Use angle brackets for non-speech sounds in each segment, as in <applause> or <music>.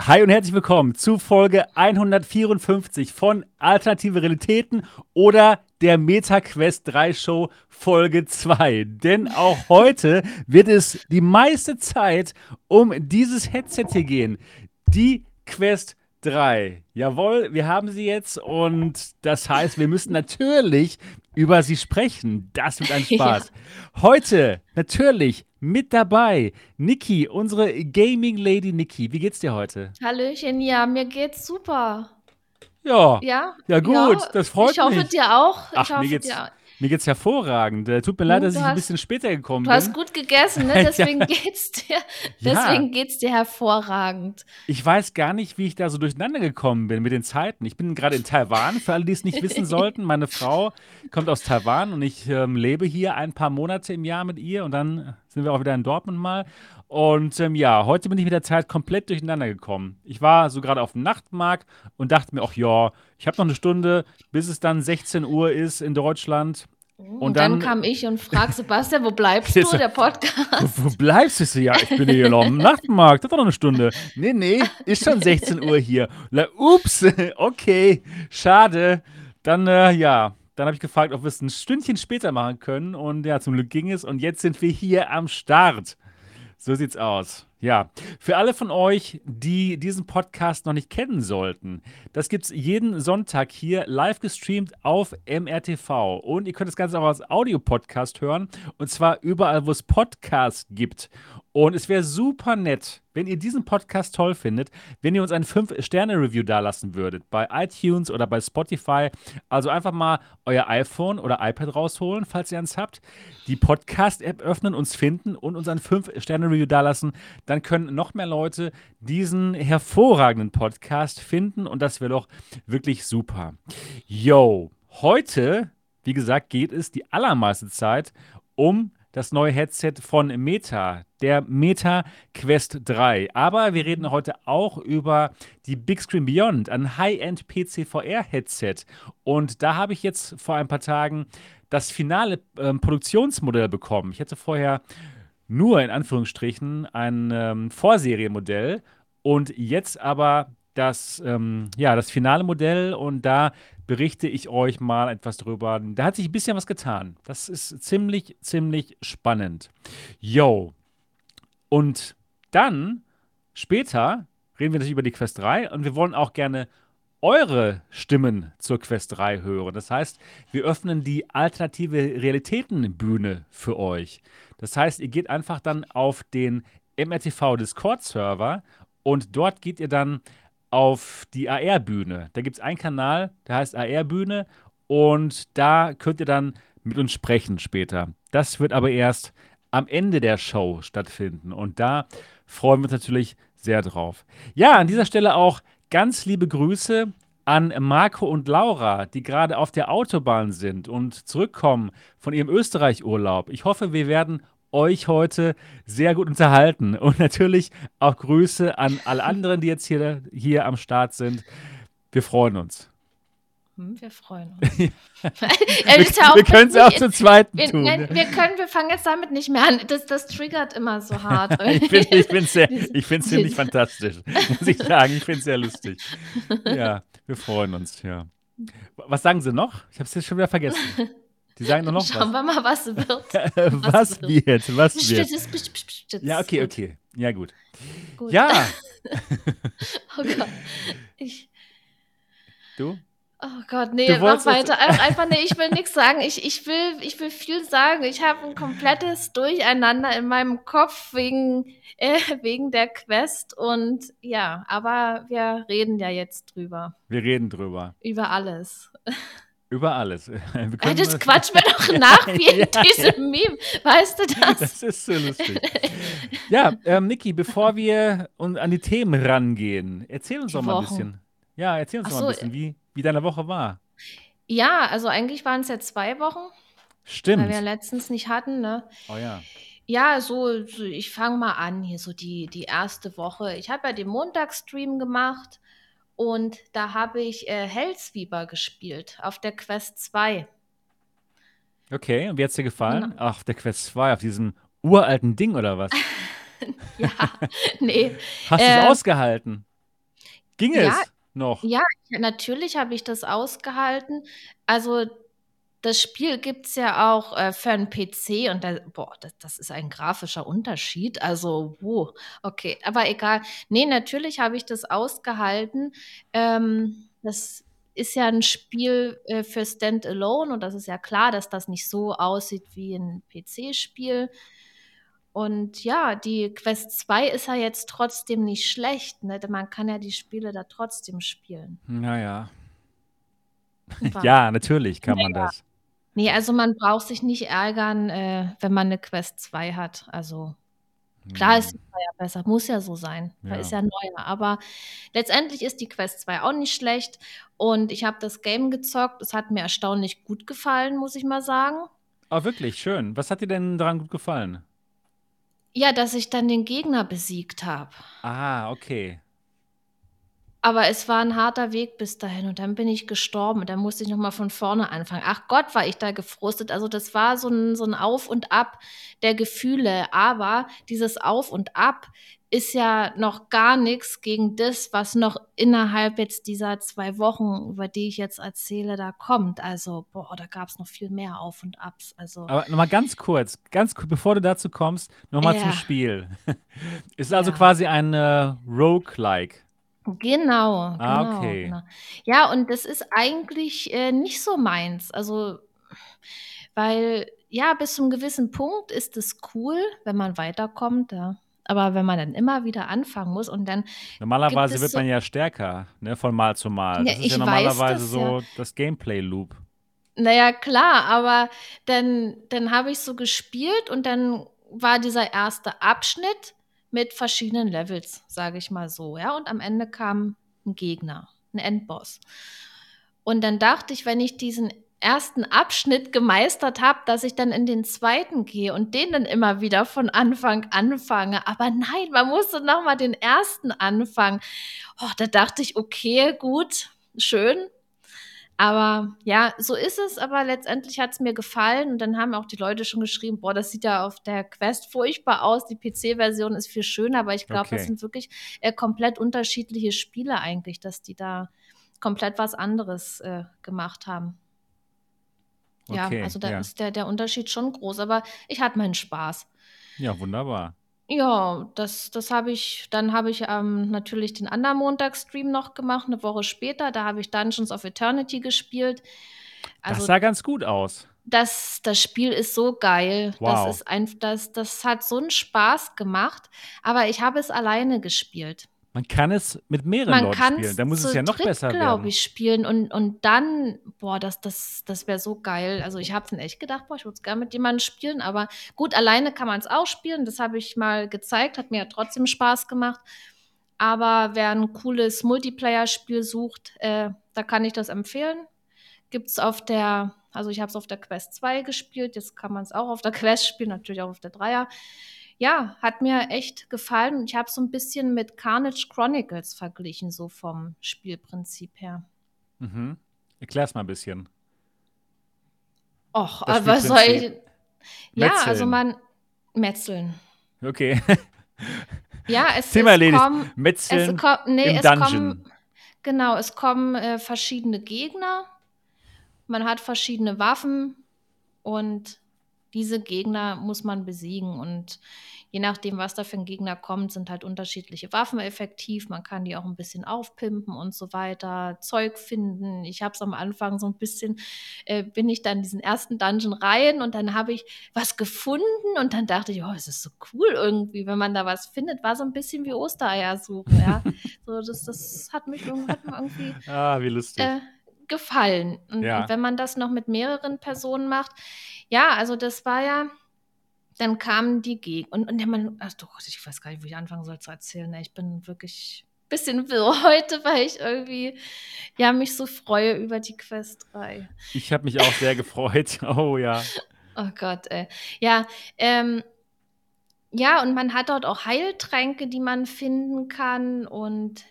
Hi und herzlich willkommen zu Folge 154 von Alternative Realitäten oder der MetaQuest 3 Show Folge 2. Denn auch heute wird es die meiste Zeit um dieses Headset hier gehen. Die Quest 3. Jawohl, wir haben sie jetzt und das heißt, wir müssen natürlich über sie sprechen. Das wird ein <laughs> Spaß. Ja. Heute natürlich mit dabei Niki, unsere Gaming Lady Niki. Wie geht's dir heute? Hallöchen, ja, mir geht's super. Ja. Ja, ja gut, ja, das freut mich. Ich hoffe dir auch. Ach, ich hoffe mir geht's, dir mir geht's hervorragend. Äh, tut mir leid, dass ich hast, ein bisschen später gekommen du bin. Du hast gut gegessen, ne? <laughs> Deswegen ja. geht's dir, <laughs> deswegen ja. geht's dir hervorragend. Ich weiß gar nicht, wie ich da so durcheinander gekommen bin mit den Zeiten. Ich bin gerade in Taiwan, für alle, die es nicht wissen <laughs> sollten. Meine Frau kommt aus Taiwan und ich ähm, lebe hier ein paar Monate im Jahr mit ihr und dann sind wir auch wieder in Dortmund mal. Und ähm, ja, heute bin ich mit der Zeit komplett durcheinander gekommen. Ich war so gerade auf dem Nachtmarkt und dachte mir, ach ja, ich habe noch eine Stunde, bis es dann 16 Uhr ist in Deutschland. Und, und dann, dann, kam ich und frag Sebastian, wo bleibst <laughs> du, der Podcast? Wo, wo bleibst du? Ja, ich bin hier noch am Nachtmarkt, das war noch eine Stunde. Nee, nee, ist schon 16 Uhr hier. Ups, <laughs> okay, schade. Dann, äh, ja, dann habe ich gefragt, ob wir es ein Stündchen später machen können. Und ja, zum Glück ging es. Und jetzt sind wir hier am Start. So sieht's aus. Ja, für alle von euch, die diesen Podcast noch nicht kennen sollten, das gibt's jeden Sonntag hier live gestreamt auf MRTV. Und ihr könnt das Ganze auch als Audiopodcast hören. Und zwar überall, wo es Podcasts gibt. Und es wäre super nett, wenn ihr diesen Podcast toll findet, wenn ihr uns ein 5-Sterne-Review dalassen würdet. Bei iTunes oder bei Spotify. Also einfach mal euer iPhone oder iPad rausholen, falls ihr eins habt. Die Podcast-App öffnen, uns finden und uns ein 5-Sterne-Review dalassen. Dann können noch mehr Leute diesen hervorragenden Podcast finden. Und das wäre doch wirklich super. Yo, heute, wie gesagt, geht es die allermeiste Zeit um das neue Headset von Meta, der Meta Quest 3. Aber wir reden heute auch über die Big Screen Beyond, ein High-End PC VR Headset. Und da habe ich jetzt vor ein paar Tagen das finale ähm, Produktionsmodell bekommen. Ich hatte vorher nur in Anführungsstrichen ein ähm, Vorserienmodell und jetzt aber das, ähm, ja, das finale Modell und da berichte ich euch mal etwas drüber. Da hat sich ein bisschen was getan. Das ist ziemlich, ziemlich spannend. Yo. Und dann, später, reden wir natürlich über die Quest 3 und wir wollen auch gerne eure Stimmen zur Quest 3 hören. Das heißt, wir öffnen die alternative Realitätenbühne für euch. Das heißt, ihr geht einfach dann auf den MRTV Discord-Server und dort geht ihr dann auf die AR-Bühne. Da gibt es einen Kanal, der heißt AR-Bühne und da könnt ihr dann mit uns sprechen später. Das wird aber erst am Ende der Show stattfinden und da freuen wir uns natürlich sehr drauf. Ja, an dieser Stelle auch ganz liebe Grüße an Marco und Laura, die gerade auf der Autobahn sind und zurückkommen von ihrem Österreich-Urlaub. Ich hoffe, wir werden euch heute sehr gut unterhalten. Und natürlich auch Grüße an alle anderen, die jetzt hier, hier am Start sind. Wir freuen uns. Hm, wir freuen uns. <laughs> wir, ja wir können es auch zum zweiten wir, tun. Nein, wir, können, wir fangen jetzt damit nicht mehr an. Das, das triggert immer so hart. <laughs> <laughs> ich finde es ziemlich fantastisch, muss ich sagen. Ich finde es sehr lustig. Ja, wir freuen uns, ja. Was sagen Sie noch? Ich habe es jetzt schon wieder vergessen. Die sagen nur noch Schauen was. wir mal, was wird. was, <laughs> was wird. Was wird. Ja, okay, okay. Ja, gut. gut. Ja. <laughs> <laughs> oh Gott. Ich. Du? Oh Gott, nee, mach weiter. Einfach, nee, ich will nichts sagen. Ich, ich, will, ich will viel sagen. Ich habe ein komplettes Durcheinander in meinem Kopf wegen, äh, wegen der Quest. Und ja, aber wir reden ja jetzt drüber. Wir reden drüber. Über alles. Über alles. <laughs> Ah, das quatsch mir doch <laughs> nach wie in diesem Meme. Weißt du das? Das ist so lustig. ja, ähm, Niki, bevor wir an die Themen rangehen, erzähl uns die doch mal ein bisschen. Ja, erzähl uns Ach doch mal ein bisschen, wie, wie deine Woche war. Ja, also eigentlich waren es ja zwei Wochen. Stimmt. Weil wir letztens nicht hatten, ne? Oh ja. Ja, so, so ich fange mal an hier, so die, die erste Woche. Ich habe ja den Montagsstream gemacht und da habe ich äh, Hellsweeper gespielt auf der Quest 2. Okay, und wie hat es dir gefallen? Genau. Auf der Quest 2, auf diesem uralten Ding oder was? <laughs> ja, nee. Hast du es ähm, ausgehalten? Ging Ja, es noch? ja, natürlich habe ich das ausgehalten. Also, das Spiel gibt's ja auch, äh, für 'n PC und da boah, das das ist ein grafischer Unterschied. Also, wo okay, aber egal. Ne, natürlich habe ich das ausgehalten. Ähm, das ist ja 'n Spiel, äh, für Stand-alone und das ist ja klar, dass das nicht so aussieht wie 'n PC-Spiel. Und ja, die Quest 2 ist ja jetzt trotzdem nicht schlecht, ne? Denn man kann ja die Spiele da trotzdem spielen. Na <laughs> ja. Natürlich kann man das. Ne, also, man braucht sich nicht ärgern, äh, wenn man 'ne Quest 2 hat. Also, klar ist Mhm. die teuer besser, muss ja so sein, weil ist Ja. ja neuer. Aber letztendlich ist die Quest 2 auch nicht schlecht und ich habe das Game gezockt. Es hat mir erstaunlich gut gefallen, muss ich mal sagen. Ah, wirklich? Schön. Was hat dir denn daran gut gefallen? Ja, dass ich dann den Gegner besiegt habe. Ah, okay. Aber es war 'n harter Weg bis dahin und dann bin ich gestorben und dann musste ich noch mal von vorne anfangen. Ach Gott, war ich da gefrustet. Also, das war so 'n so 'n Auf und Ab der Gefühle. Aber dieses Auf und Ab ist ja noch gar nix gegen das, was noch innerhalb jetzt dieser 2 Wochen, über die ich jetzt erzähle, da kommt. Also, boah, da gab's noch viel mehr Auf und Abs. Also Aber noch mal ganz kurz, ganz ku bevor du dazu kommst, noch mal zum Ja. Spiel. <laughs> Ist also Ja. quasi ein, äh, Roguelike? Genau, Ah, genau, okay. genau. Ja, und das ist eigentlich, äh, nicht so meins. Also, weil ja, bis zum gewissen Punkt ist es cool, wenn man weiterkommt, ja. Aber wenn man dann immer wieder anfangen muss und dann gibt Normalerweise es wird so man ja stärker, ne, von Mal zu Mal. Ja, Das ist ja ich weiß normalerweise das, ja. so das Gameplay-Loop. Na ja, klar, aber dann dann habe ich so gespielt und dann war dieser 1. Abschnitt mit verschiedenen Levels, sage ich mal so, ja? Und am Ende kam 'n Gegner, 'n Endboss. Und dann dachte ich, wenn ich diesen 1. Abschnitt gemeistert habe, dass ich dann in den 2. gehe und den dann immer wieder von Anfang anfange. Aber nein, man musste noch mal den 1. anfangen. Oh, da dachte ich: „Okay, gut, schön.“ Aber ja, so ist es, aber letztendlich hat's mir gefallen und dann haben auch die Leute schon geschrieben: „Boah, das sieht ja auf der Quest furchtbar aus. Die PC-Version ist viel schöner.“ Aber ich glaube, das Okay. sind wirklich, äh, komplett unterschiedliche Spiele eigentlich, dass die da komplett was anderes, äh, gemacht haben. Ja, Okay, also, da ja. ist der der Unterschied schon groß, aber ich hatte meinen Spaß. Ja, wunderbar. Ja, das das habe ich dann habe ich, ähm, natürlich den anderen Montagsstream noch gemacht, 'ne Woche später. Da habe ich Dungeons of Eternity gespielt. Das Also sah ganz gut aus. das das Spiel ist so geil. Das Wow. ist einf das das hat so 'n Spaß gemacht, aber ich habe es alleine gespielt. Man kann es mit mehreren Man Leuten spielen. Dann muss es ja noch dritt, besser glaube werden. ich, spielen und und dann boah, das das das wäre so geil. Also, ich habe es echt gedacht: „Boah, ich würde es gern mit jemandem spielen.“ Aber gut, alleine kann man's auch spielen. Das habe ich mal gezeigt, hat mir ja trotzdem Spaß gemacht. Aber wer 'n cooles Multiplayer-Spiel sucht, äh, da kann ich das empfehlen. Gibt's auf der also, ich habe es auf der Quest 2 gespielt, jetzt kann man's auch auf der <laughs> Quest spielen, natürlich auch auf der 3er. Ja, hat mir echt gefallen und ich habe es so 'n bisschen mit Carnage Chronicles verglichen, so vom Spielprinzip her. Mhm. Erklär's mal 'n bisschen. Och, Das was soll ich ja, also, Metzeln. man Metzeln. Okay. Ja, es <laughs> Thema es erledigt. kommen es Metzeln ko ne, im es Dungeon. kommen genau, es kommen, äh, verschiedene Gegner. Man hat verschiedene Waffen und diese Gegner muss man besiegen. Und je nachdem, was da für 'n Gegner kommt, sind halt unterschiedliche Waffen effektiv. Man kann die auch 'n bisschen aufpimpen und so weiter, Zeug finden. Ich habe es am Anfang so 'n bisschen äh, bin ich da in diesen 1. Dungeon rein und dann habe ich was gefunden und dann dachte ich: „Oh, es ist so cool irgendwie, wenn man da was findet.“ War so 'n bisschen wie Ostereier suchen, ja? <laughs> So, das das hat mich irgend hat mir irgendwie, Ah, wie lustig. äh, gefallen. Und Ja. und wenn man das noch mit mehreren Personen macht ja, also, das war ja dann kamen die Geg und und ja, man ach du ich weiß gar nicht, wo ich anfangen soll zu erzählen, ey. Ich bin wirklich bisschen wirr <laughs> heute, weil ich irgendwie, ja, mich so freue über die Quest 3. Ich habe mich auch sehr gefreut. <laughs> Oh ja. Oh Gott, ey. Ja, ähm ja, und man hat dort auch Heiltränke, die man finden kann und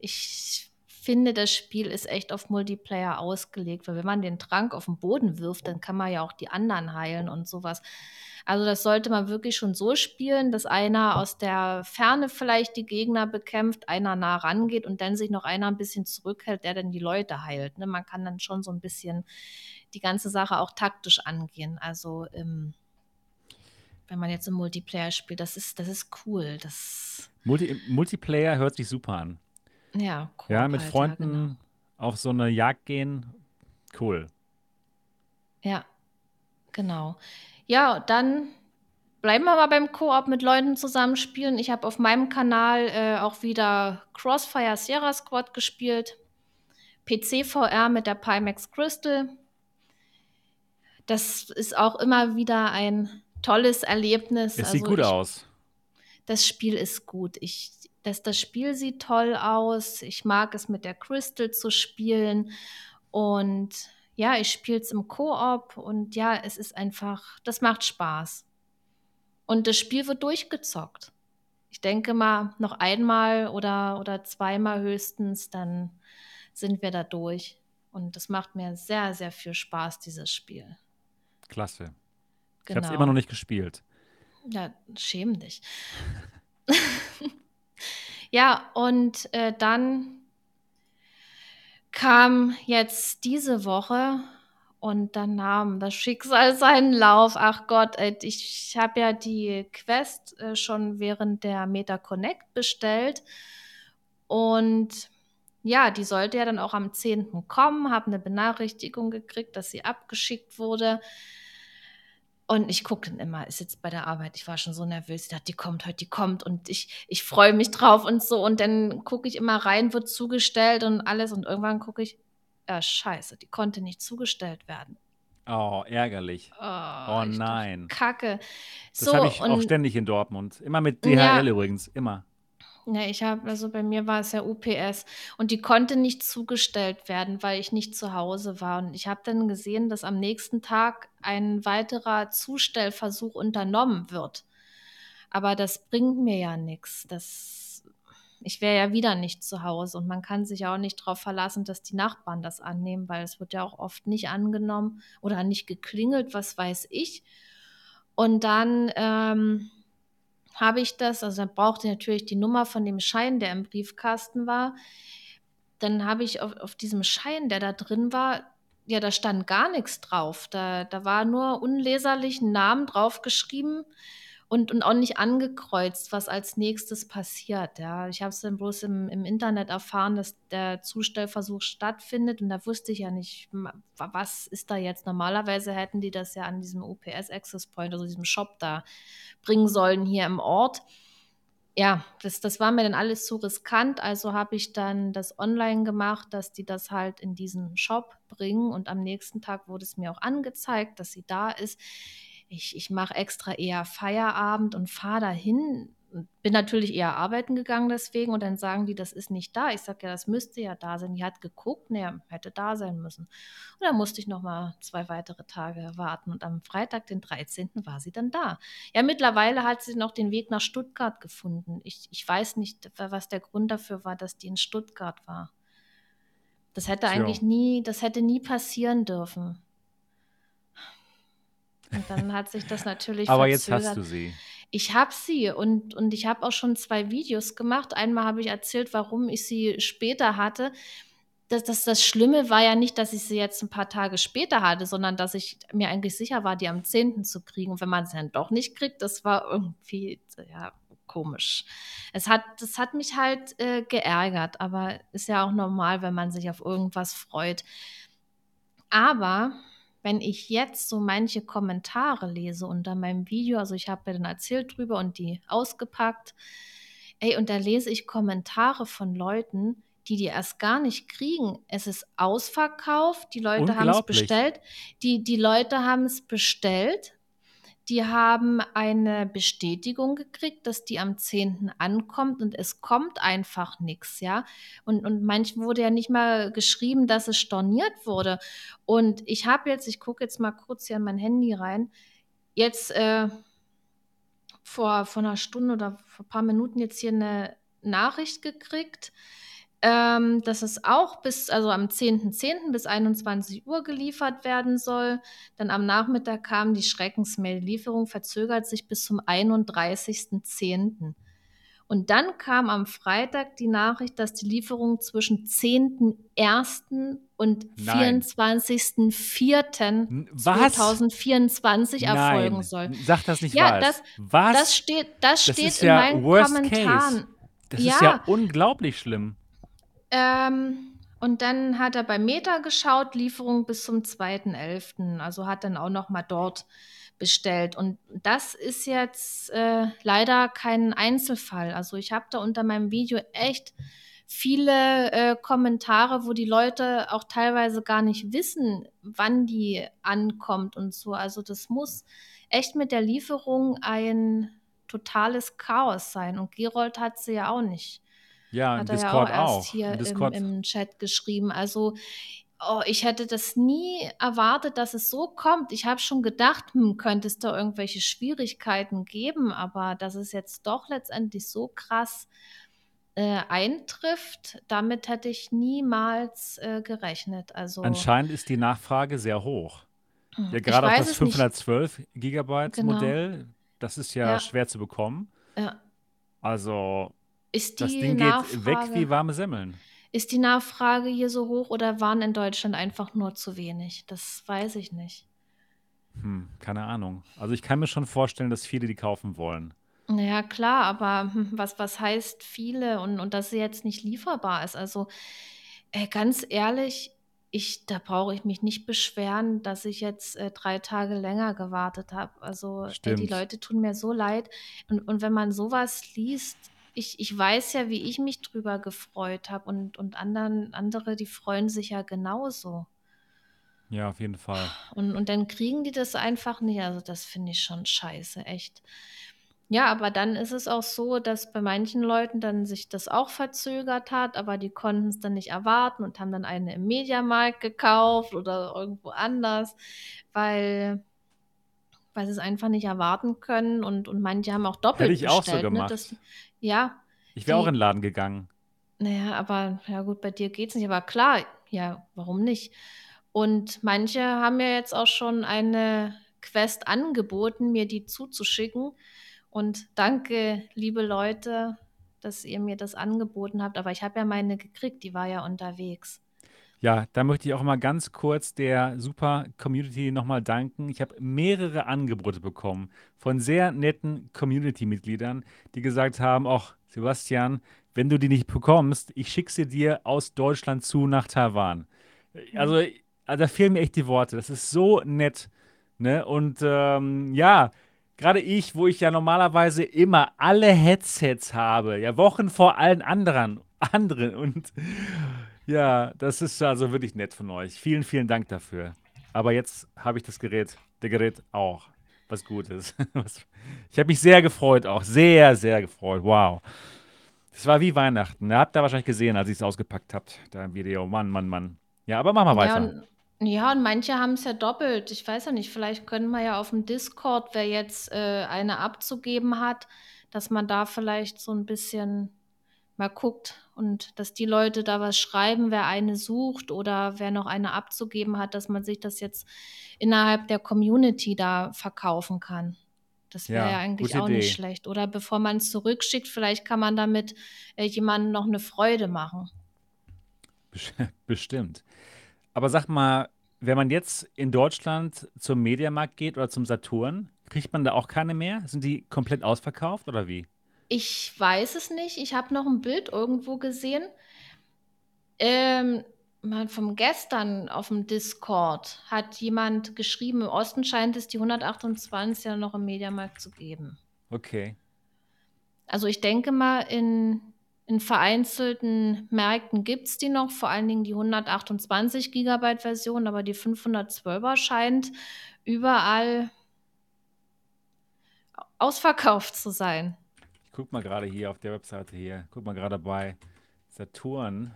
ich finde, das Spiel ist echt auf Multiplayer ausgelegt, weil wenn man den Trank auf den Boden wirft, dann kann man ja auch die anderen heilen und sowas. Also das sollte man wirklich schon so spielen, dass einer aus der Ferne vielleicht die Gegner bekämpft, einer nah rangeht und dann sich noch einer ein bisschen zurückhält, der dann die Leute heilt. Ne? Man kann dann schon so ein bisschen die ganze Sache auch taktisch angehen. Also ähm, wenn man jetzt im Multiplayer spielt, das ist, das ist cool. Das Multi Multiplayer hört sich super an. Ja, cool. Ja, mit halt, Freunden genau. auf so eine Jagd gehen, cool. Ja, genau. Ja, dann bleiben wir mal beim Koop mit Leuten zusammenspielen. Ich habe auf meinem Kanal äh, auch wieder Crossfire Sierra Squad gespielt. PC VR mit der Pimax Crystal. Das ist auch immer wieder ein tolles Erlebnis. Es also sieht gut ich, aus. Das Spiel ist gut. Ich, das, das Spiel sieht toll aus. Ich mag es mit der Crystal zu spielen. Und ja, ich spiele es im Koop und ja, es ist einfach, das macht Spaß. Und das Spiel wird durchgezockt. Ich denke mal, noch einmal oder, oder zweimal höchstens, dann sind wir da durch. Und das macht mir sehr, sehr viel Spaß, dieses Spiel. Klasse. Genau. Ich habe es immer noch nicht gespielt. Ja, schäm dich. <laughs> ja, und äh, dann kam jetzt diese Woche und dann nahm das Schicksal <laughs> seinen Lauf. Ach Gott, ich habe ja die Quest äh, schon während der Meta Connect bestellt und ja, die sollte ja dann auch am 10. kommen, habe eine Benachrichtigung gekriegt, dass sie abgeschickt wurde. Und ich gucke dann immer, ist jetzt bei der Arbeit, ich war schon so nervös, ich dachte, die kommt heute, die kommt und ich, ich freue mich drauf und so. Und dann gucke ich immer rein, wird zugestellt und alles und irgendwann gucke ich, ja, scheiße, die konnte nicht zugestellt werden. Oh, ärgerlich. Oh, oh nein. Kacke. Das so, habe ich auch ständig in Dortmund. Immer mit DHL ja, übrigens, immer. Ja, ich habe, also bei mir war es ja UPS und die konnte nicht zugestellt werden, weil ich nicht zu Hause war. Und ich habe dann gesehen, dass am nächsten Tag ein weiterer Zustellversuch unternommen wird. Aber das bringt mir ja nichts. ich wäre ja wieder nicht zu Hause und man kann sich auch nicht darauf verlassen, dass die Nachbarn das annehmen, weil es wird ja auch oft nicht angenommen oder nicht geklingelt, was weiß ich. Und dann ähm, habe ich das, also dann brauchte ich natürlich die Nummer von dem Schein, der im Briefkasten war. Dann habe ich auf, auf diesem Schein, der da drin war, ja, da stand gar nichts drauf. Da, da war nur unleserlich ein Namen draufgeschrieben und, und auch nicht angekreuzt, was als nächstes passiert. Ja. Ich habe es dann bloß im, im Internet erfahren, dass der Zustellversuch stattfindet und da wusste ich ja nicht, was ist da jetzt. Normalerweise hätten die das ja an diesem UPS Access Point, also diesem Shop da bringen sollen hier im Ort. Ja, das, das war mir dann alles zu riskant, also habe ich dann das online gemacht, dass die das halt in diesen Shop bringen und am nächsten Tag wurde es mir auch angezeigt, dass sie da ist ich, ich mache extra eher Feierabend und fahre dahin. Bin natürlich eher arbeiten gegangen deswegen und dann sagen die, das ist nicht da. Ich sage ja, das müsste ja da sein. Die hat geguckt, ne, hätte da sein müssen. Und dann musste ich noch mal zwei weitere Tage warten und am Freitag, den 13. war sie dann da. Ja, mittlerweile hat sie noch den Weg nach Stuttgart gefunden. Ich, ich weiß nicht, was der Grund dafür war, dass die in Stuttgart war. Das hätte eigentlich nie, das hätte nie passieren dürfen. Und dann hat sich das natürlich Aber verzögert. jetzt hast du sie. Ich habe sie und, und ich habe auch schon zwei Videos gemacht. Einmal habe ich erzählt, warum ich sie später hatte. Das, das, das Schlimme war ja nicht, dass ich sie jetzt ein paar Tage später hatte, sondern dass ich mir eigentlich sicher war, die am 10. zu kriegen. Und wenn man sie dann doch nicht kriegt, das war irgendwie, ja, komisch. Es hat, das hat mich halt äh, geärgert, aber ist ja auch normal, wenn man sich auf irgendwas freut. Aber wenn ich jetzt so manche Kommentare lese unter meinem Video, also ich habe ja dann erzählt drüber und die ausgepackt, ey, und da lese ich Kommentare von Leuten, die die erst gar nicht kriegen. Es ist ausverkauft, die Leute haben es bestellt, die, die Leute haben es bestellt, die haben eine Bestätigung gekriegt, dass die am 10. ankommt und es kommt einfach nichts, ja. Und, und manchen wurde ja nicht mal geschrieben, dass es storniert wurde. Und ich habe jetzt, ich gucke jetzt mal kurz hier in mein Handy rein, jetzt äh, vor, vor einer Stunde oder vor ein paar Minuten jetzt hier eine Nachricht gekriegt, ähm, dass es auch bis, also am 10.10. .10. bis 21 Uhr geliefert werden soll. Dann am Nachmittag kam die Schreckensmail. Die Lieferung verzögert sich bis zum 31.10. Und dann kam am Freitag die Nachricht, dass die Lieferung zwischen 10.01. und 24.04.2024 erfolgen soll. Sag das nicht ja, wahr. Das, Was? das steht, das Das steht in ja meinen Kommentaren. case. Das Ja. ist ja unglaublich schlimm. Ähm, und dann hat er bei Meta geschaut, Lieferung bis zum 2.11. Also hat dann auch noch mal dort bestellt. Und das ist jetzt äh, leider kein Einzelfall. Also ich habe da unter meinem Video echt viele äh, Kommentare, wo die Leute auch teilweise gar nicht wissen, wann die ankommt und so. Also das muss echt mit der Lieferung ein totales Chaos sein. Und Gerold hat sie ja auch nicht. Ja, Hat er ja Discord auch erst auch. hier Im im, Chat geschrieben. Also, oh, ich hätte das nie erwartet, dass es so kommt. Ich habe schon gedacht, hm, könnte es da irgendwelche Schwierigkeiten geben, aber dass es jetzt doch letztendlich so krass äh, eintrifft, damit hätte ich niemals äh, gerechnet. Also, Anscheinend ist die Nachfrage sehr hoch. hm, Ja, gerade auch weiß das es nicht. 512 Gigabyte Genau. Modell, das ist ja Ja. schwer zu bekommen. Ja. Also, Ist das die Ding geht Nachfrage, weg wie warme Semmeln. ist die Nachfrage hier so hoch oder waren in Deutschland einfach nur zu wenig? Das weiß ich nicht. Hm, keine Ahnung. Also, ich kann mir schon vorstellen, dass viele die kaufen wollen. Ja, klar, aber hm, was, was heißt viele und, und dass sie jetzt nicht lieferbar ist? Also, äh, ganz ehrlich, ich, da brauche ich mich nicht beschweren, dass ich jetzt äh, drei Tage länger gewartet habe. Also, äh, die. Leute tun mir so leid. Und, und wenn man sowas liest, ich, ich weiß ja, wie ich mich drüber gefreut habe und, und anderen, andere, die freuen sich ja genauso. Ja, auf jeden Fall. Und, und dann kriegen die das einfach nicht. Also das finde ich schon scheiße, echt. Ja, aber dann ist es auch so, dass bei manchen Leuten dann sich das auch verzögert hat, aber die konnten es dann nicht erwarten und haben dann eine im Mediamarkt gekauft oder irgendwo anders, weil, weil sie es einfach nicht erwarten können und, und manche haben auch doppelt Hätte ich auch so bestellt. Ne? gemacht. Das, ja, Ich wäre auch in den Laden gegangen. naja, aber ja gut, bei dir geht's nicht. Aber klar, ja, warum nicht? Und manche haben ja jetzt auch schon eine Quest angeboten, mir die zuzuschicken. Und danke, liebe Leute, dass ihr mir das angeboten habt. Aber ich habe ja meine gekriegt, die war ja unterwegs. Ja, da möchte ich auch mal ganz kurz der super Community nochmal danken. Ich habe mehrere Angebote bekommen von sehr netten Community-Mitgliedern, die gesagt haben, ach, Sebastian, wenn du die nicht bekommst, ich schicke sie dir aus Deutschland zu nach Taiwan. Also, also da fehlen mir echt die Worte. Das ist so nett. Ne? Und ähm, ja, gerade ich, wo ich ja normalerweise immer alle Headsets habe, ja, Wochen vor allen anderen, <laughs> anderen und ja, das ist also wirklich nett von euch. Vielen, vielen Dank dafür. Aber jetzt habe ich das Gerät, der Gerät auch. Was Gutes. <laughs> Ich habe mich sehr gefreut auch. Sehr, sehr gefreut. Wow. Das war wie Weihnachten. Ihr habt ihr wahrscheinlich gesehen, als ich es ausgepackt habt, da im Video. Mann, Mann, Mann. Ja, aber mach mal Ja, weiter. und, ja, und manche haben es ja doppelt. Ich weiß ja nicht, vielleicht können wir ja auf dem Discord, wer jetzt äh, eine abzugeben hat, dass man da vielleicht so ein bisschen mal guckt und dass die Leute da was schreiben, wer eine sucht oder wer noch eine abzugeben hat, dass man sich das jetzt innerhalb der Community da verkaufen kann. Das wäre Ja, ja eigentlich auch nicht Idee. schlecht. Oder bevor man es zurückschickt, vielleicht kann man damit äh, jemandem noch eine Freude machen. Best- <laughs> Bestimmt. Aber sag mal, wenn man jetzt in Deutschland zum Mediamarkt geht oder zum Saturn, kriegt man da auch keine mehr? Sind die komplett ausverkauft oder wie? Ich weiß es nicht. Ich habe noch ein Bild irgendwo gesehen. Ähm, vom gestern auf dem Discord hat jemand geschrieben, im Osten scheint es die 128 ja noch im Mediamarkt zu geben. Okay. Also ich denke mal, in, in vereinzelten Märkten gibt es die noch, vor allen Dingen die 128 Gigabyte Version, aber die 512er scheint überall ausverkauft zu sein. Guck mal gerade hier auf der Webseite hier. Guck mal gerade bei Saturn.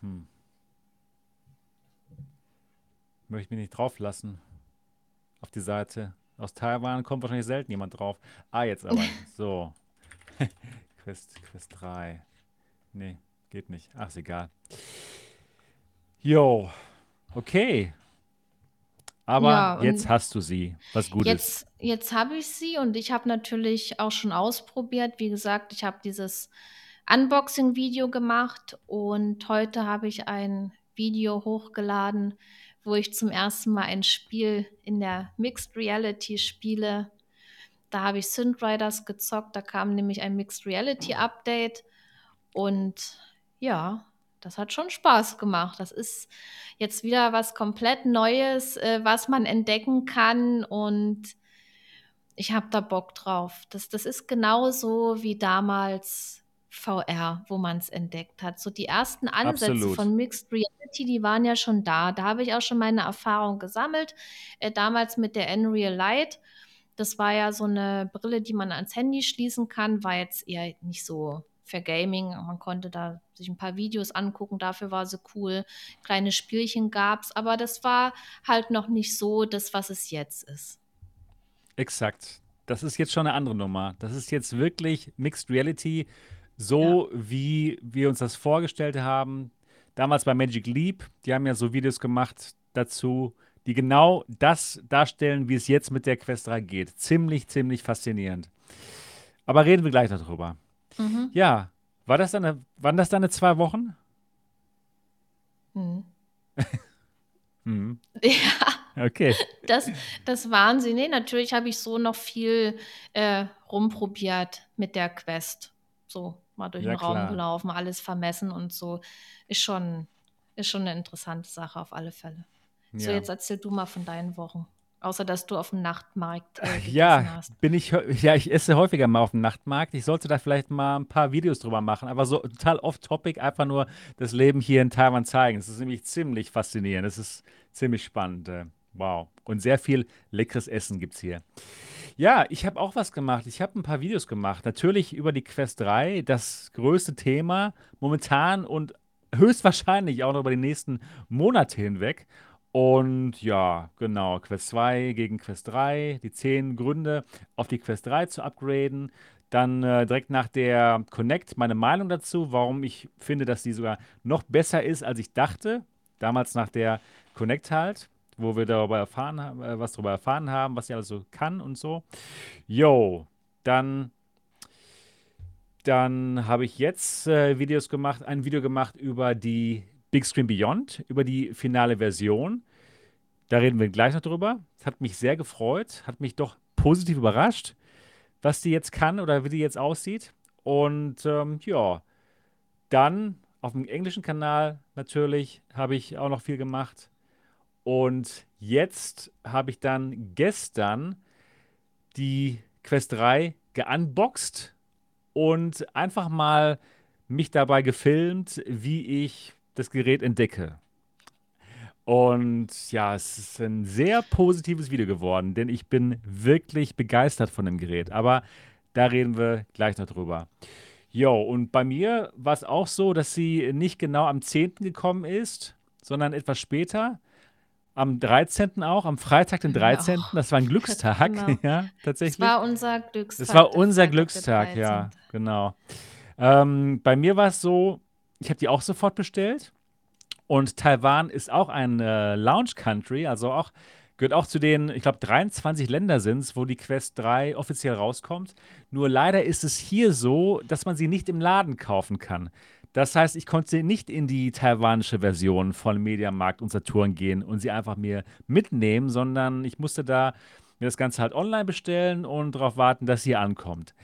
Hm. Möchte mich nicht drauf lassen. Auf die Seite. Aus Taiwan kommt wahrscheinlich selten jemand drauf. Ah, jetzt aber. So. <laughs> Quest, Quest 3. Nee, geht nicht. Ach, ist egal. Jo, okay. Aber ja, jetzt hast du sie. Was Gutes. Jetzt, jetzt habe ich sie und ich habe natürlich auch schon ausprobiert. Wie gesagt, ich habe dieses Unboxing-Video gemacht und heute habe ich ein Video hochgeladen, wo ich zum ersten Mal ein Spiel in der Mixed Reality spiele. Da habe ich Synth Riders gezockt, da kam nämlich ein Mixed Reality Update und ja, das hat schon Spaß gemacht. Das ist jetzt wieder was komplett Neues, äh, was man entdecken kann und ich habe da Bock drauf. Das, das ist genauso wie damals VR, wo man es entdeckt hat. So die ersten Ansätze Absolut. von Mixed Reality, die waren ja schon da. Da habe ich auch schon meine Erfahrung gesammelt. Äh, damals mit der Unreal Light. Das war ja so eine Brille, die man ans Handy schließen kann, war jetzt eher nicht so für Gaming. Man konnte da sich ein paar Videos angucken, dafür war sie cool. Kleine Spielchen gab es, aber das war halt noch nicht so das, was es jetzt ist. Exakt. Das ist jetzt schon eine andere Nummer. Das ist jetzt wirklich Mixed Reality, so ja. wie wir uns das vorgestellt haben. Damals bei Magic Leap, die haben ja so Videos gemacht dazu, die genau das darstellen, wie es jetzt mit der Quest 3 geht. Ziemlich, ziemlich faszinierend. Aber reden wir gleich darüber. Mhm. Ja, war das deine, waren das deine zwei Wochen? Mhm. <laughs> mhm. Ja. Okay. Das, das waren sie. Nee, natürlich habe ich so noch viel äh, rumprobiert mit der Quest. So mal durch ja, den Raum klar. gelaufen, alles vermessen und so. Ist schon, ist schon eine interessante Sache auf alle Fälle. Ja. So, jetzt erzähl du mal von deinen Wochen. Außer dass du auf dem Nachtmarkt äh, ja, hast. bin ich ja, ich esse häufiger mal auf dem Nachtmarkt. Ich sollte da vielleicht mal ein paar Videos drüber machen, aber so total off-topic, einfach nur das Leben hier in Taiwan zeigen. Es ist nämlich ziemlich faszinierend. Es ist ziemlich spannend. Äh, wow. Und sehr viel leckeres Essen gibt es hier. Ja, ich habe auch was gemacht. Ich habe ein paar Videos gemacht. Natürlich über die Quest 3, das größte Thema momentan und höchstwahrscheinlich auch noch über die nächsten Monate hinweg. Und ja, genau, Quest 2 gegen Quest 3, die 10 Gründe, auf die Quest 3 zu upgraden. Dann äh, direkt nach der Connect meine Meinung dazu, warum ich finde, dass die sogar noch besser ist, als ich dachte. Damals nach der Connect halt, wo wir darüber erfahren haben, äh, was darüber erfahren haben, was sie also kann und so. Yo, dann dann habe ich jetzt äh, Videos gemacht, ein Video gemacht über die Big Screen Beyond über die finale Version. Da reden wir gleich noch drüber. Hat mich sehr gefreut, hat mich doch positiv überrascht, was die jetzt kann oder wie die jetzt aussieht. Und ähm, ja, dann auf dem englischen Kanal natürlich habe ich auch noch viel gemacht. Und jetzt habe ich dann gestern die Quest 3 geunboxed und einfach mal mich dabei gefilmt, wie ich das Gerät entdecke. Und ja, es ist ein sehr positives Video geworden, denn ich bin wirklich begeistert von dem Gerät. Aber da reden wir gleich noch drüber. Jo, und bei mir war es auch so, dass sie nicht genau am 10. gekommen ist, sondern etwas später. Am 13. auch, am Freitag, den 13. Ja. Das war ein Glückstag, genau. <laughs> ja, tatsächlich. Das war unser Glückstag. Das war unser Glückstag, ja, genau. Ähm, bei mir war es so, ich habe die auch sofort bestellt. Und Taiwan ist auch ein äh, Launch Country, also auch gehört auch zu den, ich glaube, 23 Länder sind es, wo die Quest 3 offiziell rauskommt. Nur leider ist es hier so, dass man sie nicht im Laden kaufen kann. Das heißt, ich konnte nicht in die taiwanische Version von Mediamarkt und Saturn gehen und sie einfach mir mitnehmen, sondern ich musste da mir das Ganze halt online bestellen und darauf warten, dass sie ankommt.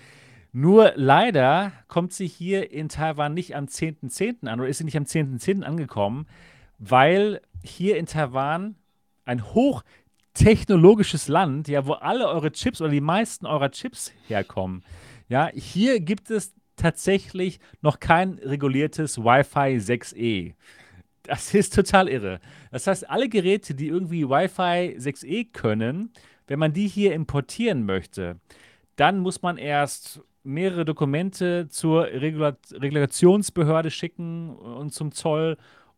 Nur leider kommt sie hier in Taiwan nicht am 10.10. .10. an oder ist sie nicht am 10.10. .10. angekommen, weil hier in Taiwan ein hochtechnologisches Land, ja, wo alle eure Chips oder die meisten eurer Chips herkommen. Ja, hier gibt es tatsächlich noch kein reguliertes Wi-Fi 6E. Das ist total irre. Das heißt, alle Geräte, die irgendwie Wi-Fi 6E können, wenn man die hier importieren möchte, dann muss man erst mehrere Dokumente zur Regula Regulationsbehörde schicken und zum Zoll.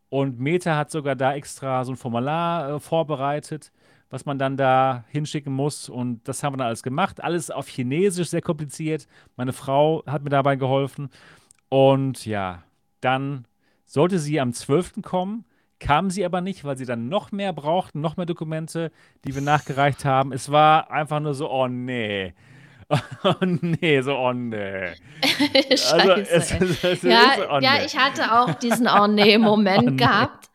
Und Meta hat sogar da extra so ein Formular äh, vorbereitet, was man dann da hinschicken muss. Und das haben wir dann alles gemacht. Alles auf Chinesisch, sehr kompliziert. Meine Frau hat mir dabei geholfen. Und ja, dann sollte sie am 12. kommen. Kam sie aber nicht, weil sie dann noch mehr brauchten, noch mehr Dokumente, die wir nachgereicht haben. Es war einfach nur so, oh nee. <laughs> Oh nee, so oh nee. <laughs> Scheiße. Also, es, es, es ja, so, oh ja, nee. ich hatte auch diesen oh nee <laughs> Moment oh nee. gehabt.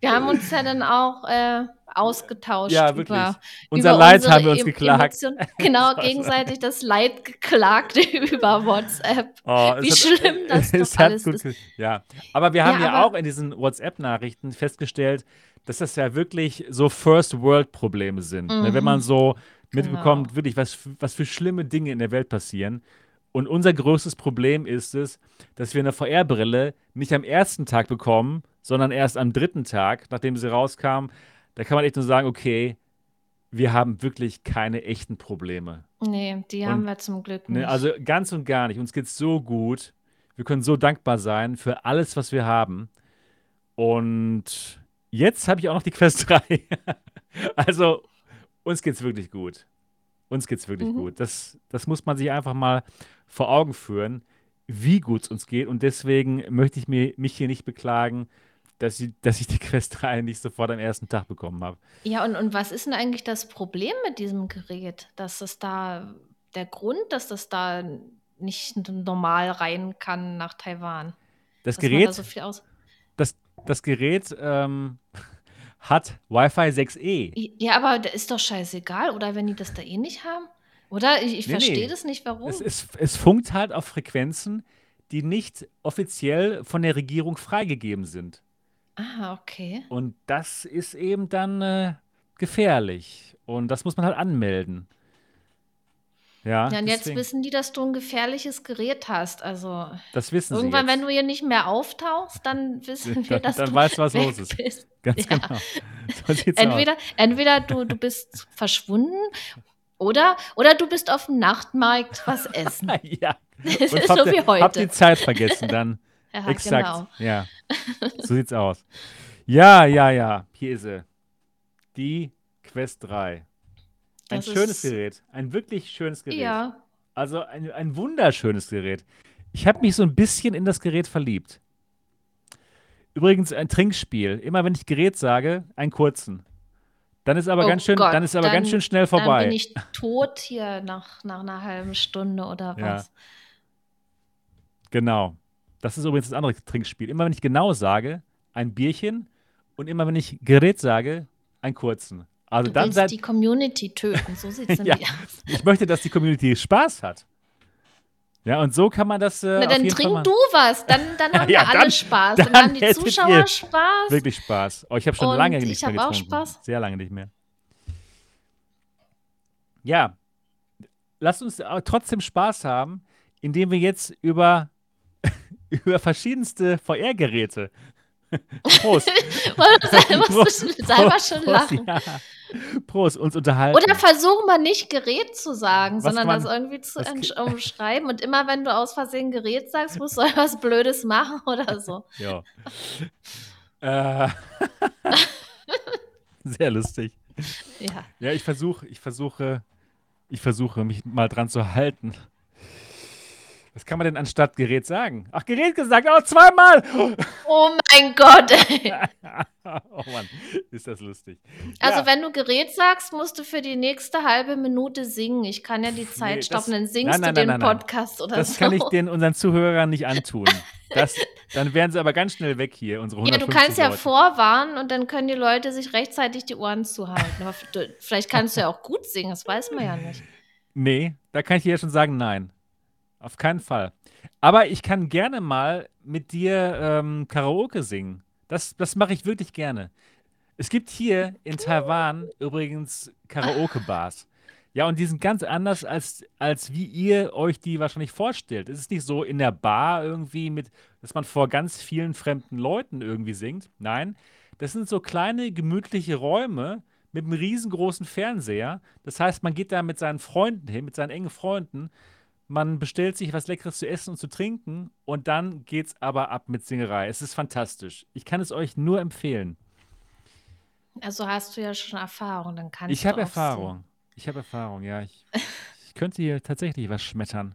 Wir haben uns ja dann auch äh, ausgetauscht. Ja, wirklich. Über, Unser über Leid haben wir uns geklagt. Emotion, genau, gegenseitig das Leid geklagt über WhatsApp. Oh, Wie hat, schlimm das doch alles ist. Ja, aber wir haben ja, ja auch in diesen WhatsApp-Nachrichten festgestellt, dass das ja wirklich so First-World-Probleme sind. Mhm. Ne? Wenn man mhm. so mitbekommt, genau. wirklich, was, was für schlimme Dinge in der Welt passieren. Und unser größtes Problem ist es, dass wir eine VR-Brille nicht am ersten Tag bekommen, sondern erst am dritten Tag, nachdem sie rauskam. Da kann man echt nur sagen, okay, wir haben wirklich keine echten Probleme. Nee, die und, haben wir zum Glück ne, nicht. Ne, also ganz und gar nicht. Uns geht es so gut. Wir können so dankbar sein für alles, was wir haben. Und jetzt habe ich auch noch die Quest <laughs> 3. also, uns geht es wirklich gut. Uns geht es wirklich mhm. gut. Das, das muss man sich einfach mal vor Augen führen, wie gut es uns geht. Und deswegen möchte ich mir, mich hier nicht beklagen, dass ich, dass ich die Quest 3 nicht sofort am ersten Tag bekommen habe. Ja, und, und was ist denn eigentlich das Problem mit diesem Gerät? Dass es da, der Grund, dass das da nicht normal rein kann nach Taiwan? Das Gerät, da so das, Gerät ähm, <laughs> hat Wi-Fi 6E. Ja, aber ist doch scheißegal, oder wenn die das da eh nicht haben? Oder? Ich, ich nee, verstehe nee. das nicht, warum. Es, ist, es funkt halt auf Frequenzen, die nicht offiziell von der Regierung freigegeben sind. Ah, okay. Und das ist eben dann äh, gefährlich. Und das muss man halt anmelden. Ja, ja und jetzt wissen die, dass du ein gefährliches Gerät hast. Also das wissen irgendwann, wenn du hier nicht mehr auftauchst, dann <laughs> wissen wir, dass dann du weißt, was los ist. Bist. <laughs> Ganz ja. genau. So entweder, entweder du, du bist verschwunden oder, oder du bist auf dem Nachtmarkt was <laughs> essen. ja. So wie heute. Hab die Zeit vergessen dann. Ja, Exakt. Genau. Ja. So sieht's aus. Ja, ja, ja. Hier ist sie. Die Quest 3. Ein schönes Gerät. Ein wirklich schönes Gerät. Ja. Also ein, ein wunderschönes Gerät. Ich habe mich so ein bisschen in das Gerät verliebt. Übrigens ein Trinkspiel. Immer wenn ich Gerät sage, einen kurzen. Dann ist aber oh ganz schön, Gott, dann ist aber dann, ganz schön schnell vorbei. Dann bin ich tot hier nach, nach einer halben Stunde oder was. Ja. Genau. Das ist übrigens das andere Trinkspiel. Immer wenn ich genau sage, ein Bierchen und immer wenn ich Gerät sage, einen kurzen. Also du dann willst die Community töten, so sieht es <laughs> ja, aus. Ich möchte, dass die Community Spaß hat. Ja, und so kann man das. Äh, Na, dann trink du was, dann, dann <laughs> haben ja, wir alle Spaß. Dann, dann haben die Zuschauer Spaß. Wirklich Spaß. Oh, ich habe schon und lange nicht mehr getrunken. Ich habe auch Spaß. Sehr lange nicht mehr. Ja, lasst uns trotzdem Spaß haben, indem wir jetzt über, <laughs> über verschiedenste VR-Geräte <laughs> Prost. <laughs> <laughs> Prost. Du selber schon lachen. Ja. Prost, uns unterhalten. Oder versuch mal nicht Gerät zu sagen, was sondern man, das irgendwie zu umschreiben. Und immer wenn du aus Versehen Gerät sagst, musst du etwas Blödes machen oder so. Ja. äh. Sehr lustig. Ja. Ja, ich versuche, ich versuche, ich versuche, mich mal dran zu halten. Was kann man denn anstatt Gerät sagen? Ach, Gerät gesagt, oh, zweimal! <laughs> Oh mein Gott! <laughs> oh Mann, ist das lustig. Also, ja. wenn du Gerät sagst, musst du für die nächste halbe Minute singen. Ich kann ja die Zeit nee, stoppen, dann singst nein, nein, du nein, den Podcast oder das so. Das kann ich den unseren Zuhörern nicht antun. <laughs> Das, dann wären sie aber ganz schnell weg hier, unsere Ja, du kannst ja Leute. vorwarnen und dann können die Leute sich rechtzeitig die Ohren zuhalten. Aber vielleicht kannst du ja auch gut singen, das weiß man ja nicht. Nee, da kann ich dir ja schon sagen, nein. Auf keinen Fall. Aber ich kann gerne mal mit dir ähm, Karaoke singen. Das, das mache ich wirklich gerne. Es gibt hier in Taiwan übrigens Karaoke-Bars. Ja, und die sind ganz anders, als, als wie ihr euch die wahrscheinlich vorstellt. Es ist nicht so in der Bar irgendwie mit, dass man vor ganz vielen fremden Leuten irgendwie singt. Nein, das sind so kleine, gemütliche Räume mit einem riesengroßen Fernseher. Das heißt, man geht da mit seinen Freunden hin, mit seinen engen Freunden man bestellt sich was Leckeres zu essen und zu trinken und dann geht's aber ab mit Singerei. Es ist fantastisch. Ich kann es euch nur empfehlen. Also hast du ja schon Erfahrung, dann kannst Ich du habe auch Erfahrung. singen. Ich habe Erfahrung, ja. Ich, ich könnte hier tatsächlich was schmettern.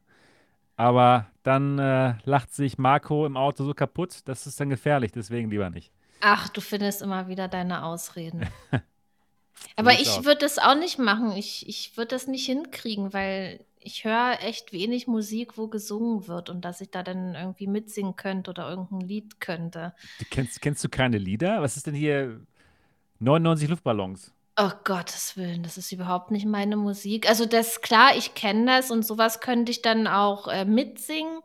Aber dann äh, lacht sich Marco im Auto so kaputt, das ist dann gefährlich, deswegen lieber nicht. Ach, du findest immer wieder deine Ausreden. So <laughs> Aber ich würde das auch nicht machen. Ich, ich würde das nicht hinkriegen, weil ich höre echt wenig Musik, wo gesungen wird und dass ich da dann irgendwie mitsingen könnte oder irgendein Lied könnte. Du kennst, kennst du keine Lieder? Was ist denn hier 99 Luftballons? Oh Gottes Willen, das ist überhaupt nicht meine Musik. Also das, klar, ich kenne das und sowas könnte ich dann auch äh, mitsingen.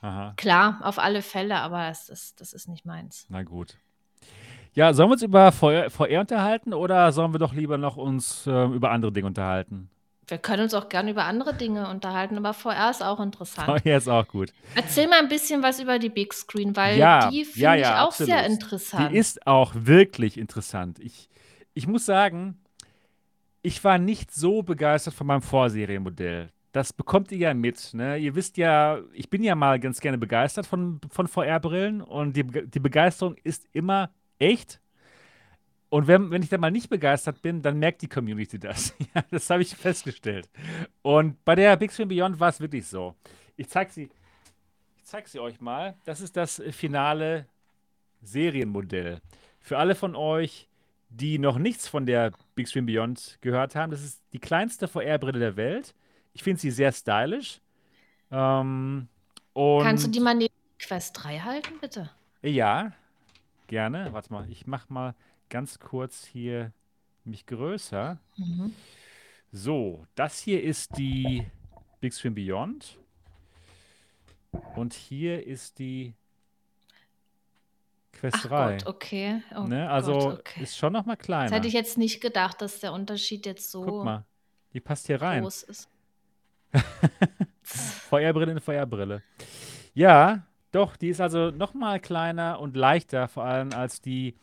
Aha, Klar, auf alle Fälle, aber es ist, das ist nicht meins. na gut. Ja, sollen wir uns über VR, VR unterhalten oder sollen wir doch lieber noch uns äh, über andere Dinge unterhalten? Wir können uns auch gerne über andere Dinge unterhalten, aber VR ist auch interessant. VR ist auch gut. Erzähl mal ein bisschen was über die Big Screen, weil Ja, die ja, finde ich ja, auch sehr absolut. interessant. Die ist auch wirklich interessant. Ich, ich muss sagen, ich war nicht so begeistert von meinem Vorserienmodell. Das bekommt ihr ja mit. Ne? Ihr wisst ja, ich bin ja mal ganz gerne begeistert von, von VR-Brillen und die, die Begeisterung ist immer echt. Und wenn, wenn ich dann mal nicht begeistert bin, dann merkt die Community das. <laughs> Ja, das habe ich festgestellt. Und bei der Big Screen Beyond war es wirklich so. Ich zeige sie, ich zeig sie euch mal. Das ist das finale Serienmodell. Für alle von euch, die noch nichts von der Big Screen Beyond gehört haben, das ist die kleinste VR-Brille der Welt. Ich finde sie sehr stylisch. Ähm, Kannst du die mal neben Quest 3 halten, bitte? ja, gerne. Warte mal, ich mache mal ganz kurz hier mich größer. Mhm. So, das hier ist die Big Screen Beyond. Und hier ist die Quest Ach 3. Gott, okay. Oh Ne? Gott, Also okay. ist schon noch mal Das kleiner. hätte ich jetzt nicht gedacht, dass der Unterschied jetzt Guck so mal, die passt hier rein. groß ist. <laughs> <laughs> Feuerbrille in Feuerbrille. Ja, doch, die ist also noch mal kleiner und leichter vor allem als die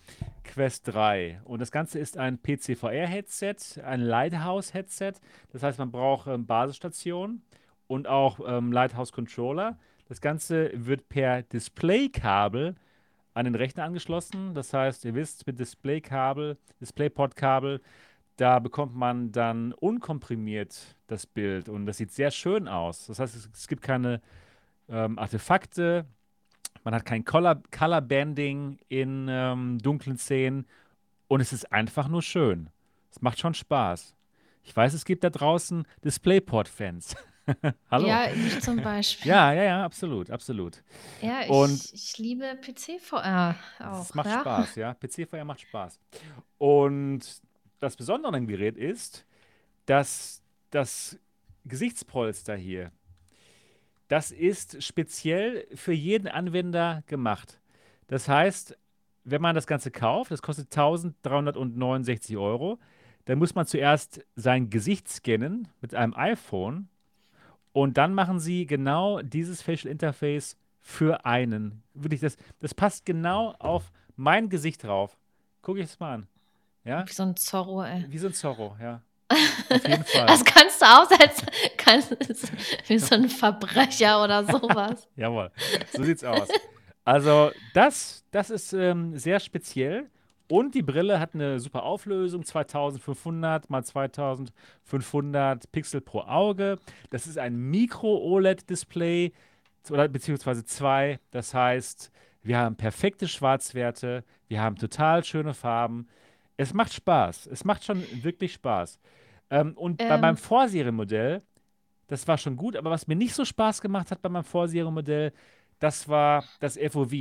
Quest 3. Und das Ganze ist ein PC-VR-Headset, ein Lighthouse-Headset. Das heißt, man braucht ähm, Basisstation und auch ähm, Lighthouse-Controller. Das Ganze wird per Displaykabel an den Rechner angeschlossen. Das heißt, ihr wisst, mit Displaykabel, Displayport-Kabel, da bekommt man dann unkomprimiert das Bild und das sieht sehr schön aus. Das heißt, es, es gibt keine ähm, Artefakte, man hat kein Color, Color Banding in ähm, dunklen Szenen und es ist einfach nur schön. Es macht schon Spaß. Ich weiß, es gibt da draußen Displayport-Fans. <laughs> Hallo. Ja, ich zum Beispiel. Ja, ja, ja, absolut, absolut. Ja, Und ich, ich liebe PC-VR es auch. macht Ja? Spaß, ja. PC-VR macht Spaß. Und das Besondere an dem Gerät ist, dass das Gesichtspolster hier, das ist speziell für jeden Anwender gemacht. Das heißt, wenn man das Ganze kauft, das kostet 1369 Euro, dann muss man zuerst sein Gesicht scannen mit einem iPhone und dann machen sie genau dieses Facial Interface für einen. Wirklich, das, das passt genau auf mein Gesicht drauf. Guck ich es mal an. Ja? Wie so ein Zorro, ey. Wie so ein Zorro, ja. Auf jeden <laughs> Fall. Das kannst du aussetzen. Kannst, wie so ein Verbrecher oder sowas. <laughs> Jawohl, so sieht's aus. Also, das, das ist ähm, sehr speziell. Und die Brille hat eine super Auflösung, 2500 mal 2500 Pixel pro Auge. Das ist ein Micro-OLED-Display oder beziehungsweise zwei. Das heißt, wir haben perfekte Schwarzwerte, wir haben total schöne Farben. Es macht Spaß. Es macht schon wirklich Spaß. Ähm, und bei Ähm. meinem Vorserienmodell, das war schon gut, aber was mir nicht so Spaß gemacht hat bei meinem Vorserienmodell, das war das FOV,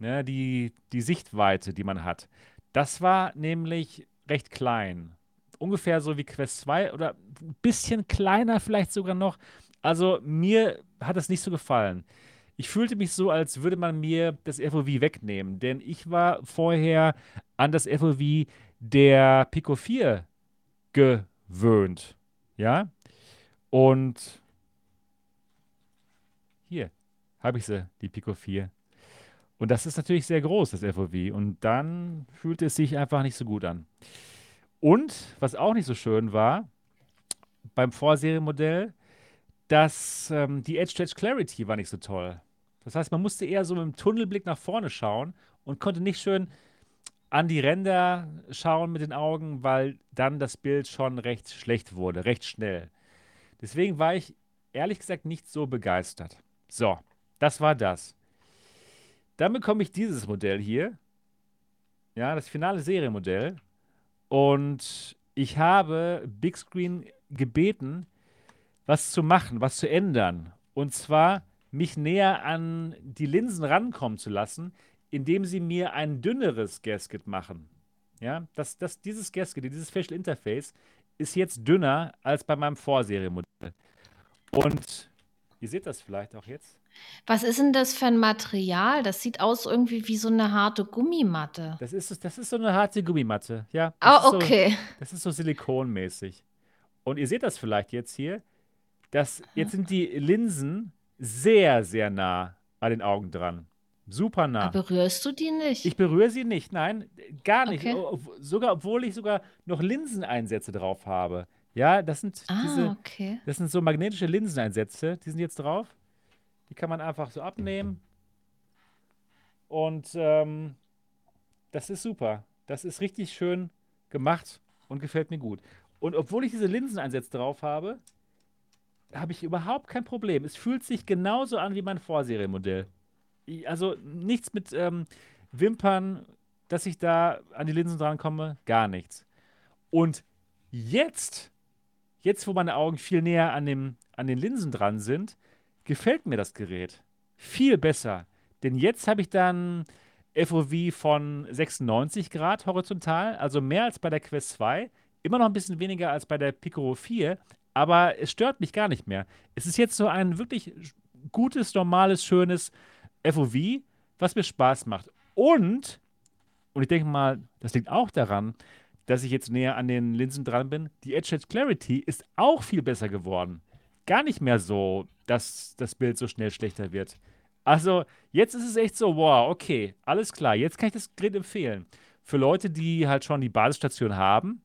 ne, die, die Sichtweite, die man hat. Das war nämlich recht klein. Ungefähr so wie Quest 2 oder ein bisschen kleiner vielleicht sogar noch. Also mir hat es nicht so gefallen. Ich fühlte mich so, als würde man mir das FOV wegnehmen, denn ich war vorher an das FOV der Pico 4 gewöhnt. Ja? Und hier habe ich sie, die Pico 4. Und das ist natürlich sehr groß, das FOV. Und dann fühlte es sich einfach nicht so gut an. Und was auch nicht so schön war, beim Vorserienmodell, dass ähm, die Edge-to-Edge Clarity war nicht so toll. Das heißt, man musste eher so mit dem Tunnelblick nach vorne schauen und konnte nicht schön an die Ränder schauen mit den Augen, weil dann das Bild schon recht schlecht wurde, recht schnell. Deswegen war ich ehrlich gesagt nicht so begeistert. So, das war das. Dann bekomme ich dieses Modell hier. Ja, das finale Serienmodell. Und ich habe Big Screen gebeten, was zu machen, was zu ändern. Und zwar mich näher an die Linsen rankommen zu lassen, indem sie mir ein dünneres Gasket machen. Ja, das, das, dieses Gasket, dieses Facial Interface, ist jetzt dünner als bei meinem Vorserienmodell. Und ihr seht das vielleicht auch jetzt. Was ist denn das für ein Material? Das sieht aus irgendwie wie so eine harte Gummimatte. Das ist, das ist so eine harte Gummimatte, ja. Oh, okay. So, das ist so silikonmäßig. Und ihr seht das vielleicht jetzt hier. Das, jetzt sind die Linsen sehr, sehr nah an den Augen dran. Super nah. Aber berührst du die nicht? Ich berühre sie nicht, nein, gar nicht. Okay. Sogar, obwohl ich sogar noch Linseneinsätze drauf habe. Ja, das sind ah, diese, okay. das sind so magnetische Linseneinsätze, die sind jetzt drauf. Die kann man einfach so abnehmen. Und ähm, das ist super. Das ist richtig schön gemacht und gefällt mir gut. Und obwohl ich diese Linseneinsätze drauf habe, habe ich überhaupt kein Problem. Es fühlt sich genauso an wie mein Vorserienmodell. Also nichts mit ähm, Wimpern, dass ich da an die Linsen drankomme, gar nichts. Und jetzt, jetzt wo meine Augen viel näher an, dem, an den Linsen dran sind, gefällt mir das Gerät viel besser. Denn jetzt habe ich dann FOV von 96 Grad horizontal, also mehr als bei der Quest 2. Immer noch ein bisschen weniger als bei der Pico 4, aber es stört mich gar nicht mehr. Es ist jetzt so ein wirklich gutes, normales, schönes FOV, was mir Spaß macht. Und, und ich denke mal, das liegt auch daran, dass ich jetzt näher an den Linsen dran bin, die Edge Edge Clarity ist auch viel besser geworden. Gar nicht mehr so, dass das Bild so schnell schlechter wird. Also, jetzt ist es echt so, wow, okay, alles klar, jetzt kann ich das Gerät empfehlen. Für Leute, die halt schon die Basisstation haben,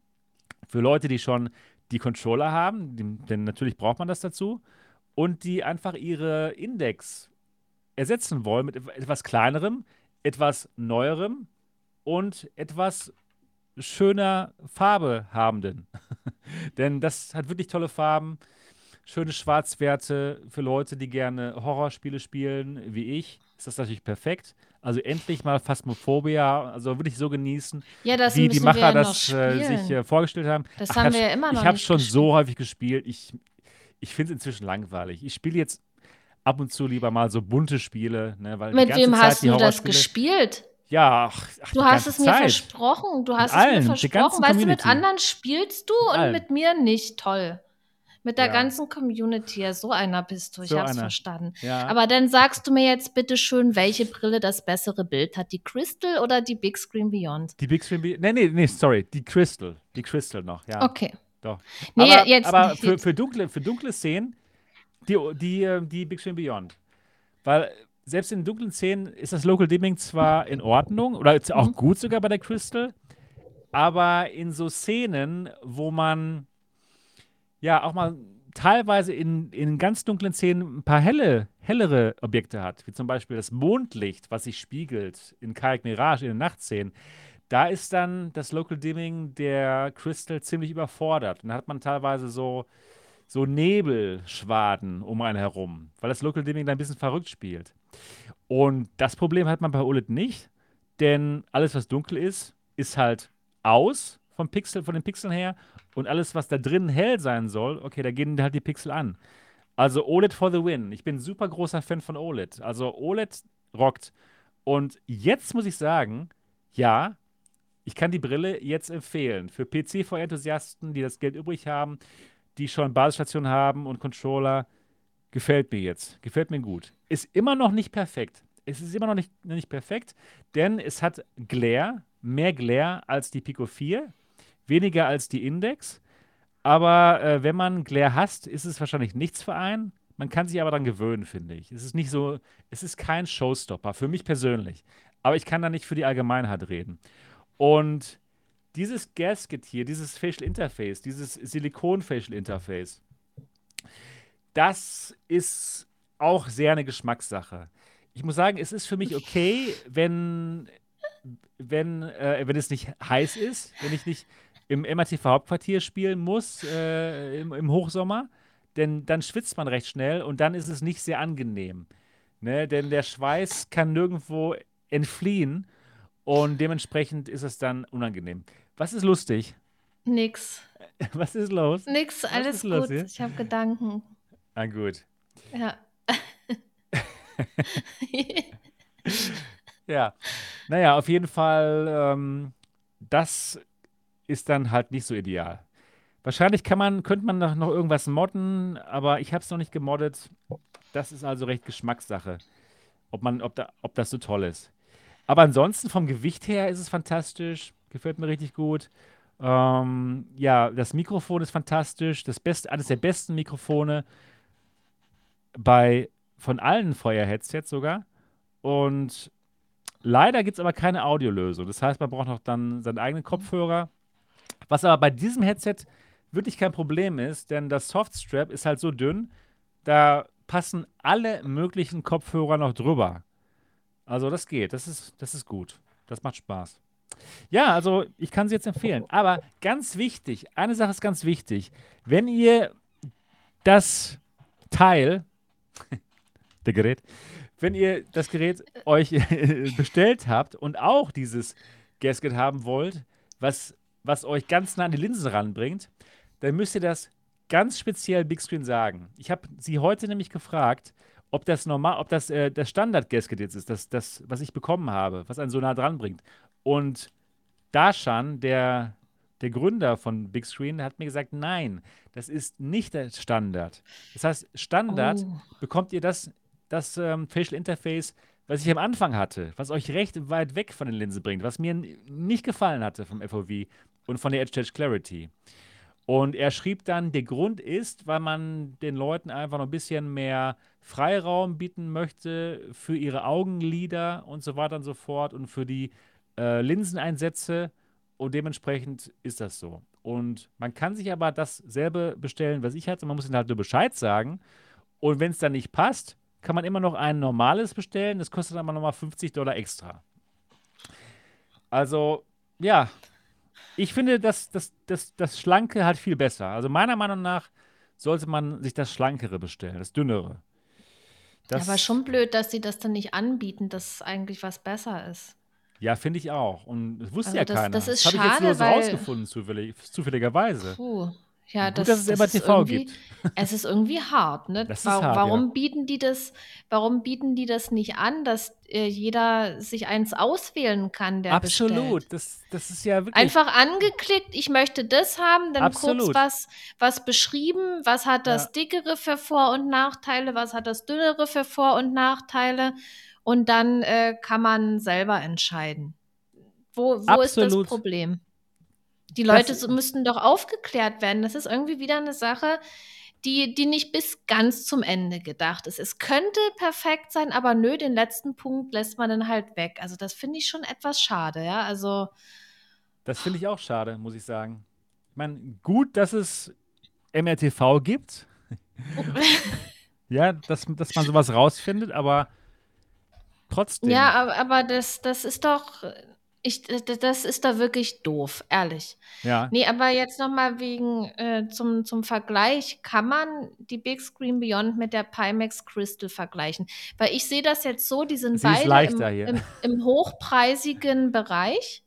für Leute, die schon die Controller haben, denn natürlich braucht man das dazu, und die einfach ihre Index ersetzen wollen mit etwas kleinerem, etwas neuerem und etwas schöner Farbe habenden. <laughs> denn das hat wirklich tolle Farben, schöne Schwarzwerte für Leute, die gerne Horrorspiele spielen, wie ich. Ist das natürlich perfekt. Also endlich mal Phasmophobia, also würde ich so genießen, ja, wie die Macher das äh, sich äh, vorgestellt haben. Das Ach, haben wir ja immer noch Ich habe schon gespielt. so häufig gespielt. Ich, ich finde es inzwischen langweilig. Ich spiele jetzt ab und zu lieber mal so bunte Spiele. Ne, weil Mit wem Zeit hast du das gespielt? Ja, ach, ach, du hast es mir Zeit. versprochen. Du hast mit es allen, mir versprochen. Weißt du, mit anderen spielst du mit und allen. mit mir nicht. Toll. Mit der ja. ganzen Community. Ja, so einer bist du. Ich so hab's einer. verstanden. Ja. Aber dann sagst du mir jetzt bitte schön, welche Brille das bessere Bild hat. Die Crystal oder die Big Screen Beyond? Die Big Screen Beyond. Nee, nee, nee, sorry. Die Crystal. Die Crystal noch, ja. Okay. Doch. Nee, aber, jetzt aber für, für, dunkle, für dunkle Szenen, die, die, ähm, die Big Screen Beyond. Weil selbst in dunklen Szenen ist das Local Dimming zwar in Ordnung oder auch mhm. gut sogar bei der Crystal, aber in so Szenen, wo man ja auch mal teilweise in, in ganz dunklen Szenen ein paar helle, hellere Objekte hat, wie zum Beispiel das Mondlicht, was sich spiegelt in Kayak Mirage in den Nachtszenen. Da ist dann das Local Dimming der Crystal ziemlich überfordert. Und da hat man teilweise so, so Nebelschwaden um einen herum, weil das Local Dimming da ein bisschen verrückt spielt. Und das Problem hat man bei OLED nicht, denn alles, was dunkel ist, ist halt aus vom Pixel, von den Pixeln her und alles, was da drin hell sein soll, okay, da gehen halt die Pixel an. Also OLED for the win. Ich bin super großer Fan von OLED. Also OLED rockt. Und jetzt muss ich sagen, ja, ich kann die Brille jetzt empfehlen. Für PC-VR-Enthusiasten, die das Geld übrig haben, die schon Basisstationen haben und Controller, gefällt mir jetzt. Gefällt mir gut. Ist immer noch nicht perfekt. Es ist immer noch nicht, nicht perfekt, denn es hat Glare, mehr Glare als die Pico 4 weniger als die Index. Aber äh, wenn man Glare hasst, ist es wahrscheinlich nichts für einen. Man kann sich aber daran gewöhnen, finde ich. Es ist nicht so, es ist kein Showstopper, für mich persönlich. Aber ich kann da nicht für die Allgemeinheit reden. Und dieses Gasket hier, dieses Facial Interface, dieses Silikon-Facial Interface, das ist auch sehr eine Geschmackssache. Ich muss sagen, es ist für mich okay, wenn wenn, äh, wenn es nicht heiß ist, wenn ich nicht im MATV-Hauptquartier spielen muss äh, im, im, Hochsommer, denn dann schwitzt man recht schnell und dann ist es nicht sehr angenehm. Ne? Denn der Schweiß kann nirgendwo entfliehen und dementsprechend ist es dann unangenehm. Was ist lustig? Nix. <laughs> Was ist los? Nix, alles gut. Los, ich habe Gedanken. Ah, gut. Ja. <laughs> ja. Naja, auf jeden Fall, ähm, das ist dann halt nicht so ideal. Wahrscheinlich kann man, könnte man noch, noch irgendwas modden, aber ich habe es noch nicht gemoddet. Das ist also recht Geschmackssache, ob, man, ob, da, ob das so toll ist. Aber ansonsten vom Gewicht her ist es fantastisch. Gefällt mir richtig gut. Ähm, ja, das Mikrofon ist fantastisch. Das beste, eines der besten Mikrofone bei von allen Feuer-Headsets sogar. Und leider gibt es aber keine Audiolösung. Das heißt, man braucht noch dann seinen eigenen Kopfhörer. Was aber bei diesem Headset wirklich kein Problem ist, denn das Softstrap ist halt so dünn, da passen alle möglichen Kopfhörer noch drüber. Also das geht, das ist, das ist gut. Das macht Spaß. Ja, also ich kann sie jetzt empfehlen. Aber ganz wichtig, eine Sache ist ganz wichtig. Wenn ihr das Teil, <laughs> der Gerät, wenn ihr das Gerät euch <laughs> bestellt habt und auch dieses Gasket haben wollt, was, was euch ganz nah an die Linsen ranbringt, dann müsst ihr das ganz speziell Big Screen sagen. Ich habe sie heute nämlich gefragt, ob das normal, ob das äh, das Standard-Gasket jetzt ist, das, das, was ich bekommen habe, was einen so nah dran bringt. Und Darshan, der, der Gründer von Big Screen, hat mir gesagt, nein, das ist nicht der Standard. Das heißt, Standard oh. bekommt ihr das, das ähm, Facial Interface, was ich am Anfang hatte, was euch recht weit weg von den Linsen bringt, was mir nicht gefallen hatte vom FOV und von der Edge Edge Clarity. Und er schrieb dann, der Grund ist, weil man den Leuten einfach noch ein bisschen mehr Freiraum bieten möchte für ihre Augenlider und so weiter und so fort und für die äh, Linseneinsätze. Und dementsprechend ist das so. Und man kann sich aber dasselbe bestellen, was ich hatte. Man muss ihnen halt nur Bescheid sagen. Und wenn es dann nicht passt, kann man immer noch ein normales bestellen. Das kostet aber nochmal 50 Dollar extra. Also, ja, ich finde, das, das, das, das Schlanke halt viel besser. Also meiner Meinung nach sollte man sich das Schlankere bestellen, das Dünnere. Das, ja, aber schon blöd, dass sie das dann nicht anbieten, dass eigentlich was besser ist. Ja, finde ich auch. Und das wusste also ja das, keiner. Das ist das habe ich jetzt nur so rausgefunden, zufällig, zufälligerweise. Puh. Ja, Gut, das, dass es immer TV gibt. <laughs> Es ist irgendwie hart, ne? Das warum, hart, warum ja. bieten die das, warum bieten die das nicht an, dass äh, jeder sich eins auswählen kann, der Absolut, bestellt? das, das ist ja wirklich. Einfach angeklickt, ich möchte das haben, dann Absolut. kurz was, was beschrieben, was hat das Ja. dickere für Vor- und Nachteile, was hat das dünnere für Vor- und Nachteile und dann äh, kann man selber entscheiden. Wo, wo ist das. Problem? Die Leute Das- müssten doch aufgeklärt werden. Das ist irgendwie wieder eine Sache, die, die nicht bis ganz zum Ende gedacht ist. Es könnte perfekt sein, aber nö, den letzten Punkt lässt man dann halt weg. Also das finde ich schon etwas schade, ja. Also Das finde ich auch schade, muss ich sagen. Ich meine, gut, dass es MRTV gibt. <laughs> ja, dass, dass man sowas rausfindet, aber trotzdem. ja, aber, aber das, das ist doch, ich, das ist da wirklich doof, ehrlich. Ja. Nee, aber jetzt nochmal wegen äh, zum, zum Vergleich, kann man die Big Screen Beyond mit der Pimax Crystal vergleichen? Weil ich sehe das jetzt so, die sind Sie beide im, im, im hochpreisigen Bereich.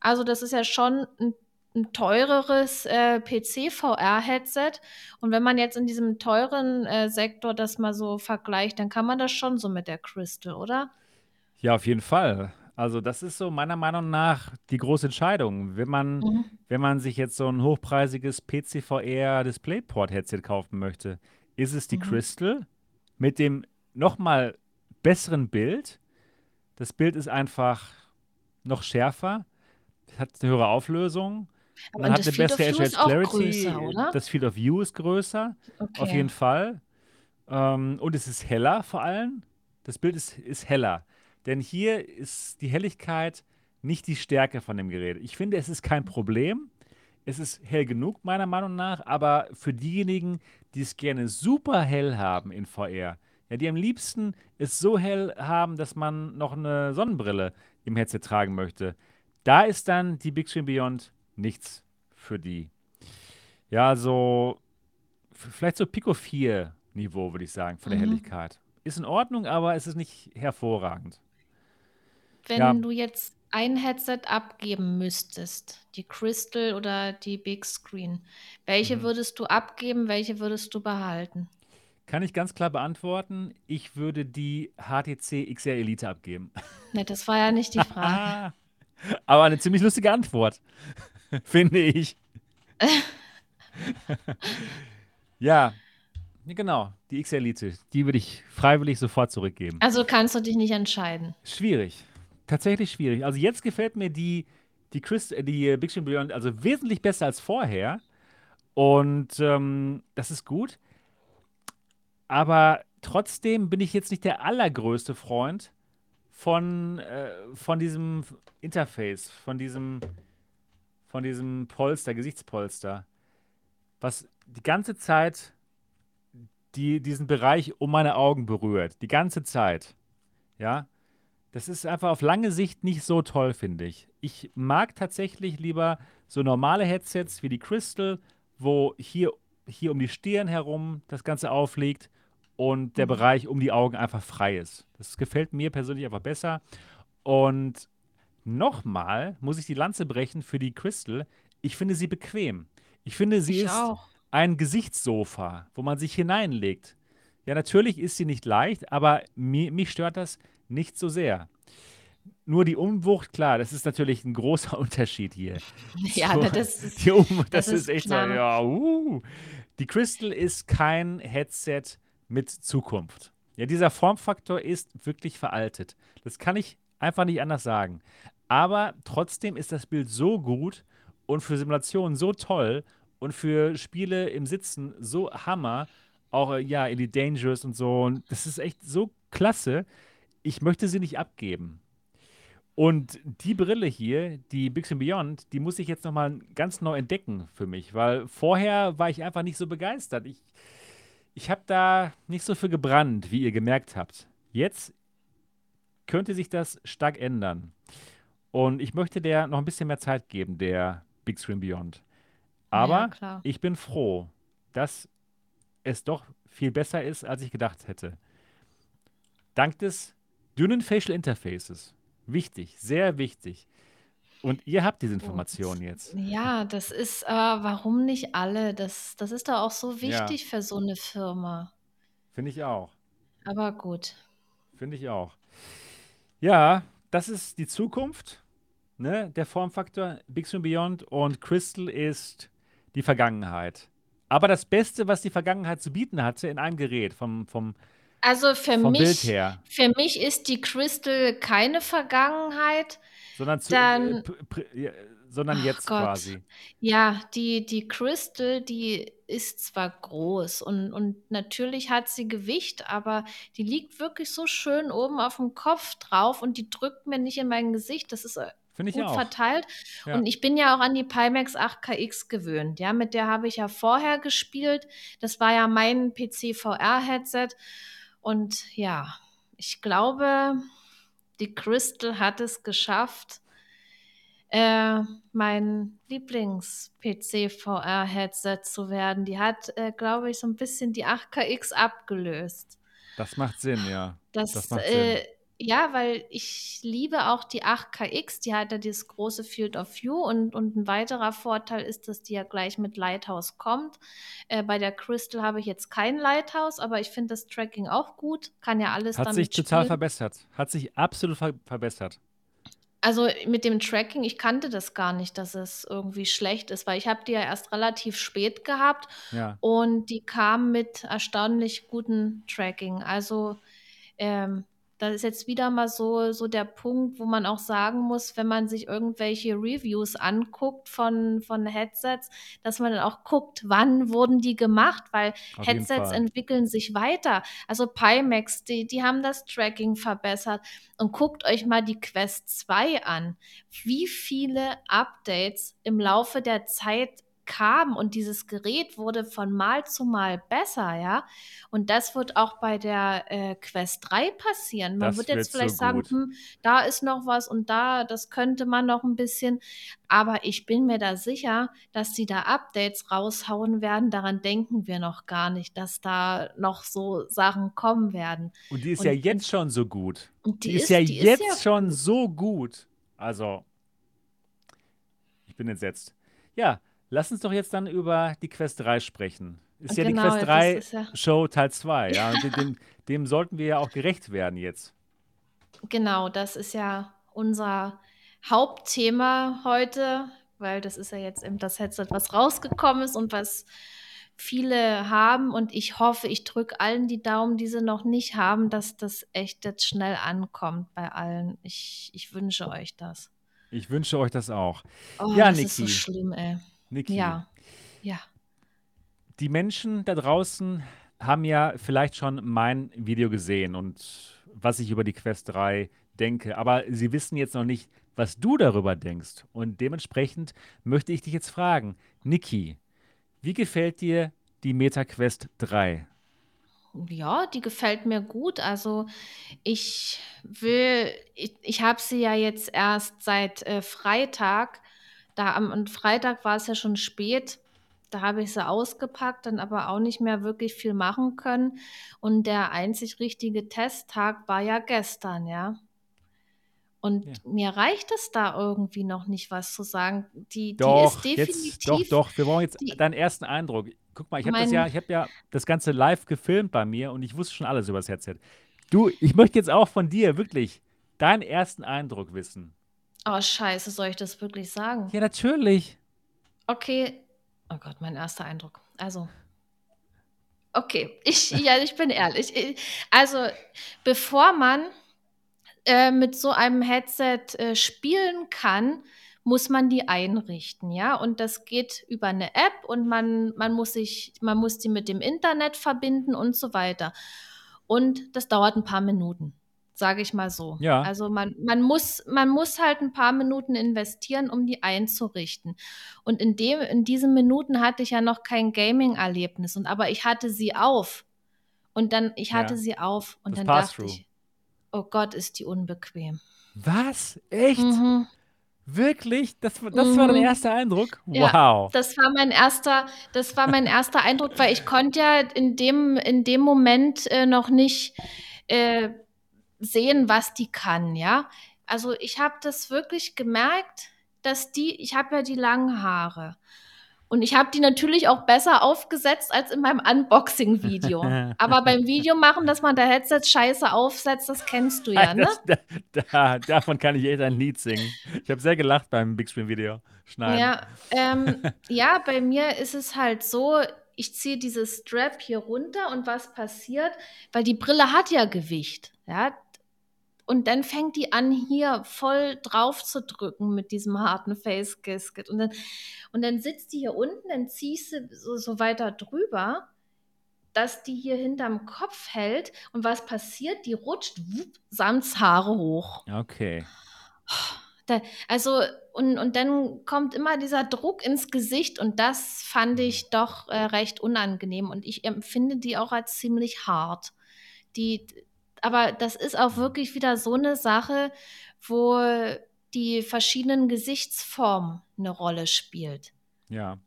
Also das ist ja schon ein, ein teureres äh, PC-VR-Headset. Und wenn man jetzt in diesem teuren äh, Sektor das mal so vergleicht, dann kann man das schon so mit der Crystal, oder? Ja, auf jeden Fall. Also das ist so meiner Meinung nach die große Entscheidung. Wenn man, Mhm. wenn man sich jetzt so ein hochpreisiges PCVR DisplayPort-Headset kaufen möchte, ist es die Mhm. Crystal mit dem nochmal besseren Bild. Das Bild ist einfach noch schärfer, hat eine höhere Auflösung. Aber Man hat das eine Field of bessere View ist HH auch Clarity. größer, oder? Das Field of View ist größer, auf Okay. jeden Fall. Ähm, und es ist heller vor allem. Das Bild ist, ist heller. Denn hier ist die Helligkeit nicht die Stärke von dem Gerät. Ich finde, es ist kein Problem. Es ist hell genug, meiner Meinung nach. Aber für diejenigen, die es gerne super hell haben in VR, ja, die am liebsten es so hell haben, dass man noch eine Sonnenbrille im Headset tragen möchte. Da ist dann die Big Screen Beyond nichts für die. Ja, so vielleicht so Pico 4 Niveau, würde ich sagen, von der mhm. Helligkeit. Ist in Ordnung, aber es ist nicht hervorragend. Wenn ja. du jetzt ein Headset abgeben müsstest, die Crystal oder die Big Screen, welche mhm. würdest du abgeben, welche würdest du behalten? Kann ich ganz klar beantworten. Ich würde die HTC XR Elite abgeben. <laughs> Ne, das war ja nicht die Frage. <laughs> Aber eine ziemlich lustige Antwort, <laughs> finde ich. ja, genau. Die XR Elite, die würde ich freiwillig sofort zurückgeben. Also kannst du dich nicht entscheiden. Schwierig. Tatsächlich schwierig. Also jetzt gefällt mir die, die, Chris, die Big Screen Beyond also wesentlich besser als vorher. Und ähm, das ist gut. Aber trotzdem bin ich jetzt nicht der allergrößte Freund von, äh, von diesem Interface, von diesem, von diesem Polster, Gesichtspolster, was die ganze Zeit die, diesen Bereich um meine Augen berührt. Die ganze Zeit. Ja. Das ist einfach auf lange Sicht nicht so toll, finde ich. Ich mag tatsächlich lieber so normale Headsets wie die Crystal, wo hier, hier um die Stirn herum das Ganze aufliegt und der mhm. Bereich um die Augen einfach frei ist. Das gefällt mir persönlich einfach besser. Und nochmal muss ich die Lanze brechen für die Crystal. Ich finde sie bequem. Ich finde, sie ich ist auch. ein Gesichtssofa, wo man sich hineinlegt. Ja, natürlich ist sie nicht leicht, aber mi mich stört das nicht so sehr. Nur die Umwucht, klar, das ist natürlich ein großer <laughs> Unterschied hier. Ja, so, das, ist, <laughs> die Umwucht, das, das ist, echt klar. so, ja, uh. Die Crystal ist kein Headset, mit Zukunft. Ja, dieser Formfaktor ist wirklich veraltet. Das kann ich einfach nicht anders sagen. Aber trotzdem ist das Bild so gut und für Simulationen so toll und für Spiele im Sitzen so Hammer. Auch äh, ja, in die Dangerous und so. Und das ist echt so klasse. Ich möchte sie nicht abgeben. Und die Brille hier, die Big Beyond, die muss ich jetzt nochmal ganz neu entdecken für mich, weil vorher war ich einfach nicht so begeistert. Ich, ich habe da nicht so für gebrannt, wie ihr gemerkt habt. Jetzt könnte sich das stark ändern. Und ich möchte der noch ein bisschen mehr Zeit geben, der Big Screen Beyond. Aber ja, ich bin froh, dass es doch viel besser ist, als ich gedacht hätte. Dank des dünnen Facial Interfaces. Wichtig, sehr wichtig. Und ihr habt diese Informationen jetzt. Ja, das ist, äh, warum nicht alle? Das, das ist doch auch so wichtig für so eine Firma. Finde ich auch. Aber gut. Finde ich auch. Ja, das ist die Zukunft, ne? Der Formfaktor Big and Beyond und Crystal ist die Vergangenheit. Aber das Beste, was die Vergangenheit zu bieten hatte in einem Gerät, vom, vom, Also für vom mich, für mich ist die Crystal keine Vergangenheit. Sondern, zu, äh, äh, sondern jetzt Gott. quasi. Ja, die, die Crystal, die ist zwar groß und, und natürlich hat sie Gewicht, aber die liegt wirklich so schön oben auf dem Kopf drauf und die drückt mir nicht in mein Gesicht. Das ist äh, Finde gut verteilt. Ja. Und ich bin ja auch an die Pimax 8KX gewöhnt. Ja, mit der habe ich ja vorher gespielt. Das war ja mein PC-VR-Headset. Und ja, ich glaube, die Crystal hat es geschafft, äh, mein Lieblings-PC-VR-Headset zu werden. Die hat, äh, glaube ich, so ein bisschen die 8KX abgelöst. Das macht Sinn, ja. Das, das macht Sinn. Äh, ja, weil ich liebe auch die 8KX, die hat ja dieses große Field of View und, und ein weiterer Vorteil ist, dass die ja gleich mit Lighthouse kommt. Äh, bei der Crystal habe ich jetzt kein Lighthouse, aber ich finde das Tracking auch gut, kann ja alles Hat sich total spielen. verbessert, hat sich absolut ver verbessert. Also mit dem Tracking, ich kannte das gar nicht, dass es irgendwie schlecht ist, weil ich habe die ja erst relativ spät gehabt Ja. und die kam mit erstaunlich gutem Tracking. Also ähm, das ist jetzt wieder mal so, so der Punkt, wo man auch sagen muss, wenn man sich irgendwelche Reviews anguckt von, von Headsets, dass man dann auch guckt, wann wurden die gemacht, weil Auf Headsets entwickeln sich weiter. Also Pimax, die, die haben das Tracking verbessert. Und guckt euch mal die Quest 2 an. Wie viele Updates im Laufe der Zeit kam und dieses Gerät wurde von Mal zu Mal besser, ja. Und das wird auch bei der äh, Quest 3 passieren. Man Das wird jetzt so vielleicht sagen, gut. hm, da ist noch was und da, das könnte man noch ein bisschen. Aber ich bin mir da sicher, dass die da Updates raushauen werden. Daran denken wir noch gar nicht, dass da noch so Sachen kommen werden. Und die ist ja Und, und, jetzt schon so gut. Die die ist ja ist, die ist jetzt ja schon so gut. Also, ich bin entsetzt. Ja, lass uns doch jetzt dann über die Quest 3 sprechen. Ist ja die genau, Quest das 3 ist ja. Show Teil 2, ja. <laughs> Dem, dem sollten wir ja auch gerecht werden jetzt. Genau, das ist ja unser Hauptthema heute, weil das ist ja jetzt eben das Headset, was rausgekommen ist und was viele haben. Und ich hoffe, ich drücke allen die Daumen, die sie noch nicht haben, dass das echt jetzt schnell ankommt bei allen. Ich, ich wünsche euch das. Ich wünsche euch das auch. Oh, Ja, das ist so Niki, schlimm, ey. Niki, Ja, ja. die Menschen da draußen haben ja vielleicht schon mein Video gesehen und was ich über die Quest 3 denke, aber sie wissen jetzt noch nicht, was du darüber denkst. Und dementsprechend möchte ich dich jetzt fragen, Niki, wie gefällt dir die MetaQuest 3? Ja, die gefällt mir gut. Also ich will, ich, ich habe sie ja jetzt erst seit äh, Freitag. Da am am Freitag war es ja schon spät. Da habe ich sie ausgepackt, dann aber auch nicht mehr wirklich viel machen können. Und der einzig richtige Testtag war ja gestern, ja. Ja. Und mir reicht es da irgendwie noch nicht, was zu sagen. Die, die ist Doch, jetzt, doch, definitiv doch, wir brauchen jetzt die, deinen ersten Eindruck. Guck mal, ich habe das ja, ich habe ja das Ganze live gefilmt bei mir und ich wusste schon alles über das Headset. Du, ich möchte jetzt auch von dir wirklich deinen ersten Eindruck wissen. Oh Scheiße, soll ich das wirklich sagen? Ja, natürlich. Okay. Oh Gott, mein erster Eindruck. Also, okay, ich, ja, ich bin ehrlich. Ich- Also, bevor man äh, mit so einem Headset äh, spielen kann, muss man die einrichten, ja. Und das geht über eine App und man, man muss sich, man muss die mit dem Internet verbinden und so weiter. Und das dauert ein paar Minuten, sage ich mal so. Ja, Also man, man muss, man muss halt ein paar Minuten investieren, um die einzurichten. Und in dem, in diesen Minuten hatte ich ja noch kein Gaming-Erlebnis. Und aber ich hatte sie auf. Und dann, ich hatte ja. sie auf und Das dann dachte ich, oh Gott, ist die unbequem. Was? Echt? Mhm. Wirklich? Das, war- das war dein Mhm. erster Eindruck? Ja, Wow. das war mein erster, das war mein erster Eindruck, weil ich konnte ja in dem, in dem Moment äh, noch nicht äh, sehen, was die kann, ja. Also ich habe das wirklich gemerkt, dass die, ich habe ja die langen Haare. Und ich habe die natürlich auch besser aufgesetzt als in meinem Unboxing-Video. <laughs> Aber beim Video machen, dass man der Headset scheiße aufsetzt, das kennst du ja, ne? Das, da, da, davon kann ich echt ein Lied singen. Ich habe sehr gelacht beim Big Screen Video schneiden. Ja, ähm, <laughs> ja, bei mir ist es halt so, ich ziehe dieses Strap hier runter und was passiert? Weil die Brille hat ja Gewicht, ja. Und dann fängt die an, hier voll drauf zu drücken mit diesem harten Face Gasket. Und dann, und dann sitzt die hier unten, dann ziehst du so, so weiter drüber, dass die hier hinterm Kopf hält. Und was passiert? Die rutscht wupp, samts Haare hoch. Okay. Da, also, und, und dann kommt immer dieser Druck ins Gesicht und das fand ich doch äh, recht unangenehm und ich empfinde die auch als ziemlich hart. Die, aber das ist auch wirklich wieder so eine Sache, wo die verschiedenen Gesichtsformen eine Rolle spielt. Ja.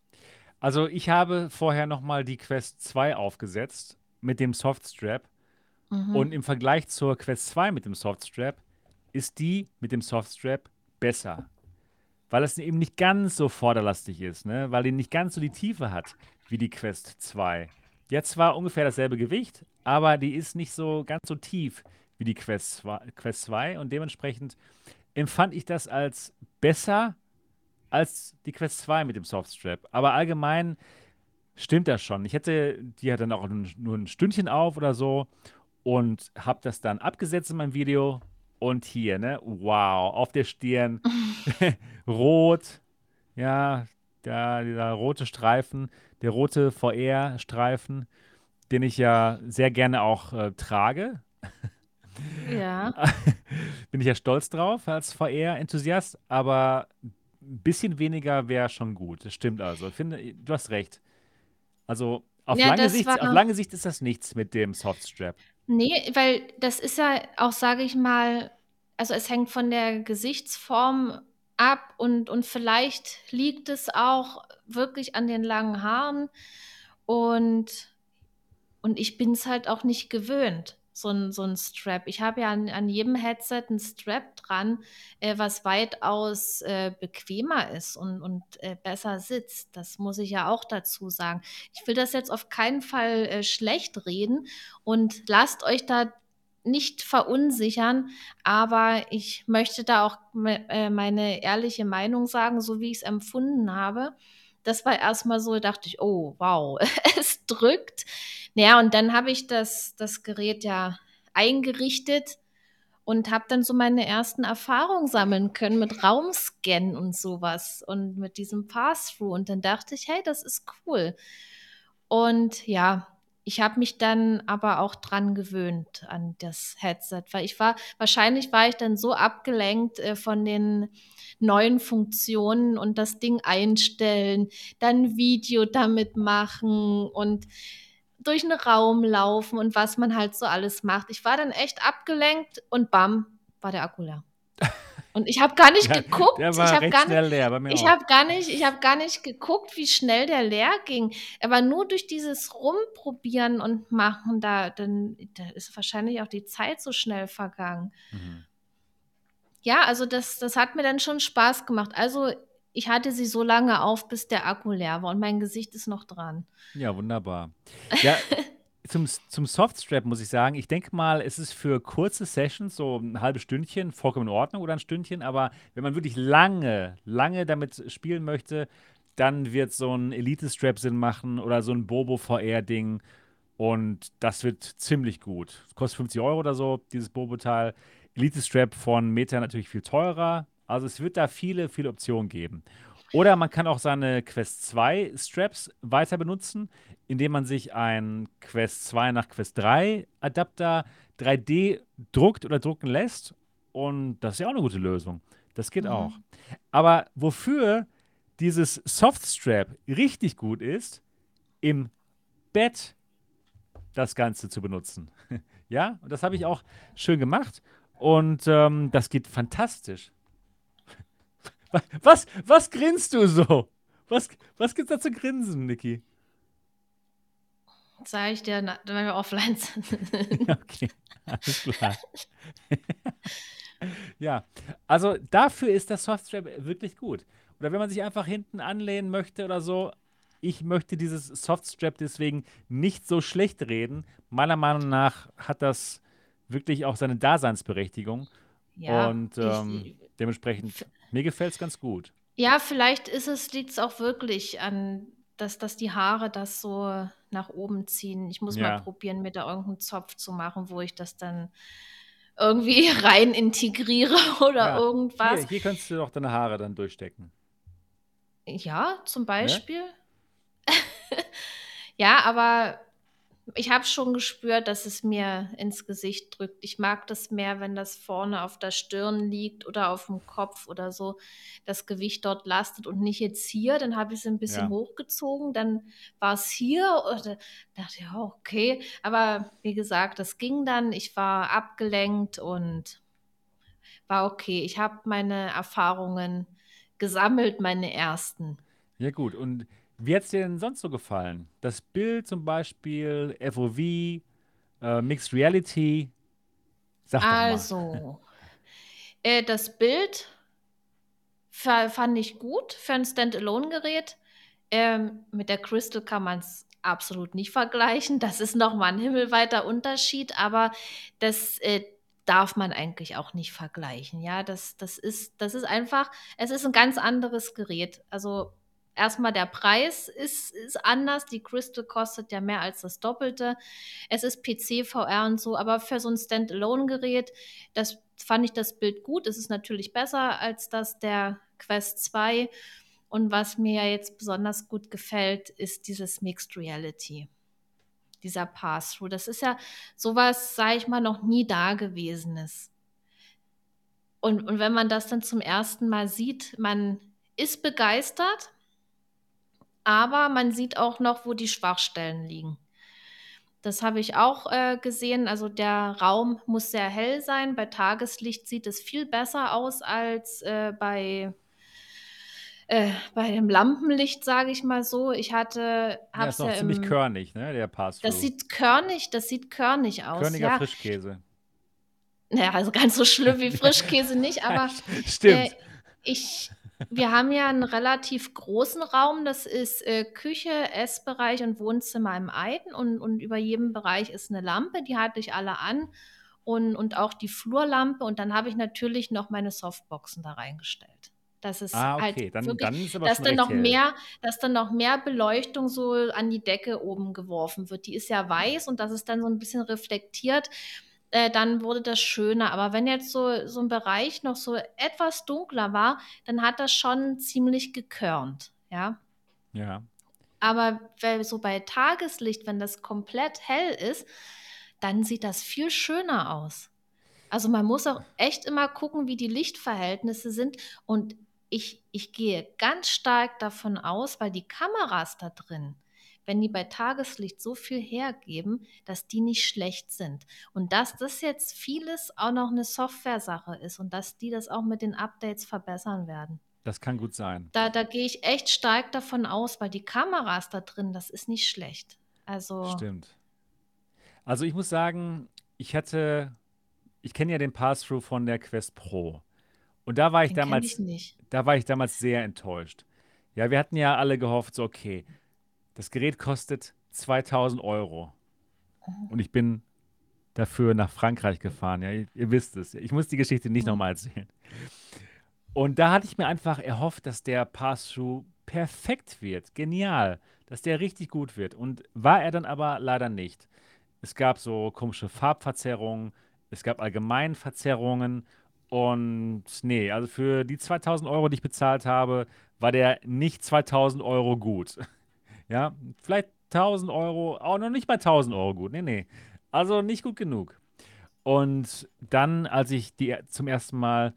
Also ich habe vorher nochmal die Quest 2 aufgesetzt mit dem Softstrap. Mhm. Und im Vergleich zur Quest 2 mit dem Softstrap ist die mit dem Softstrap besser. Weil es eben nicht ganz so vorderlastig ist, ne? Weil die nicht ganz so die Tiefe hat wie die Quest 2. Die hat zwar ungefähr dasselbe Gewicht, aber die ist nicht so ganz so tief wie die Quest 2, Quest 2 und dementsprechend empfand ich das als besser als die Quest 2 mit dem Softstrap. Aber allgemein stimmt das schon. Ich hätte die hat dann auch nur ein Stündchen auf oder so und habe das dann abgesetzt in meinem Video und hier, ne? Wow, auf der Stirn <laughs> <laughs> rot, ja, da dieser rote Streifen, der rote VR-Streifen, den ich ja sehr gerne auch äh, trage. Ja. <laughs> Bin ich ja stolz drauf als VR-Enthusiast, aber ein bisschen weniger wäre schon gut. Das stimmt also. Ich finde, du hast recht. Also auf, ja, lange Sicht, auf lange Sicht ist das nichts mit dem Softstrap. Nee, weil das ist ja auch, sage ich mal, also es hängt von der Gesichtsform ab und, und vielleicht liegt es auch wirklich an den langen Haaren und, und ich bin es halt auch nicht gewöhnt so ein, so ein Strap. Ich habe ja an, an jedem Headset ein Strap dran, äh, was weitaus äh, bequemer ist und, und äh, besser sitzt. Das muss ich ja auch dazu sagen. Ich will das jetzt auf keinen Fall äh, schlecht reden und lasst euch da nicht verunsichern, aber ich möchte da auch äh, meine ehrliche Meinung sagen, so wie ich es empfunden habe. Das war erstmal so, dachte ich, oh, wow, <laughs> es drückt. Naja, und dann habe ich das, das Gerät ja eingerichtet und habe dann so meine ersten Erfahrungen sammeln können mit Raumscan und sowas und mit diesem Pass-Through. Und dann dachte ich, hey, das ist cool. Und ja, ich habe mich dann aber auch dran gewöhnt an das Headset, weil ich war, wahrscheinlich war ich dann so abgelenkt äh, von den neuen Funktionen und das Ding einstellen, dann Video damit machen und durch einen Raum laufen und was man halt so alles macht. Ich war dann echt abgelenkt und bam, war der Akku leer. <laughs> Und ich habe gar nicht ja, geguckt. Der war ich habe gar, nicht, ich hab gar nicht, ich habe gar nicht geguckt, wie schnell der leer ging. Aber nur durch dieses Rumprobieren und Machen, da, dann, da ist wahrscheinlich auch die Zeit so schnell vergangen. Mhm. Ja, also das, das hat mir dann schon Spaß gemacht. Also ich hatte sie so lange auf, bis der Akku leer war und mein Gesicht ist noch dran. Ja, wunderbar. Ja, <laughs> zum, zum Softstrap muss ich sagen, ich denke mal, es ist für kurze Sessions, so ein halbes Stündchen, vollkommen in Ordnung oder ein Stündchen, aber wenn man wirklich lange, lange damit spielen möchte, dann wird so ein Elite-Strap Sinn machen oder so ein Bobo-VR-Ding und das wird ziemlich gut. Kostet 50 Euro oder so, dieses Bobo-Teil. Elite-Strap von Meta natürlich viel teurer, also es wird da viele, viele Optionen geben. Oder man kann auch seine Quest 2 Straps weiter benutzen, indem man sich ein Quest 2 nach Quest 3 Adapter 3D druckt oder drucken lässt. Und das ist ja auch eine gute Lösung. Das geht mhm. auch. Aber wofür dieses Softstrap richtig gut ist, im Bett das Ganze zu benutzen. <laughs> ja, und das habe ich auch schön gemacht. Und ähm, das geht fantastisch. <laughs> Was, was grinst du so? Was, was gibt's da zu grinsen, Niki? Sag ich dir, wenn wir offline sind. <laughs> okay, alles klar. <laughs> ja, also dafür ist das Softstrap wirklich gut. Oder wenn man sich einfach hinten anlehnen möchte oder so, ich möchte dieses Softstrap deswegen nicht so schlecht reden. Meiner Meinung nach hat das wirklich auch seine Daseinsberechtigung. Ja, und ähm, ich, dementsprechend mir gefällt es ganz gut. Ja, vielleicht ist es, liegt es auch wirklich an, dass, dass die Haare das so nach oben ziehen. Ich muss ja. mal probieren, mir da irgendeinen Zopf zu machen, wo ich das dann irgendwie <laughs> rein integriere oder ja. irgendwas. Hier, hier kannst du doch deine Haare dann durchstecken. Ja, zum Beispiel. Ja, <laughs> ja aber ich habe schon gespürt, dass es mir ins Gesicht drückt. Ich mag das mehr, wenn das vorne auf der Stirn liegt oder auf dem Kopf oder so, das Gewicht dort lastet und nicht jetzt hier. Dann habe ich es ein bisschen ja. hochgezogen, dann war es hier oder dachte ja, okay. Aber wie gesagt, das ging dann. Ich war abgelenkt und war okay. Ich habe meine Erfahrungen gesammelt, meine ersten. Ja gut, und wie hat es dir denn sonst so gefallen? Das Bild zum Beispiel, FOV, äh, Mixed Reality. Sag also, äh, das Bild fand ich gut für ein Standalone-Gerät. Ähm, mit der Crystal kann man es absolut nicht vergleichen. Das ist nochmal ein himmelweiter Unterschied, aber das äh, darf man eigentlich auch nicht vergleichen. Ja, das, das, ist, das ist einfach, es ist ein ganz anderes Gerät. Also erstmal der Preis ist, ist anders. Die Crystal kostet ja mehr als das Doppelte. Es ist PC, VR und so, aber für so ein Standalone-Gerät, das fand ich das Bild gut. Es ist natürlich besser als das der Quest 2. Und was mir jetzt besonders gut gefällt, ist dieses Mixed Reality. Dieser Pass-Through. Das ist ja sowas, sage ich mal, noch nie dagewesenes. Und, und wenn man das dann zum ersten Mal sieht, man ist begeistert, aber man sieht auch noch, wo die Schwachstellen liegen. Das habe ich auch äh, gesehen. Also der Raum muss sehr hell sein. Bei Tageslicht sieht es viel besser aus als äh, bei, äh, bei dem Lampenlicht, sage ich mal so. Ich hatte, ja, ist noch ja ziemlich im, körnig, ne? Der Pass. Das sieht körnig, das sieht körnig aus. Körniger ja. Frischkäse. Naja, also ganz so schlimm wie <laughs> Frischkäse nicht, aber Stimmt. Äh, ich, wir haben ja einen relativ großen Raum. Das ist äh, Küche, Essbereich und Wohnzimmer im einen. Und, und über jedem Bereich ist eine Lampe. Die hatte ich alle an. Und, und auch die Flurlampe. Und dann habe ich natürlich noch meine Softboxen da reingestellt. Das ist ah, halt okay. halt dann, wirklich, dann ist aber dass dann noch hell. mehr, dass dann noch mehr Beleuchtung so an die Decke oben geworfen wird. Die ist ja weiß und das ist dann so ein bisschen reflektiert äh, dann wurde das schöner. Aber wenn jetzt so, so ein Bereich noch so etwas dunkler war, dann hat das schon ziemlich gekörnt, ja. Ja. Aber so bei Tageslicht, wenn das komplett hell ist, dann sieht das viel schöner aus. Also man muss auch echt immer gucken, wie die Lichtverhältnisse sind. Und ich, ich gehe ganz stark davon aus, weil die Kameras da drin, wenn die bei Tageslicht so viel hergeben, dass die nicht schlecht sind. Und dass das jetzt vieles auch noch eine Software-Sache ist und dass die das auch mit den Updates verbessern werden. Das kann gut sein. Da, da gehe ich echt stark davon aus, weil die Kameras da drin, das ist nicht schlecht. Also. Stimmt. Also ich muss sagen, ich hatte, ich kenne ja den Pass-Through von der Quest Pro. Und da war ich den damals, ich da war ich damals sehr enttäuscht. Ja, wir hatten ja alle gehofft, so okay, das Gerät kostet 2000 Euro. Und ich bin dafür nach Frankreich gefahren. Ja, ihr, ihr wisst es. Ich muss die Geschichte nicht nochmal erzählen. Und da hatte ich mir einfach erhofft, dass der Pass-Through perfekt wird. Genial. Dass der richtig gut wird. Und war er dann aber leider nicht. Es gab so komische Farbverzerrungen. Es gab allgemein Verzerrungen. Und nee, also für die 2000 Euro, die ich bezahlt habe, war der nicht 2000 Euro gut. <laughs> Ja, vielleicht 1000 Euro, auch noch nicht mal 1000 Euro gut. Nee, nee. Also nicht gut genug. Und dann, als ich die, zum ersten Mal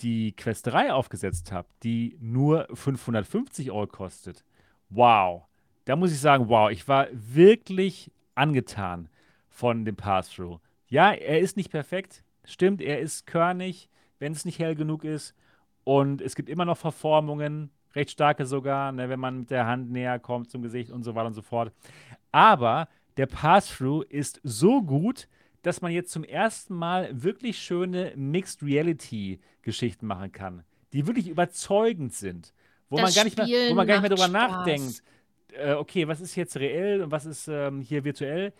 die Quest 3 aufgesetzt habe, die nur 550 Euro kostet, wow. Da muss ich sagen, wow, ich war wirklich angetan von dem Pass-Through. Ja, er ist nicht perfekt, stimmt, er ist körnig, wenn es nicht hell genug ist. Und es gibt immer noch Verformungen, recht starke sogar, ne, wenn man mit der Hand näher kommt zum Gesicht und so weiter und so fort. Aber der Pass-Through ist so gut, dass man jetzt zum ersten Mal wirklich schöne Mixed Reality Geschichten machen kann, die wirklich überzeugend sind, wo das man gar nicht mehr, wo man gar nicht mehr drüber Spaß. nachdenkt. Äh, okay, was ist jetzt reell und was ist ähm, hier virtuell?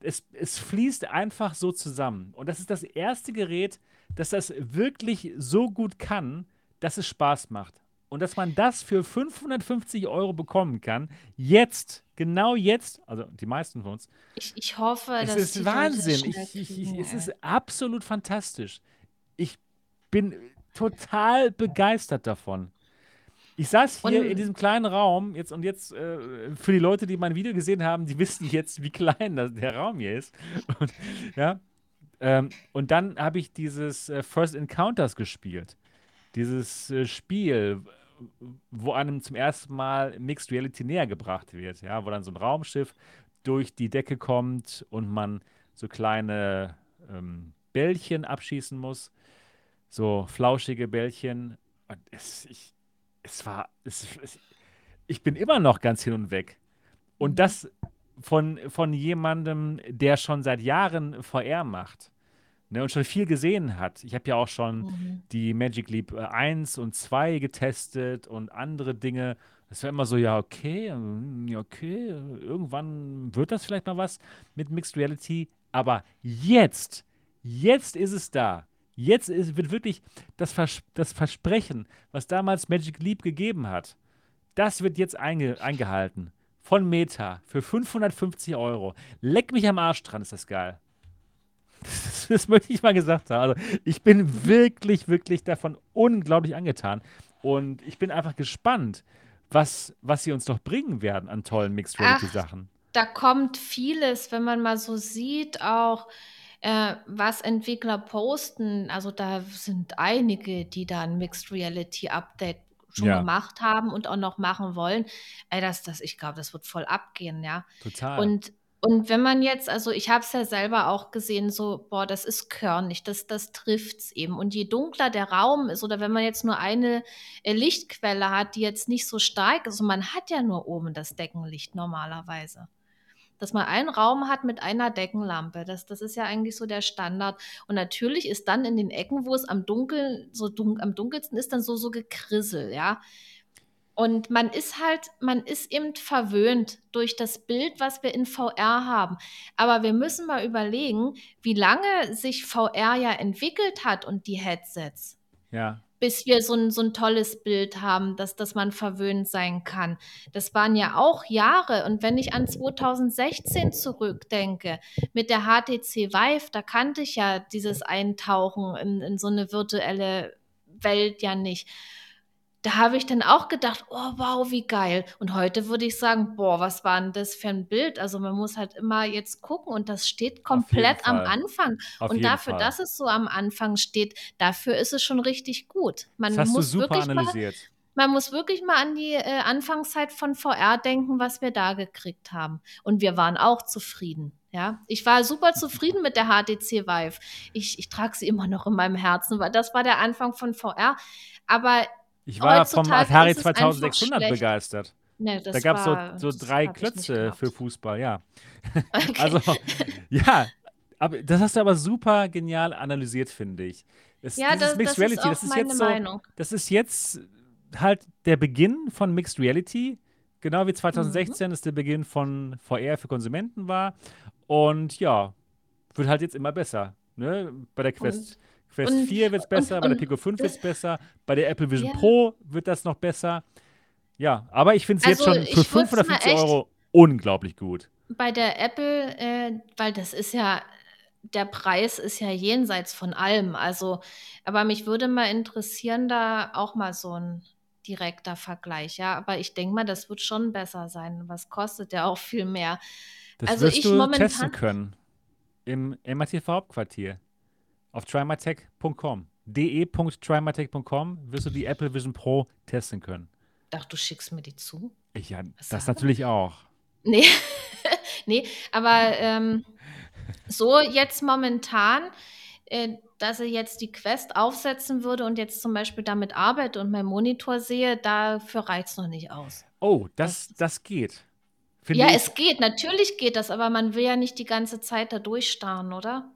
Es, es fließt einfach so zusammen. Und das ist das erste Gerät, das das wirklich so gut kann, dass es Spaß macht. Und dass man das für 550 Euro bekommen kann, jetzt, genau jetzt, also die meisten von uns. Ich, ich hoffe, es dass ist Wahnsinn. Ich, ich, ich, es ist absolut fantastisch. Ich bin total begeistert davon. Ich saß hier und, in diesem kleinen Raum jetzt und jetzt äh, für die Leute, die mein Video gesehen haben, die wissen jetzt, wie klein das, der Raum hier ist. Und, ja, ähm, und dann habe ich dieses äh, First Encounters gespielt dieses äh, Spiel, wo einem zum ersten Mal Mixed Reality näher gebracht wird, ja, wo dann so ein Raumschiff durch die Decke kommt und man so kleine ähm, Bällchen abschießen muss, so flauschige Bällchen. Und es, ich, es war, es, es, ich bin immer noch ganz hin und weg. Und mhm. das von, von jemandem, der schon seit Jahren VR macht ne, und schon viel gesehen hat. Ich habe ja auch schon mhm. die Magic Leap 1 äh, und 2 getestet und andere Dinge. Es war immer so, ja, okay, ja, okay, irgendwann wird das vielleicht mal was mit Mixed Reality. Aber jetzt, jetzt ist es da. Jetzt ist, wird wirklich das, Vers das Versprechen, was damals Magic Leap gegeben hat, das wird jetzt einge eingehalten. Von Meta für 550 Euro. Leck mich am Arsch dran, ist das geil. Das, <laughs> das, möchte ich mal gesagt haben. Also ich bin wirklich, wirklich davon unglaublich angetan. Und ich bin einfach gespannt, was, was sie uns noch bringen werden an tollen Mixed Reality-Sachen. Da kommt vieles, wenn man mal so sieht, auch äh, was Entwickler posten. Also da sind einige, die da ein Mixed Reality Update schon ja. gemacht haben und auch noch machen wollen, ey, das, das, ich glaube, das wird voll abgehen, ja. Total. Und und wenn man jetzt, also ich habe es ja selber auch gesehen, so, boah, das ist körnig, das, das trifft es eben. Und je dunkler der Raum ist, oder wenn man jetzt nur eine äh, Lichtquelle hat, die jetzt nicht so stark ist, und man hat ja nur oben das Deckenlicht normalerweise. Dass man einen Raum hat mit einer Deckenlampe, das, das ist ja eigentlich so der Standard. Und natürlich ist dann in den Ecken, wo es am dunkel, so dun am dunkelsten ist, dann so, so gekrissel, ja. Und man ist halt, man ist eben verwöhnt durch das Bild, was wir in VR haben. Aber wir müssen mal überlegen, wie lange sich VR ja entwickelt hat und die Headsets. Ja. Bis wir so ein, so ein tolles Bild haben, dass, dass man verwöhnt sein kann. Das waren ja auch Jahre. Und wenn ich an 2016 zurückdenke, mit der HTC Vive, da kannte ich ja dieses Eintauchen in, in so eine virtuelle Welt ja nicht da habe ich dann auch gedacht, oh wow, wie geil. Und heute würde ich sagen, boah, was war denn das für ein Bild? Also man muss halt immer jetzt gucken und das steht komplett am Anfang. Auf und dafür, Fall. dass es so am Anfang steht, dafür ist es schon richtig gut. Man das hast muss du super wirklich analysiert. Mal, man muss wirklich mal an die äh, Anfangszeit von VR denken, was wir da gekriegt haben. Und wir waren auch zufrieden. Ja, ich war super zufrieden mit der HTC Vive. Ich, ich trage sie immer noch in meinem Herzen, weil das war der Anfang von VR. Aber ich war vom Atari 2600 begeistert. Nee, da gab es so, so drei Klötze für Fußball, ja. <laughs> Okay. also, <laughs> ja, aber das hast du aber super genial analysiert, finde ich. Das, ja, das, Mixed das Reality, ist auch das ist jetzt so, Das ist jetzt halt der Beginn von Mixed Reality. Genau wie 2016 mhm. es der Beginn von VR für Konsumenten war. Und ja, wird halt jetzt immer besser. Ne? Bei der Quest. Und Quest und, 4 wird es besser, und, bei der Pico 5 wird es besser, bei der Apple Vision yeah. Pro wird das noch besser. Ja, aber ich finde es also, jetzt schon für 550 Euro unglaublich gut. Bei der Apple, äh, weil das ist ja, der Preis ist ja jenseits von allem. Also, aber mich würde mal interessieren, da auch mal so ein direkter Vergleich, ja. Aber ich denke mal, das wird schon besser sein. Was kostet ja auch viel mehr. Das also wirst ich du momentan testen können im MATV Hauptquartier auf trymytech.com. de.trymytech.com wirst du die Apple Vision Pro testen können. Ach, du schickst mir die zu? Ich, ja, Was das natürlich auch. Nee, <laughs> nee aber ähm, so jetzt momentan, äh, dass ich jetzt die Quest aufsetzen würde und jetzt zum Beispiel damit arbeite und meinen Monitor sehe, dafür reicht es noch nicht aus. Oh, das, das, das geht. ja, ich. es geht, natürlich geht das, aber man will ja nicht die ganze Zeit da durchstarren, oder?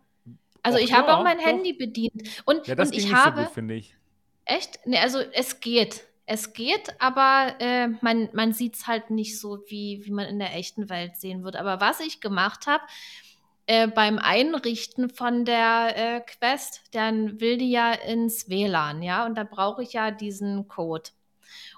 Also Och, ich habe auch mein doch. Handy bedient. Und, ja, das und ich nicht habe. So gut, finde ich. Echt? Nee, also es geht. Es geht, aber äh, man, man sieht es halt nicht so, wie, wie man in der echten Welt sehen wird. Aber was ich gemacht habe, äh, beim Einrichten von der äh, Quest, dann will die ja ins WLAN, ja, und da brauche ich ja diesen Code.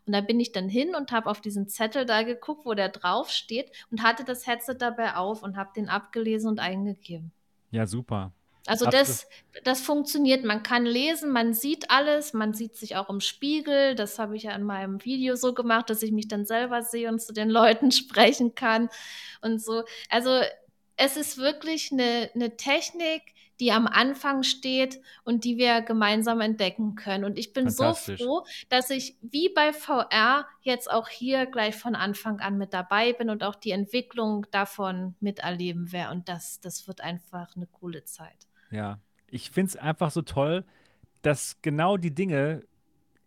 Und da bin ich dann hin und habe auf diesen Zettel da geguckt, wo der drauf steht und hatte das Headset dabei auf und habe den abgelesen und eingegeben. Ja, super. Also das, das funktioniert. Man kann lesen, man sieht alles, man sieht sich auch im Spiegel. Das habe ich ja in meinem Video so gemacht, dass ich mich dann selber sehe und zu den Leuten <laughs> sprechen kann und so. Also es ist wirklich eine, eine Technik, die am Anfang steht und die wir gemeinsam entdecken können. Und ich bin so froh, dass ich wie bei VR jetzt auch hier gleich von Anfang an mit dabei bin und auch die Entwicklung davon miterleben werde. Und das, das wird einfach eine coole Zeit. Ja, ich finde es einfach so toll, dass genau die Dinge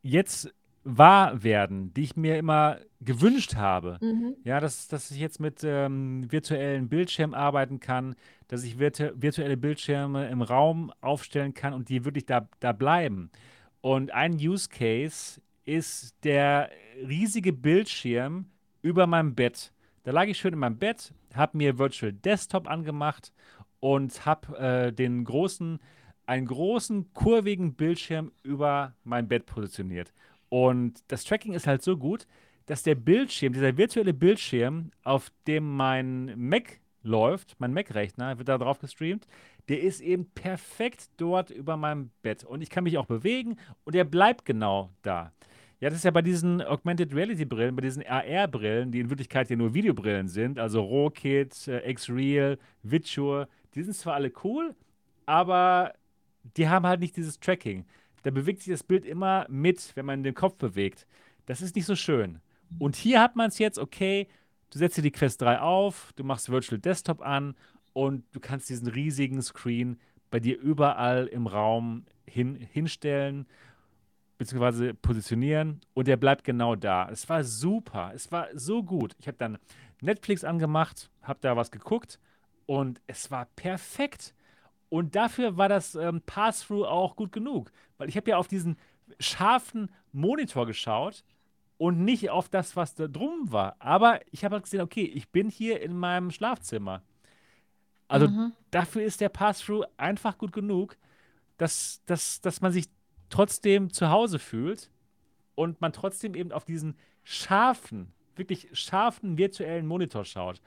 jetzt wahr werden, die ich mir immer gewünscht habe. Mhm. Ja, dass, dass ich jetzt mit ähm, virtuellen Bildschirmen arbeiten kann, dass ich virtu virtuelle Bildschirme im Raum aufstellen kann und die wirklich da, da bleiben. Und ein Use Case ist der riesige Bildschirm über meinem Bett. Da lag ich schön in meinem Bett, habe mir Virtual Desktop angemacht und habe äh, den großen, einen großen, kurvigen Bildschirm über mein Bett positioniert. Und das Tracking ist halt so gut, dass der Bildschirm, dieser virtuelle Bildschirm, auf dem mein Mac läuft, mein Mac-Rechner, wird da drauf gestreamt, der ist eben perfekt dort über meinem Bett. Und ich kann mich auch bewegen und der bleibt genau da. Ja, das ist ja bei diesen Augmented Reality Brillen, bei diesen AR-Brillen, die in Wirklichkeit ja nur Videobrillen sind, also RAWKit, äh, X-Real, Viture, die sind zwar alle cool, aber die haben halt nicht dieses Tracking. Da bewegt sich das Bild immer mit, wenn man den Kopf bewegt. Das ist nicht so schön. Und hier hat man es jetzt, okay, du setzt dir die Quest 3 auf, du machst Virtual Desktop an und du kannst diesen riesigen Screen bei dir überall im Raum hin, hinstellen beziehungsweise positionieren und der bleibt genau da. Es war super, es war so gut. Ich habe dann Netflix angemacht, habe da was geguckt und es war perfekt. Und dafür war das ähm, Pass-Through auch gut genug, weil ich habe ja auf diesen scharfen Monitor geschaut und nicht auf das, was da drum war. Aber ich habe halt gesehen, okay, ich bin hier in meinem Schlafzimmer. Also mhm. dafür ist der Pass-Through einfach gut genug, dass, dass, dass man sich trotzdem zu Hause fühlt und man trotzdem eben auf diesen scharfen, wirklich scharfen virtuellen Monitor schaut.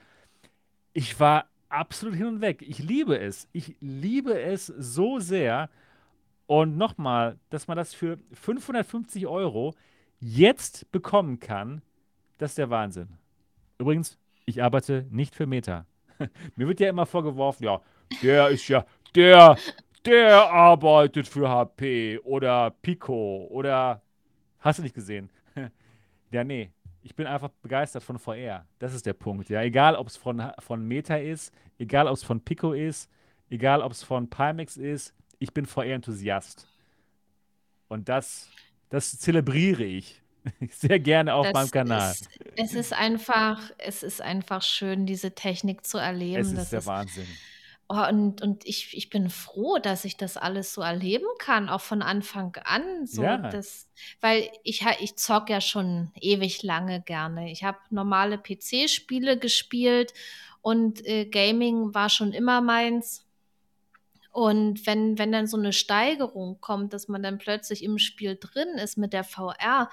Ich war absolut hin und weg. Ich liebe es. Ich liebe es so sehr. Und nochmal, dass man das für 550 Euro jetzt bekommen kann, das ist der Wahnsinn. Übrigens, ich arbeite nicht für Meta. <laughs> Mir wird ja immer vorgeworfen, ja, der ist ja, der, der arbeitet für HP oder Pico oder hast du nicht gesehen? <laughs> ja, nee. Ich bin einfach begeistert von VR. Das ist der Punkt. Ja, egal, ob es von, von Meta ist, egal, ob es von Pico ist, egal, ob es von Pimax ist, ich bin VR-Enthusiast. Und das, das zelebriere ich <laughs> sehr gerne auf das meinem Kanal. Ist, es ist einfach, es ist einfach schön, diese Technik zu erleben. Es ist das der ist, Wahnsinn. Oh, und, und ich, ich bin froh, dass ich das alles so erleben kann, auch von Anfang an. So ja. das, weil ich, ich zock ja schon ewig lange gerne. Ich habe normale PC-Spiele gespielt und äh, Gaming war schon immer meins. Und wenn, wenn dann so eine Steigerung kommt, dass man dann plötzlich im Spiel drin ist mit der VR,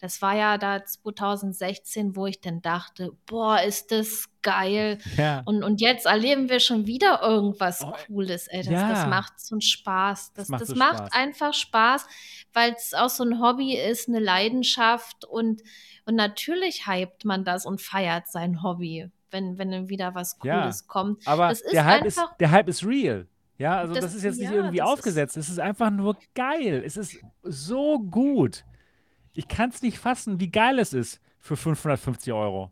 das war ja da 2016, wo ich dann dachte, boah, ist das geil. Ja. Und, und jetzt erleben wir schon wieder irgendwas oh, Cooles. Ey, das, ja. das macht so einen Spaß. Das, das macht, das so macht Spaß. einfach Spaß, weil es auch so ein Hobby ist, eine Leidenschaft und, und natürlich hypt man das und feiert sein Hobby, wenn, wenn dann wieder was Cooles ja. kommt. Aber der Hype, ist, der Hype ist real. Ja, also das, das ist jetzt nicht ja, irgendwie aufgesetzt. Es ist einfach nur geil. Es ist so gut. Ich kann es nicht fassen, wie geil es ist für 550 Euro.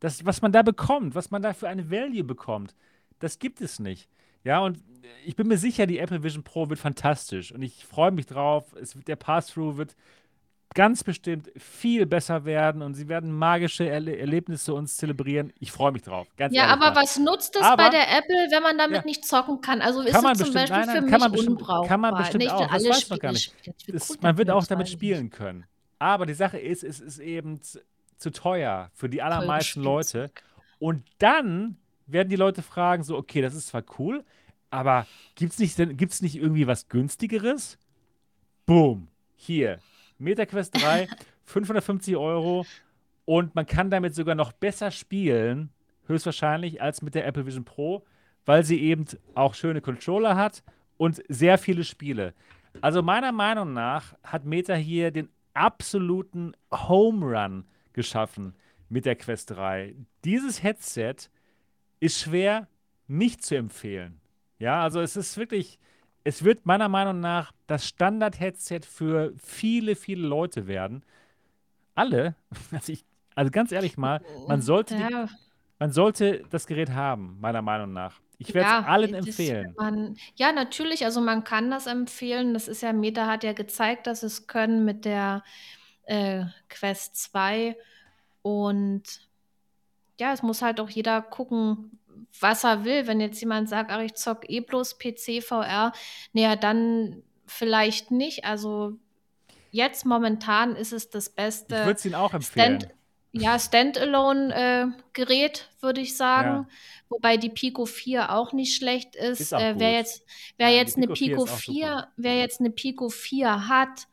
Das, was man da bekommt, was man da für eine Value bekommt, das gibt es nicht. Ja, und ich bin mir sicher, die Apple Vision Pro wird fantastisch. Und ich freue mich drauf. Es, der Pass-Through wird ganz bestimmt viel besser werden und sie werden magische Erle Erlebnisse uns zelebrieren. Ich freue mich drauf. ja, aber mal. was nutzt es aber, bei der Apple, wenn man damit ja. nicht zocken kann? Also ist es zum Beispiel nein, nein, für mich man bestimmt, unbrauchbar. Kann man bestimmt nicht auch. Das weiß man gar nicht. Es, man wird auch damit spielen können. Aber die Sache ist, es ist eben zu teuer für die allermeisten Leute. Und dann werden die Leute fragen so, okay, das ist zwar cool, aber gibt es nicht, nicht irgendwie was günstigeres? Boom, hier, MetaQuest 3, 550 <laughs> Euro und man kann damit sogar noch besser spielen, höchstwahrscheinlich, als mit der Apple Vision Pro, weil sie eben auch schöne Controller hat und sehr viele Spiele. Also meiner Meinung nach hat Meta hier den absoluten Home Run geschaffen mit der Quest 3. Dieses Headset ist schwer nicht zu empfehlen. Ja, also es ist wirklich, es wird meiner Meinung nach das Standard-Headset für viele, viele Leute werden. Alle, <laughs> also, ich, also ganz ehrlich mal, man <laughs> sollte, ja. die, man sollte das Gerät haben, meiner Meinung nach. Ich werde es ja, allen empfehlen. Man, ja, natürlich, also man kann das empfehlen. Das ist ja, Meta hat ja gezeigt, dass es können mit der äh, Quest 2. Und ja, es muss halt auch jeder gucken, was er will. Wenn jetzt jemand sagt, ach, ich zock eh bloß PC, VR, naja, dann vielleicht nicht. Also jetzt momentan ist es das beste. Ich würde es Ihnen auch empfehlen. Stand ja, Standalone-Gerät, äh, würde ich sagen. Ja. Wobei die Pico 4 auch nicht schlecht ist. ist äh, wer jetzt, wer ja, jetzt eine Pico 4, wer jetzt eine Pico 4 hat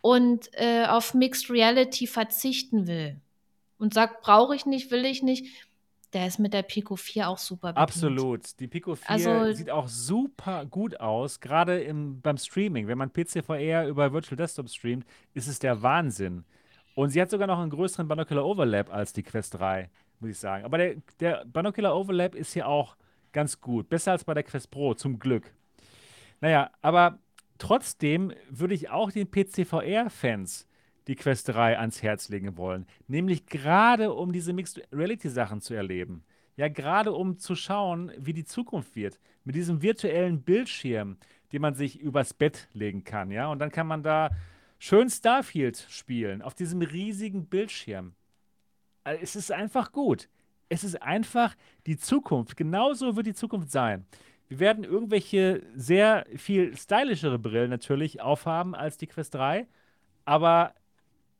und äh, auf Mixed Reality verzichten will und sagt, brauche ich nicht, will ich nicht, der ist mit der Pico 4 auch super bedient. Absolut. Die Pico 4 also, sieht auch super gut aus, gerade im, beim Streaming. Wenn man PCVR über Virtual Desktop streamt, ist es der Wahnsinn. Und sie hat sogar noch einen größeren Binocular Overlap als die Quest 3, muss ich sagen. Aber der, der Binocular Overlap ist hier auch ganz gut. Besser als bei der Quest Pro, zum Glück. Naja, aber trotzdem würde ich auch den PCVR-Fans die Quest 3 ans Herz legen wollen. Nämlich gerade um diese Mixed Reality Sachen zu erleben. Ja, gerade um zu schauen, wie die Zukunft wird. Mit diesem virtuellen Bildschirm, den man sich übers Bett legen kann. Ja, und dann kann man da schön Starfield spielen auf diesem riesigen Bildschirm. Also, es ist einfach gut. Es ist einfach die Zukunft. Genauso wird die Zukunft sein. Wir werden irgendwelche sehr viel stylischere Brillen natürlich aufhaben als die Quest 3, aber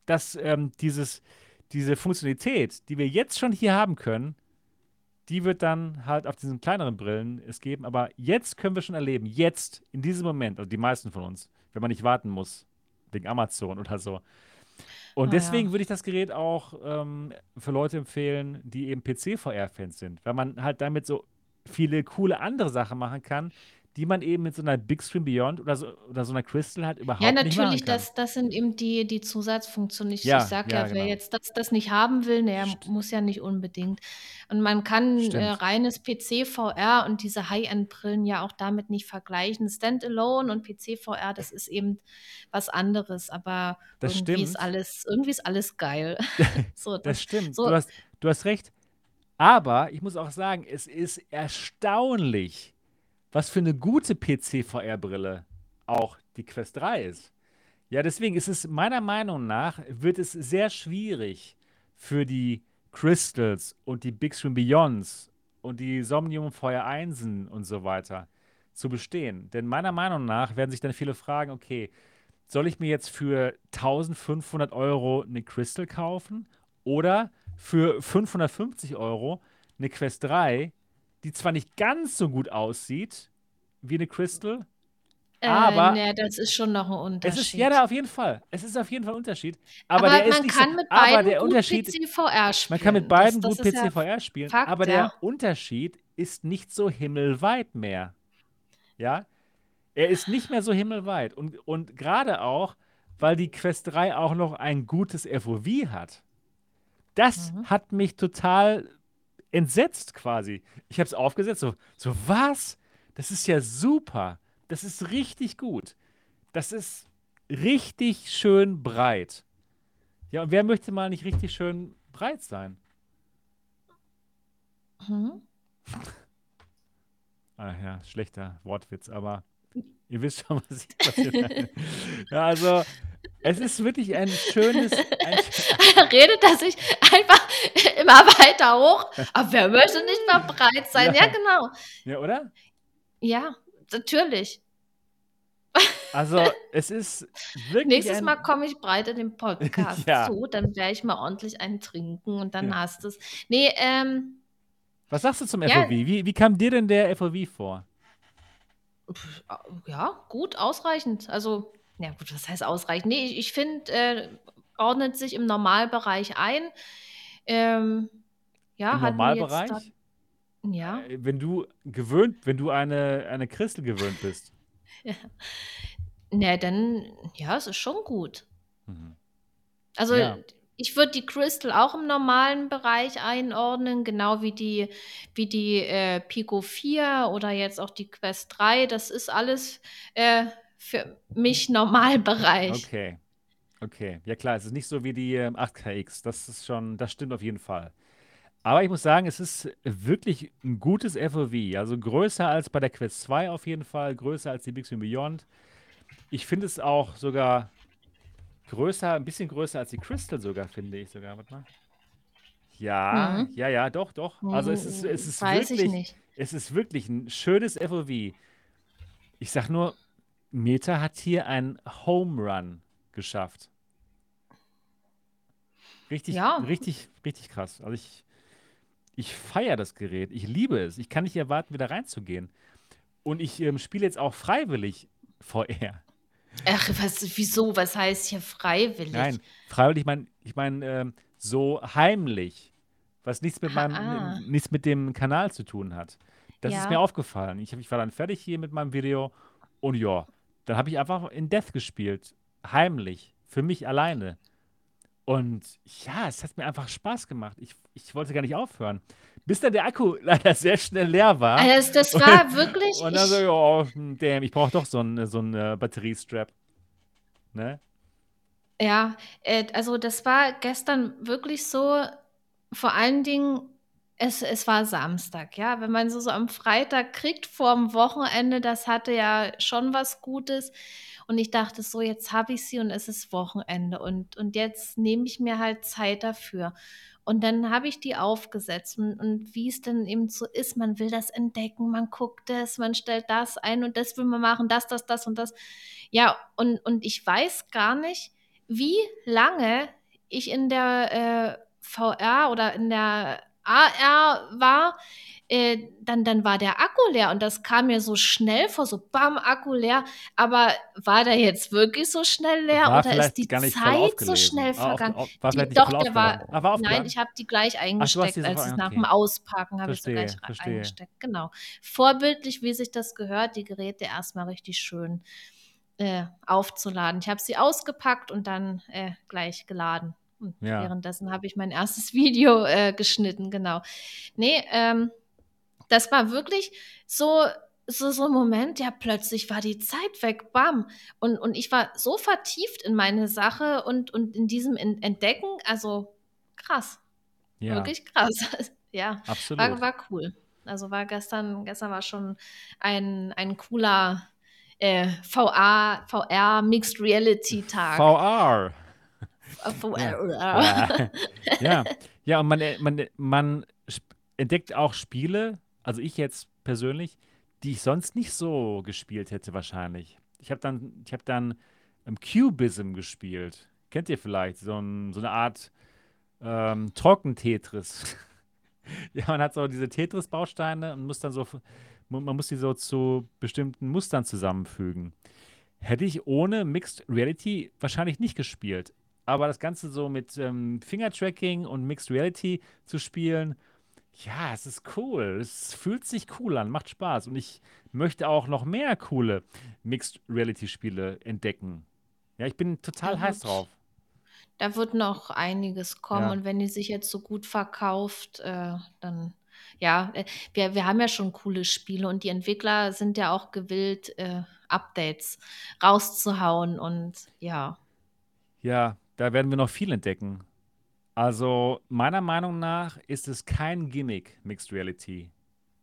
dass ähm, dieses, diese Funktionalität, die wir jetzt schon hier haben können, die wird dann halt auf diesen kleineren Brillen es geben. Aber jetzt können wir schon erleben, jetzt, in diesem Moment, also die meisten von uns, wenn man nicht warten muss, wegen Amazon oder so. Und ah, deswegen ja. würde ich das Gerät auch ähm, für Leute empfehlen, die eben PC-VR-Fans sind, weil man halt damit so viele coole andere Sachen machen kann, die man eben mit so einer Big Screen Beyond oder so, oder so einer Crystal halt überhaupt Ja, nicht machen natürlich, kann. das, das sind eben die, die Zusatzfunktionen. Ich, ich Ja, sage ja, ja, wer genau. jetzt das, das nicht haben will, St muss ja nicht unbedingt. Und man kann äh, reines PC-VR und diese High-End-Brillen ja auch damit nicht vergleichen. Standalone und PC-VR, das ist eben was anderes, aber Das irgendwie ist stimmt. alles, irgendwie ist alles geil. <laughs> So, Das das, stimmt. so, Du hast, du hast recht. Aber ich muss auch sagen, es ist erstaunlich, was für eine gute PC-VR-Brille auch die Quest 3 ist. Ja, deswegen ist es meiner Meinung nach, wird es sehr schwierig für die Crystals und die Big Screen Beyonds und die Somnium VR 1 und so weiter zu bestehen. Denn meiner Meinung nach werden sich dann viele fragen, okay, soll ich mir jetzt für 1500 Euro eine Crystal kaufen oder für 550 Euro eine Quest 3, die zwar nicht ganz so gut aussieht wie eine Crystal, äh, aber ne, das ist schon noch ein es ist, ja, Unterschied. da auf jeden Fall. Es ist auf jeden Fall ein Unterschied. Aber Aber der ist man so, kann mit aber beiden der gut Unterschied, PC-VR man kann mit spielen. Das, beiden das gut ist ja PC-VR spielen, Fakt, aber der ja. Unterschied ist nicht so himmelweit mehr. Ja? Er ist nicht mehr so himmelweit. Und, und gerade auch, weil die Quest 3 auch noch ein gutes FOV hat. Das Mhm. hat mich total entsetzt quasi. Ich habe es aufgesetzt, so, so was? Das ist ja super. Das ist richtig gut. Das ist richtig schön breit. Ja, und wer möchte mal nicht richtig schön breit sein? Mhm. <laughs> Ah ja, schlechter Wortwitz, aber ihr wisst schon, was ich, meine. Ja, also, es ist wirklich ein schönes, ein, <laughs> Redet er sich einfach immer weiter hoch. Aber wer möchte nicht mal breit sein? Ja, ja, genau. ja, oder? Ja, natürlich. Also, es ist wirklich Nächstes Mal ein, komme ich breit in den Podcast <laughs> ja, zu, dann werde ich mal ordentlich einen trinken und dann ja. hast du es. Nee, ähm, Was sagst du zum ja, FOV? Wie, wie kam dir denn der FOV vor? ja, gut, ausreichend. Also, ja gut, was heißt ausreichend? Nee, ich, ich finde, äh, ordnet sich im Normalbereich ein. Ähm, ja, Im jetzt da, Normalbereich? ja, Äh, Wenn du gewöhnt, wenn du eine, eine Christel gewöhnt bist. <laughs> ja. Ne, dann, ja, es ist schon gut. Mhm. Also, Ja, ich würde die Crystal auch im normalen Bereich einordnen, genau wie die, wie die äh, Pico 4 oder jetzt auch die Quest 3. Das ist alles äh, für mich Normalbereich. okay. Okay. Ja klar, es ist nicht so wie die ähm, 8KX. Das ist schon, das stimmt auf jeden Fall. Aber ich muss sagen, es ist wirklich ein gutes FOV. Also größer als bei der Quest 2 auf jeden Fall, größer als die Swing Beyond. Ich finde es auch sogar größer, ein bisschen größer als die Crystal sogar, finde ich sogar. Warte mal. Ja, Mhm. ja, ja, doch, doch. Also es ist, es ist Weiß ich wirklich, nicht. es ist wirklich ein schönes FOV. Ich sag nur, Meta hat hier einen Home Run geschafft. Richtig, Ja, richtig, richtig krass. Also ich, ich feiere das Gerät. Ich liebe es. Ich kann nicht erwarten, wieder reinzugehen. Und ich ähm, spiele jetzt auch freiwillig VR. ach, was, wieso? Was heißt hier freiwillig? Nein, freiwillig, ich meine, ich mein, ähm, so heimlich, was nichts mit Ha, meinem, ah, nichts mit dem Kanal zu tun hat. Das ist mir ja. aufgefallen. Ich, ich war dann fertig hier mit meinem Video und ja, dann habe ich einfach in Death gespielt. Heimlich. Für mich alleine. Und ja, es hat mir einfach Spaß gemacht. Ich, ich wollte gar nicht aufhören. Bis dann der Akku <laughs> leider sehr schnell leer war. Also das Und, war <laughs> wirklich, und dann so, hm, damn, ich brauche doch so einen so einen, äh, Batteriestrap. Ne? Ja, äh, also das war gestern wirklich so, vor allen Dingen, es, es war Samstag, ja. Wenn man so, so am Freitag kriegt vorm Wochenende, das hatte ja schon was Gutes. Und ich dachte so, jetzt habe ich sie und es ist Wochenende und, und jetzt nehme ich mir halt Zeit dafür. Und dann habe ich die aufgesetzt und, und wie es denn eben so ist, man will das entdecken, man guckt es, man stellt das ein und das will man machen, das, das, das und das. Ja, und, und ich weiß gar nicht, wie lange ich in der äh, VR oder in der AR war, äh, dann, dann war der Akku leer und das kam mir so schnell vor, so bam, Akku leer. Aber war der jetzt wirklich so schnell leer War oder ist die gar nicht voll Zeit so schnell auf, vergangen? auf, war Die, doch, der war. Ah, war nein, ich habe die gleich Ach, eingesteckt, die als es nach dem. Auspacken habe ich sie gleich verstehe. eingesteckt. Genau. Vorbildlich, wie sich das gehört, die Geräte erstmal richtig schön äh, aufzuladen. Ich habe sie ausgepackt und dann äh, gleich geladen. Und Ja. währenddessen habe ich mein erstes <laughs> Video äh, geschnitten, genau. Nee, ähm, das war wirklich so, so, so ein Moment, ja, plötzlich war die Zeit weg, bam. Und, und ich war so vertieft in meine Sache und, und in diesem En- Entdecken, also krass, Ja, wirklich krass. <laughs> ja, war, absolut. war cool. Also war gestern, gestern war schon ein, ein cooler äh, VR, VR Mixed Reality Tag. VR. Ja. <laughs> ja. Ja, und man, äh, man, äh, man entdeckt auch Spiele, also ich jetzt persönlich, die ich sonst nicht so gespielt hätte wahrscheinlich. Ich habe dann, ich habe dann ähm, Cubism gespielt. Kennt ihr vielleicht? So, ein, so eine Art ähm, Trocken-Tetris. <laughs> Ja, man hat so diese Tetris-Bausteine und muss dann so, man muss die so zu bestimmten Mustern zusammenfügen. Hätte ich ohne Mixed Reality wahrscheinlich nicht gespielt. Aber das Ganze so mit ähm, Finger-Tracking und Mixed Reality zu spielen, ja, es ist cool. Es fühlt sich cool an, macht Spaß. Und ich möchte auch noch mehr coole Mixed Reality-Spiele entdecken. Ja, ich bin total heiß drauf. da wird noch einiges kommen Ja, und wenn die sich jetzt so gut verkauft, äh, dann ja, äh, wir, wir haben ja schon coole Spiele und die Entwickler sind ja auch gewillt, äh, Updates rauszuhauen und ja. ja, da werden wir noch viel entdecken. Also, meiner Meinung nach ist es kein Gimmick, Mixed Reality.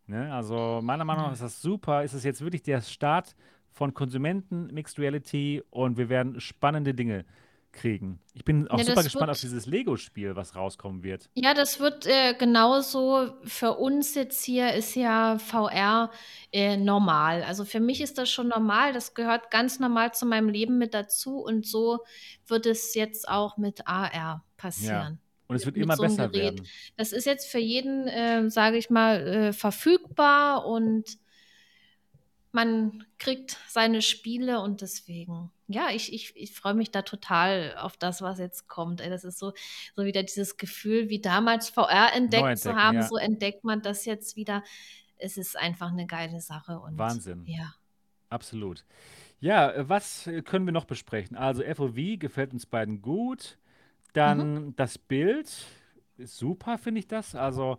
Ne? Also, meiner Meinung nach ist das super. Ist es jetzt wirklich der Start von Konsumenten Mixed Reality und wir werden spannende Dinge kriegen. Ich bin auch Ja, super gespannt auf wird dieses Lego-Spiel, was rauskommen wird. Ja, das wird äh, genauso. Für uns jetzt hier ist ja VR äh, normal. Also für mich ist das schon normal. Das gehört ganz normal zu meinem Leben mit dazu. Und so wird es jetzt auch mit AR Ja. passieren. Und es wird immer so besser Gerät. werden. Das ist jetzt für jeden, äh, sage ich mal, äh, verfügbar und man kriegt seine Spiele und deswegen, ja, ich, ich, ich freue mich da total auf das, was jetzt kommt. Ey, das ist so, so wieder dieses Gefühl, wie damals VR entdeckt zu haben, ja. so entdeckt man das jetzt wieder. Es ist einfach eine geile Sache und Wahnsinn. ja. Absolut. Ja, was können wir noch besprechen? Also, FOV gefällt uns beiden gut. Mhm. Dann das Bild ist super, finde ich das. Also,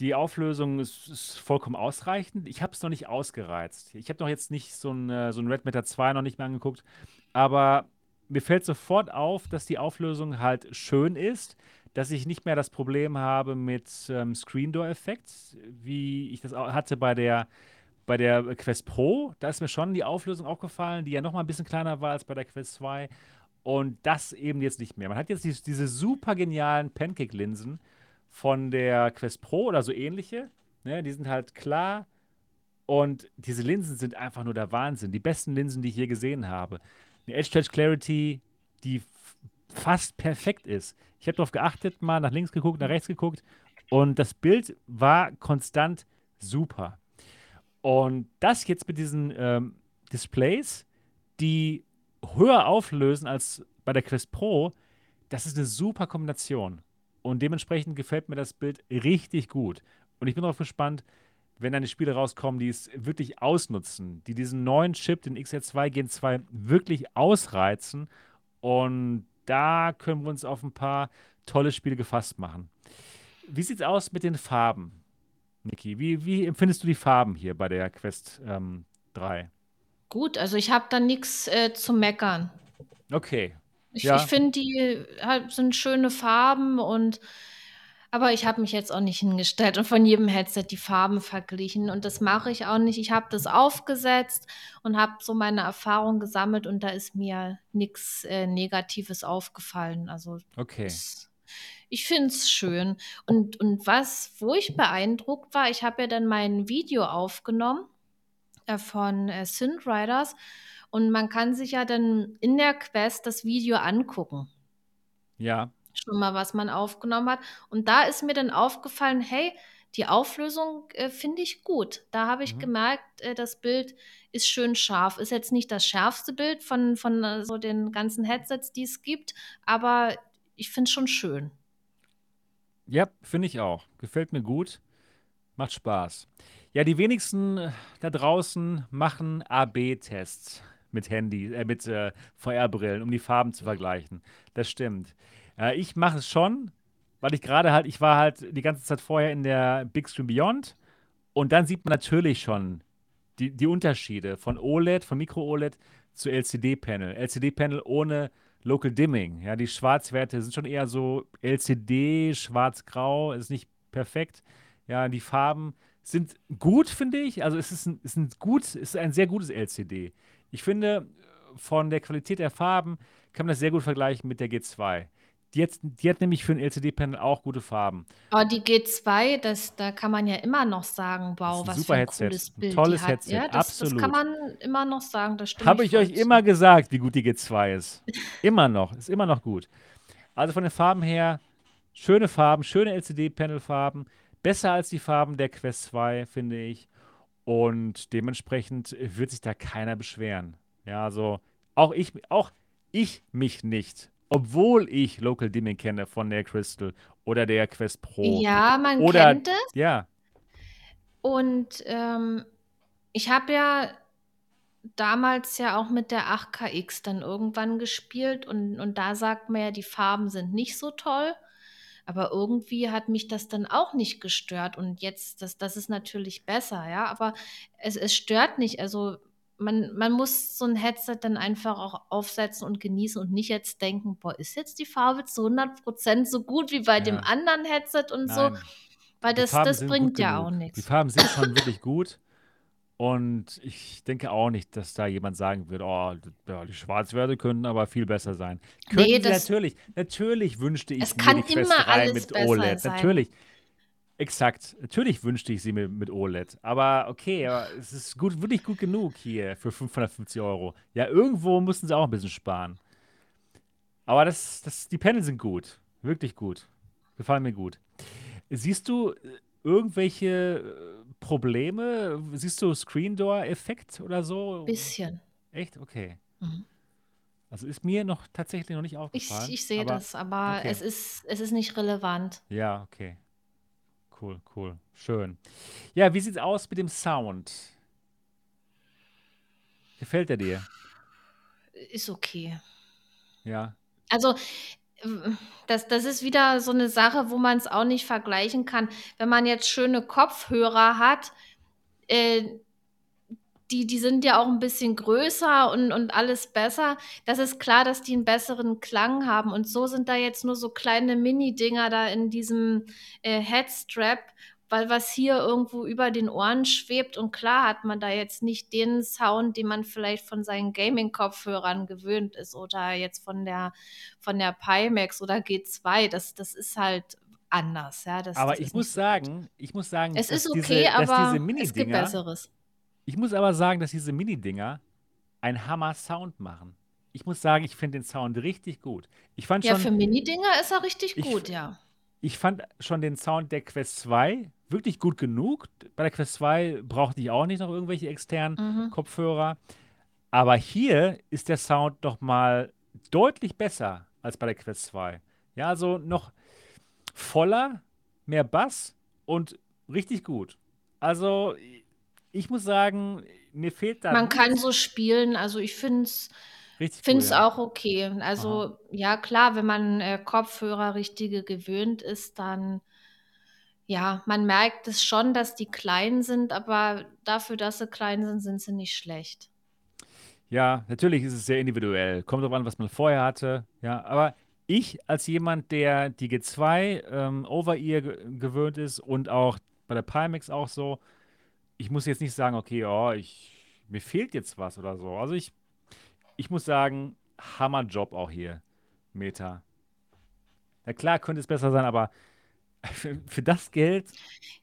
die Auflösung ist, ist vollkommen ausreichend. Ich habe es noch nicht ausgereizt. Ich habe noch jetzt nicht so ein, äh, so ein Red Matter 2 noch nicht mehr angeguckt. Aber mir fällt sofort auf, dass die Auflösung halt schön ist, dass ich nicht mehr das Problem habe mit ähm, Screen Door Effekt, wie ich das hatte bei der, bei der Quest Pro. Da ist mir schon die Auflösung aufgefallen, die ja noch mal ein bisschen kleiner war als bei der Quest 2. Und das eben jetzt nicht mehr. Man hat jetzt dies- diese super genialen Pancake-Linsen von der Quest Pro oder so ähnliche. Ne, die sind halt klar und diese Linsen sind einfach nur der Wahnsinn. Die besten Linsen, die ich je gesehen habe. Eine Edge Touch Clarity, die fast perfekt ist. Ich habe darauf geachtet, mal nach links geguckt, nach rechts geguckt und das Bild war konstant super. Und das jetzt mit diesen ähm, Displays, die höher auflösen als bei der Quest Pro, das ist eine super Kombination. Und dementsprechend gefällt mir das Bild richtig gut. Und ich bin darauf gespannt, wenn dann die Spiele rauskommen, die es wirklich ausnutzen, die diesen neuen Chip, den XR2 Gen 2, wirklich ausreizen. Und da können wir uns auf ein paar tolle Spiele gefasst machen. Wie sieht's aus mit den Farben, Niki? Wie, wie empfindest du die Farben hier bei der Quest ähm, 3? Gut, also ich habe da nichts äh, zu meckern. Okay, Ich, Ja. ich finde, die halt sind schöne Farben und aber ich habe mich jetzt auch nicht hingestellt und von jedem Headset die Farben verglichen und das mache ich auch nicht. Ich habe das aufgesetzt und habe so meine Erfahrung gesammelt und da ist mir nichts äh, Negatives aufgefallen. Also Okay. es, ich finde es schön. Und, und was, wo ich beeindruckt war, ich habe ja dann mein Video aufgenommen äh, von äh, Synth Riders und man kann sich ja dann in der Quest das Video angucken Ja. schon mal, was man aufgenommen hat. Und da ist mir dann aufgefallen, hey, die Auflösung äh, finde ich gut. Da habe ich Mhm. gemerkt, äh, das Bild ist schön scharf. Ist jetzt nicht das schärfste Bild von, von äh, so den ganzen Headsets, die es gibt, aber ich finde es schon schön. Ja, finde ich auch. Gefällt mir gut. Macht Spaß. Ja, die wenigsten äh, da draußen machen AB-Tests mit Handy, äh, mit äh, VR-Brillen, um die Farben zu vergleichen. Das stimmt. Äh, ich mache es schon, weil ich gerade halt, ich war halt die ganze Zeit vorher in der Big Screen Beyond und dann sieht man natürlich schon die, die Unterschiede von OLED, von Micro-OLED zu LCD-Panel. LCD-Panel ohne Local Dimming. Ja, die Schwarzwerte sind schon eher so LCD, schwarz-grau, ist nicht perfekt. Ja, die Farben sind gut, finde ich. Also es ist ein, ist ein gut, ist ein sehr gutes LCD. Ich finde, von der Qualität der Farben kann man das sehr gut vergleichen mit der G2. Die hat, die hat nämlich für ein LCD-Panel auch gute Farben. Aber die G2, das, da kann man ja immer noch sagen, wow, ein was für ein Headset, cooles ein Bild tolles die hat. Headset, Ja, das, das kann absolut. man immer noch sagen, das stimmt. Habe ich euch immer gesagt, wie gut die G2 ist. Immer noch, ist immer noch gut. Also von den Farben her, schöne Farben, schöne LCD-Panel-Farben. Besser als die Farben der Quest 2, finde ich. Und dementsprechend wird sich da keiner beschweren. Ja, also auch ich, auch ich mich nicht. Obwohl ich Local Dimming kenne von der Crystal oder der Quest Pro. Ja, man Oder- kennt es. Ja, Und ähm, ich habe ja damals ja auch mit der 8KX dann irgendwann gespielt und, und da sagt man ja, die Farben sind nicht so toll. Aber irgendwie hat mich das dann auch nicht gestört. Und jetzt, das, das ist natürlich besser, ja. Aber es, es stört nicht. Also man, man muss so ein Headset dann einfach auch aufsetzen und genießen und nicht jetzt denken, boah, ist jetzt die Farbe zu 100% so gut wie bei dem Ja. anderen Headset und so. nein. Weil Die das, Farben das bringt ja genug. auch Die nichts. Farben sind schon wirklich gut. Und ich denke auch nicht, dass da jemand sagen wird, oh, die Schwarzwerte könnten aber viel besser sein. Könnten Nee, natürlich. Natürlich wünschte ich Es mir kann die Quest immer 3 alles mit OLED. sein. Natürlich. Exakt. Natürlich wünschte ich sie mir mit OLED. Aber okay, aber es ist gut, wirklich gut genug hier für 550 Euro. Ja, irgendwo müssen sie auch ein bisschen sparen. Aber das, das, die Panel sind gut. Wirklich gut. Gefallen mir gut. Siehst du äh, irgendwelche äh, Probleme? Siehst du Screen Door Effekt oder so? Bisschen. Echt? Okay. Mhm. Also ist mir noch tatsächlich noch nicht Ich, aufgefallen. ich sehe aber- das, aber okay. es, ist, es ist nicht relevant. Ja, okay. Cool, cool. Schön. Ja, wie sieht's aus mit dem Sound? Gefällt er dir? Ist okay. Ja. Also, das, das ist wieder so eine Sache, wo man es auch nicht vergleichen kann. Wenn man jetzt schöne Kopfhörer hat, äh, die, die sind ja auch ein bisschen größer und, und alles besser. Das ist klar, dass die einen besseren Klang haben. Und so sind da jetzt nur so kleine Mini-Dinger da in diesem äh, Headstrap, weil was hier irgendwo über den Ohren schwebt. Und klar hat man da jetzt nicht den Sound, den man vielleicht von seinen Gaming-Kopfhörern gewöhnt ist oder jetzt von der, von der Pimax oder G2. Das, das ist halt anders. Ja, das, Aber das ich muss sagen, ich muss sagen, es ist okay, diese, aber es gibt Mini-Dinger, Besseres. ich muss aber sagen, dass diese Mini-Dinger einen Hammer-Sound machen. Ich muss sagen, ich finde den Sound richtig gut. Ich fand Ja, schon, für Mini-Dinger ist er richtig Ich- gut, ja. ich fand schon den Sound der Quest 2 wirklich gut genug. Bei der Quest 2 brauchte ich auch nicht noch irgendwelche externen Mhm. Kopfhörer. Aber hier ist der Sound doch mal deutlich besser als bei der Quest 2. Ja, also noch voller, mehr Bass und richtig gut. Also ich muss sagen, mir fehlt da Man kann nichts. so spielen, also ich finde es richtig finde cool, es ja. auch okay. Also ja, klar, wenn man äh, Kopfhörer richtige gewöhnt ist, dann ja, man merkt es schon, dass die klein sind, aber dafür, dass sie klein sind, sind sie nicht schlecht. Ja, natürlich ist es sehr individuell. Kommt drauf an, was man vorher hatte. Ja, aber ich als jemand, der die G2 ähm, Over-Ear ge gewöhnt ist und auch bei der Pimax auch so, ich muss jetzt nicht sagen, okay, oh, ich, mir fehlt jetzt was oder so. Also ich, ich muss sagen, Hammerjob auch hier, Meta. Ja klar, könnte es besser sein, aber für, für das Geld.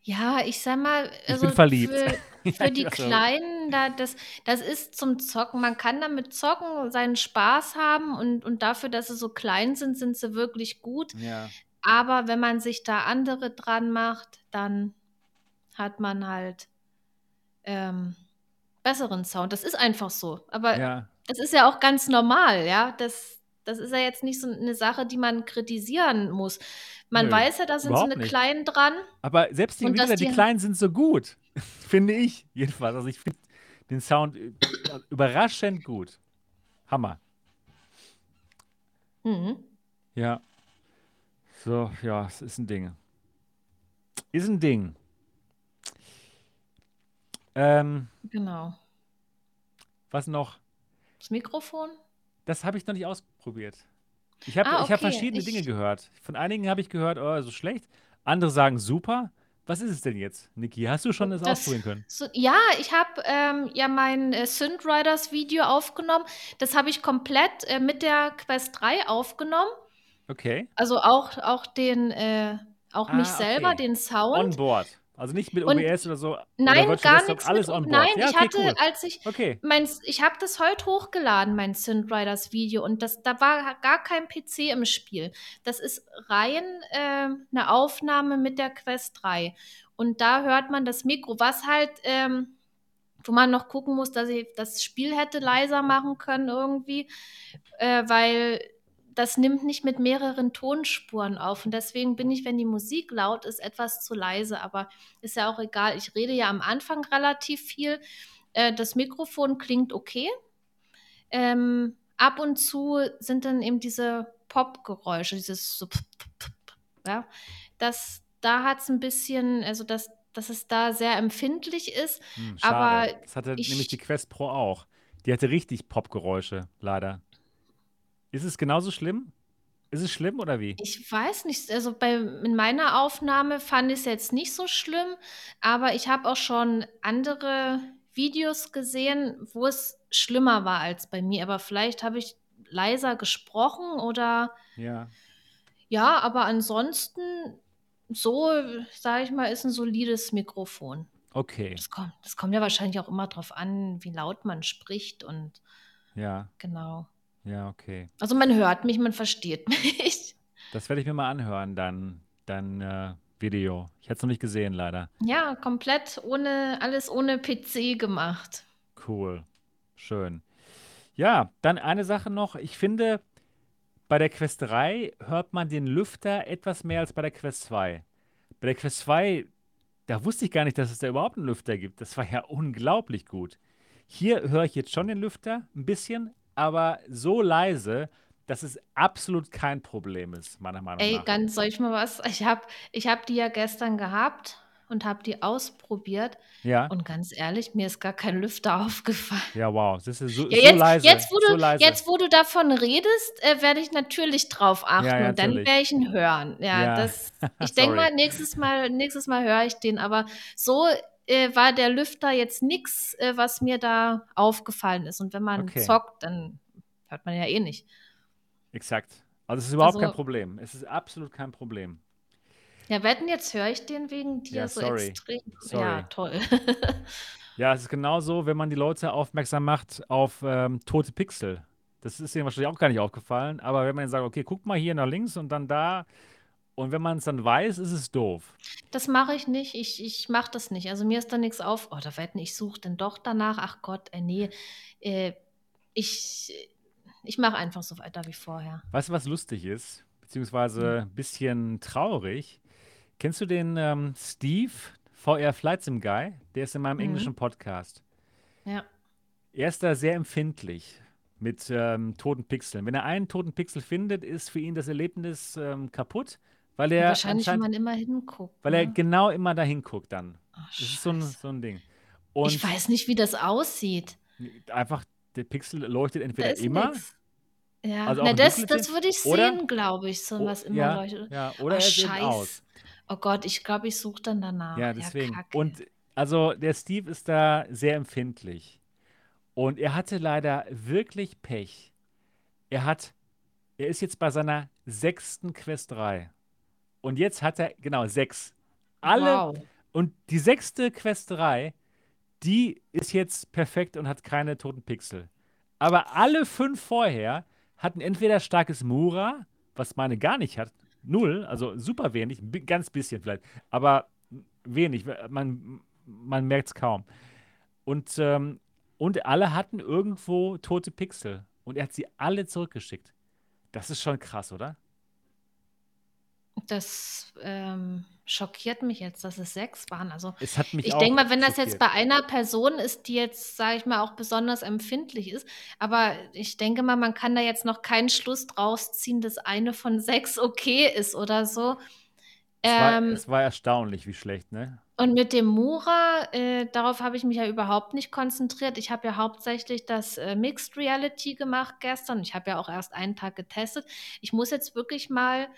Ja, ich sag mal, Ich also bin verliebt. für, <laughs> für die Also, Kleinen, da, das, das ist zum Zocken. Man kann damit zocken, seinen Spaß haben und, und dafür, dass sie so klein sind, sind sie wirklich gut. ja, Aber wenn man sich da andere dran macht, dann hat man halt ähm, besseren Sound. Das ist einfach so. Aber ja, es ist ja auch ganz normal, ja. Das, das ist ja jetzt nicht so eine Sache, die man kritisieren muss. Man nö, weiß ja, da sind so eine nicht. Kleinen dran Aber selbst die, gesagt, die die. Kleinen sind so gut, <laughs> finde ich jedenfalls. Also ich finde den Sound überraschend gut. Hammer. Mhm, Ja, so, ja, es ist ein Ding. Ist ein Ding. Ähm, genau. was noch? Das Mikrofon? Das habe ich noch nicht ausprobiert. Ich habe Ah, ich hab okay. verschiedene Dinge Ich, gehört. Von einigen habe ich gehört, oh, so schlecht. Andere sagen super. Was ist es denn jetzt, Niki? Hast du schon das das, ausprobieren können? so, ja, ich habe ähm, ja mein äh, Riders Video aufgenommen. Das habe ich komplett äh, mit der Quest 3 aufgenommen. Okay. Also auch, auch den, äh, auch mich Ah, selber, okay. den Sound. On board. Also nicht mit Und OBS oder so oder nein, Virtual gar nichts alles mit. on board. Nein, Ja, ich okay, hatte, cool. als ich Okay. mein, ich habe das heute hochgeladen, mein Synth Riders Video, und das, da war gar kein PC im Spiel. Das ist rein äh, eine Aufnahme mit der Quest 3. Und da hört man das Mikro, was halt, ähm, wo man noch gucken muss, dass ich das Spiel hätte leiser machen können irgendwie, äh, weil das nimmt nicht mit mehreren Tonspuren auf. Und deswegen bin ich, wenn die Musik laut ist, etwas zu leise. Aber ist ja auch egal. Ich rede ja am Anfang relativ viel. Äh, das Mikrofon klingt okay. Ähm, ab und zu sind dann eben diese Pop-Geräusche, dieses so, ja, das, da hat es ein bisschen, also dass, dass es da sehr empfindlich ist. Hm, Aber. Das hatte nämlich die ich, Quest Pro auch. Die hatte richtig Popgeräusche, leider. Ist es genauso schlimm? Ist es schlimm oder wie? Ich weiß nicht, also bei, in meiner Aufnahme fand ich es jetzt nicht so schlimm, aber ich habe auch schon andere Videos gesehen, wo es schlimmer war als bei mir. Aber vielleicht habe ich leiser gesprochen oder Ja. ja, aber ansonsten so, sage ich mal, ist ein solides Mikrofon. Okay. Das kommt, das kommt ja wahrscheinlich auch immer drauf an, wie laut man spricht und Ja. genau. Ja, okay. Also man hört mich, man versteht <laughs> mich. Das werde ich mir mal anhören, dann, dann äh, Video. Ich hätte es noch nicht gesehen, leider. Ja, komplett ohne, alles ohne PC gemacht. Cool. Schön. Ja, dann eine Sache noch. Ich finde, bei der Quest 3 hört man den Lüfter etwas mehr als bei der Quest 2. Bei der Quest 2, da wusste ich gar nicht, dass es da überhaupt einen Lüfter gibt. Das war ja <laughs> unglaublich gut. Hier höre ich jetzt schon den Lüfter, ein bisschen, aber so leise, dass es absolut kein Problem ist, meiner Meinung Ey, nach. ganz, soll ich mal was? Ich habe ich hab die ja gestern gehabt und habe die ausprobiert. Ja, Und ganz ehrlich, mir ist gar kein Lüfter <laughs> aufgefallen. ja, wow. Das ist so, Ja, so jetzt, leise, jetzt, wo so du, leise. jetzt, wo du davon redest, äh, werde ich natürlich drauf achten Ja, ja, und dann werde ich ihn hören. Ja, das, <laughs> ich denke mal, nächstes Mal, nächstes Mal höre ich den, aber so äh, war der Lüfter jetzt nichts, äh, was mir da aufgefallen ist. Und wenn man Okay. zockt, dann hört man ja eh nicht. Exakt. Also es ist überhaupt kein Also, Problem. Es ist absolut kein Problem. ja, wetten, jetzt höre ich den wegen dir Ja, so sorry. extrem. Ja, Sorry. toll. <laughs> Ja, es ist genauso, wenn man die Leute aufmerksam macht auf ähm, tote Pixel. Das ist ihnen wahrscheinlich auch gar nicht aufgefallen, aber wenn man sagt, okay, guck mal hier nach links und dann da, und wenn man es dann weiß, ist es doof. Das mache ich nicht. Ich, ich mache das nicht. Also mir ist da nichts auf. Oh, da wetten, ich suche dann doch danach. Ach Gott, äh, nee. Äh, ich ich mache einfach so weiter wie vorher. Weißt du, was lustig ist? Beziehungsweise ein bisschen traurig. Kennst du den ähm, Steve, VR Flight Sim Guy? Der ist in meinem Mhm. englischen Podcast. Ja. Er ist da sehr empfindlich mit ähm, toten Pixeln. Wenn er einen toten Pixel findet, ist für ihn das Erlebnis ähm, kaputt, weil er wahrscheinlich, wenn man immer hinguckt. weil er Ne? genau immer dahin guckt dann. Oh, Das ist so ein, so ein Ding. Ich Und weiß nicht, wie das aussieht. einfach der Pixel leuchtet entweder immer. Nix. Ja, also Na, das, das würde ich sehen, glaube ich, so was immer ja, leuchtet. Ja, oder oh, er sieht aus. Oh Gott, ich glaube, ich suche dann danach. Ja, deswegen. Ja, und also der Steve ist da sehr empfindlich. Und er hatte leider wirklich Pech. Er hat, er ist jetzt bei seiner sechsten Quest 3. Und jetzt hat er, genau, sechs. Alle. Wow. Und die sechste Quest 3, die ist jetzt perfekt und hat keine toten Pixel. Aber alle fünf vorher hatten entweder starkes Mura, was meine gar nicht hat, null, also super wenig, ganz bisschen vielleicht, aber wenig, man, man merkt es kaum. Und, ähm, und alle hatten irgendwo tote Pixel und er hat sie alle zurückgeschickt. Das ist schon krass, oder? Das ähm, schockiert mich jetzt, dass es sechs waren. Also es hat mich ich denke mal, wenn das jetzt bei einer Person ist, die jetzt, sage ich mal, auch besonders empfindlich ist, aber ich denke mal, man kann da jetzt noch keinen Schluss draus ziehen, dass eine von sechs okay ist oder so. Es, ähm, war, es war, erstaunlich, wie schlecht, ne? Und mit dem Mura, äh, darauf habe ich mich ja überhaupt nicht konzentriert. Ich habe ja hauptsächlich das äh, Mixed Reality gemacht gestern. Ich habe ja auch erst einen Tag getestet. Ich muss jetzt wirklich mal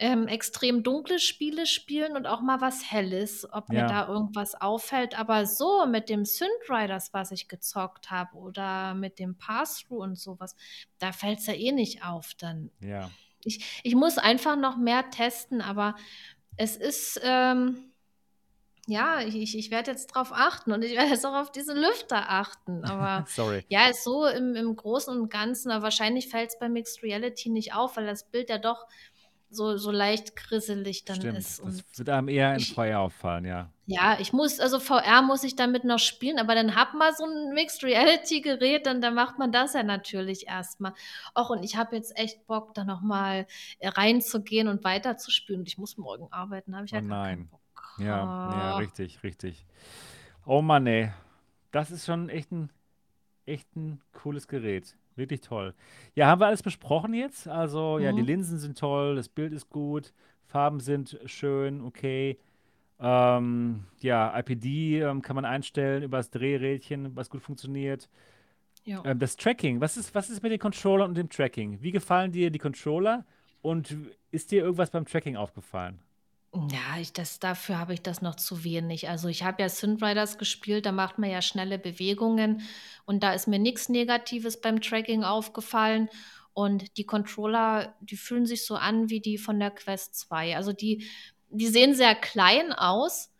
ähm, extrem dunkle Spiele spielen und auch mal was Helles, ob mir da irgendwas auffällt. Aber so mit dem Synth Riders, was ich gezockt habe, oder mit dem Pass-Through und sowas, da fällt es ja eh nicht auf dann. Ja. Ich, ich muss einfach noch mehr testen, aber es ist. Ähm, ja, ich, ich werde jetzt drauf achten und ich <laughs> werde jetzt auch auf diese Lüfter achten. Aber <laughs> Sorry. ja, ist so im, im Großen und Ganzen, aber wahrscheinlich fällt es bei Mixed Reality nicht auf, weil das Bild ja doch so, so leicht grisselig dann Stimmt, ist. Das wird einem eher in Feuer auffallen, ja. Ja, ich muss, also VR muss ich damit noch spielen, aber dann hat man so ein Mixed Reality Gerät und dann macht man das ja natürlich erstmal. Och, und ich habe jetzt echt Bock, da nochmal äh, reinzugehen und weiterzuspielen. Und ich muss morgen arbeiten, habe ich ja oh, gar nein. Ja, ja, richtig, richtig. Oh Mann, ey. Das ist schon echt ein, echt ein cooles Gerät. Wirklich toll. Ja, haben wir alles besprochen jetzt? Also, ja, die mhm. Linsen sind toll, das Bild ist gut, Farben sind schön, okay. Ähm, ja, IPD ähm, kann man einstellen über das Drehrädchen, was gut funktioniert. Ja. Ähm, das Tracking, was ist, was ist mit den Controllern und dem Tracking? Wie gefallen dir die Controller und ist dir irgendwas beim Tracking aufgefallen? Ja, ich das dafür habe ich das noch zu wenig. Also, ich habe ja Synth Riders gespielt, da macht man ja schnelle Bewegungen und da ist mir nichts Negatives beim Tracking aufgefallen. Und die Controller, die fühlen sich so an wie die von der Quest 2. Also, die die sehen sehr klein aus,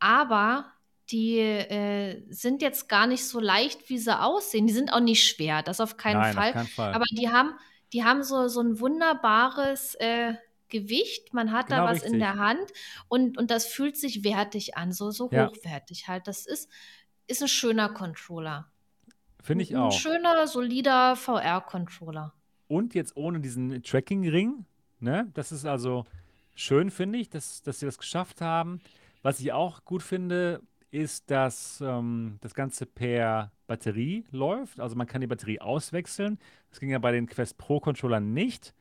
aber die, äh, sind jetzt gar nicht so leicht, wie sie aussehen. Die sind auch nicht schwer, das auf keinen Nein, Fall. auf keinen Fall. Aber die haben die haben so so 'n wunderbares, äh Gewicht, man hat Genau da was richtig. in der Hand und und das fühlt sich wertig an, so so Ja. hochwertig halt. Das ist ist 'n schöner Controller. Finde ich 'n auch. schöner, solider VR-Controller. Und jetzt ohne diesen Tracking-Ring, ne? Das ist also schön, finde ich, dass dass sie das geschafft haben. Was ich auch gut finde, ist, dass, ähm, das Ganze per Batterie läuft. Also, man kann die Batterie auswechseln. Das ging ja bei den Quest Pro Controllern nicht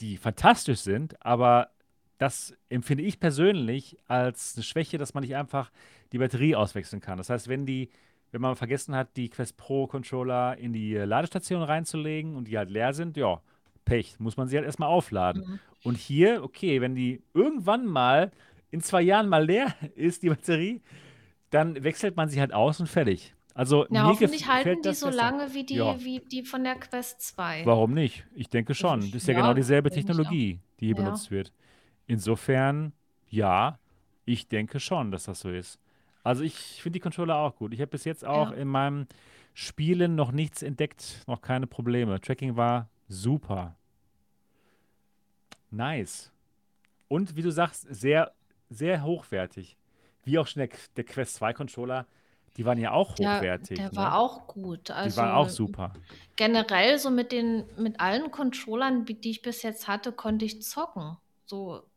die fantastisch sind, aber das empfinde ich persönlich als eine Schwäche, dass man nicht einfach die Batterie auswechseln kann. Das heißt, wenn die, wenn man vergessen hat, die Quest Pro Controller in die Ladestation reinzulegen und die halt leer sind, ja, Pech, muss man sie halt erstmal aufladen. Mhm. Und hier, okay, wenn die irgendwann mal in zwei Jahren mal leer <laughs> ist, die Batterie, dann wechselt man sie halt aus und fertig. Also Ja, hoffentlich halten die so besser. lange wie die Ja, wie die von der Quest 2. warum nicht? Ich denke Also, schon. Das ist ja genau ja, dieselbe ich auch. Technologie, die hier benutzt wird. Insofern, ja, ich denke schon, dass das so ist. Also ich finde die Controller auch gut. Ich habe bis jetzt auch in meinem Spielen noch nichts entdeckt, noch keine Probleme. Tracking war super. Nice. Und wie du sagst, sehr, sehr hochwertig. Wie auch schon der, der Quest 2 Controller, die waren ja auch Der hochwertig, der ne? war auch gut. Die waren auch Also, super. generell so mit den mit allen Controllern, wie die ich bis jetzt hatte, konnte ich zocken. So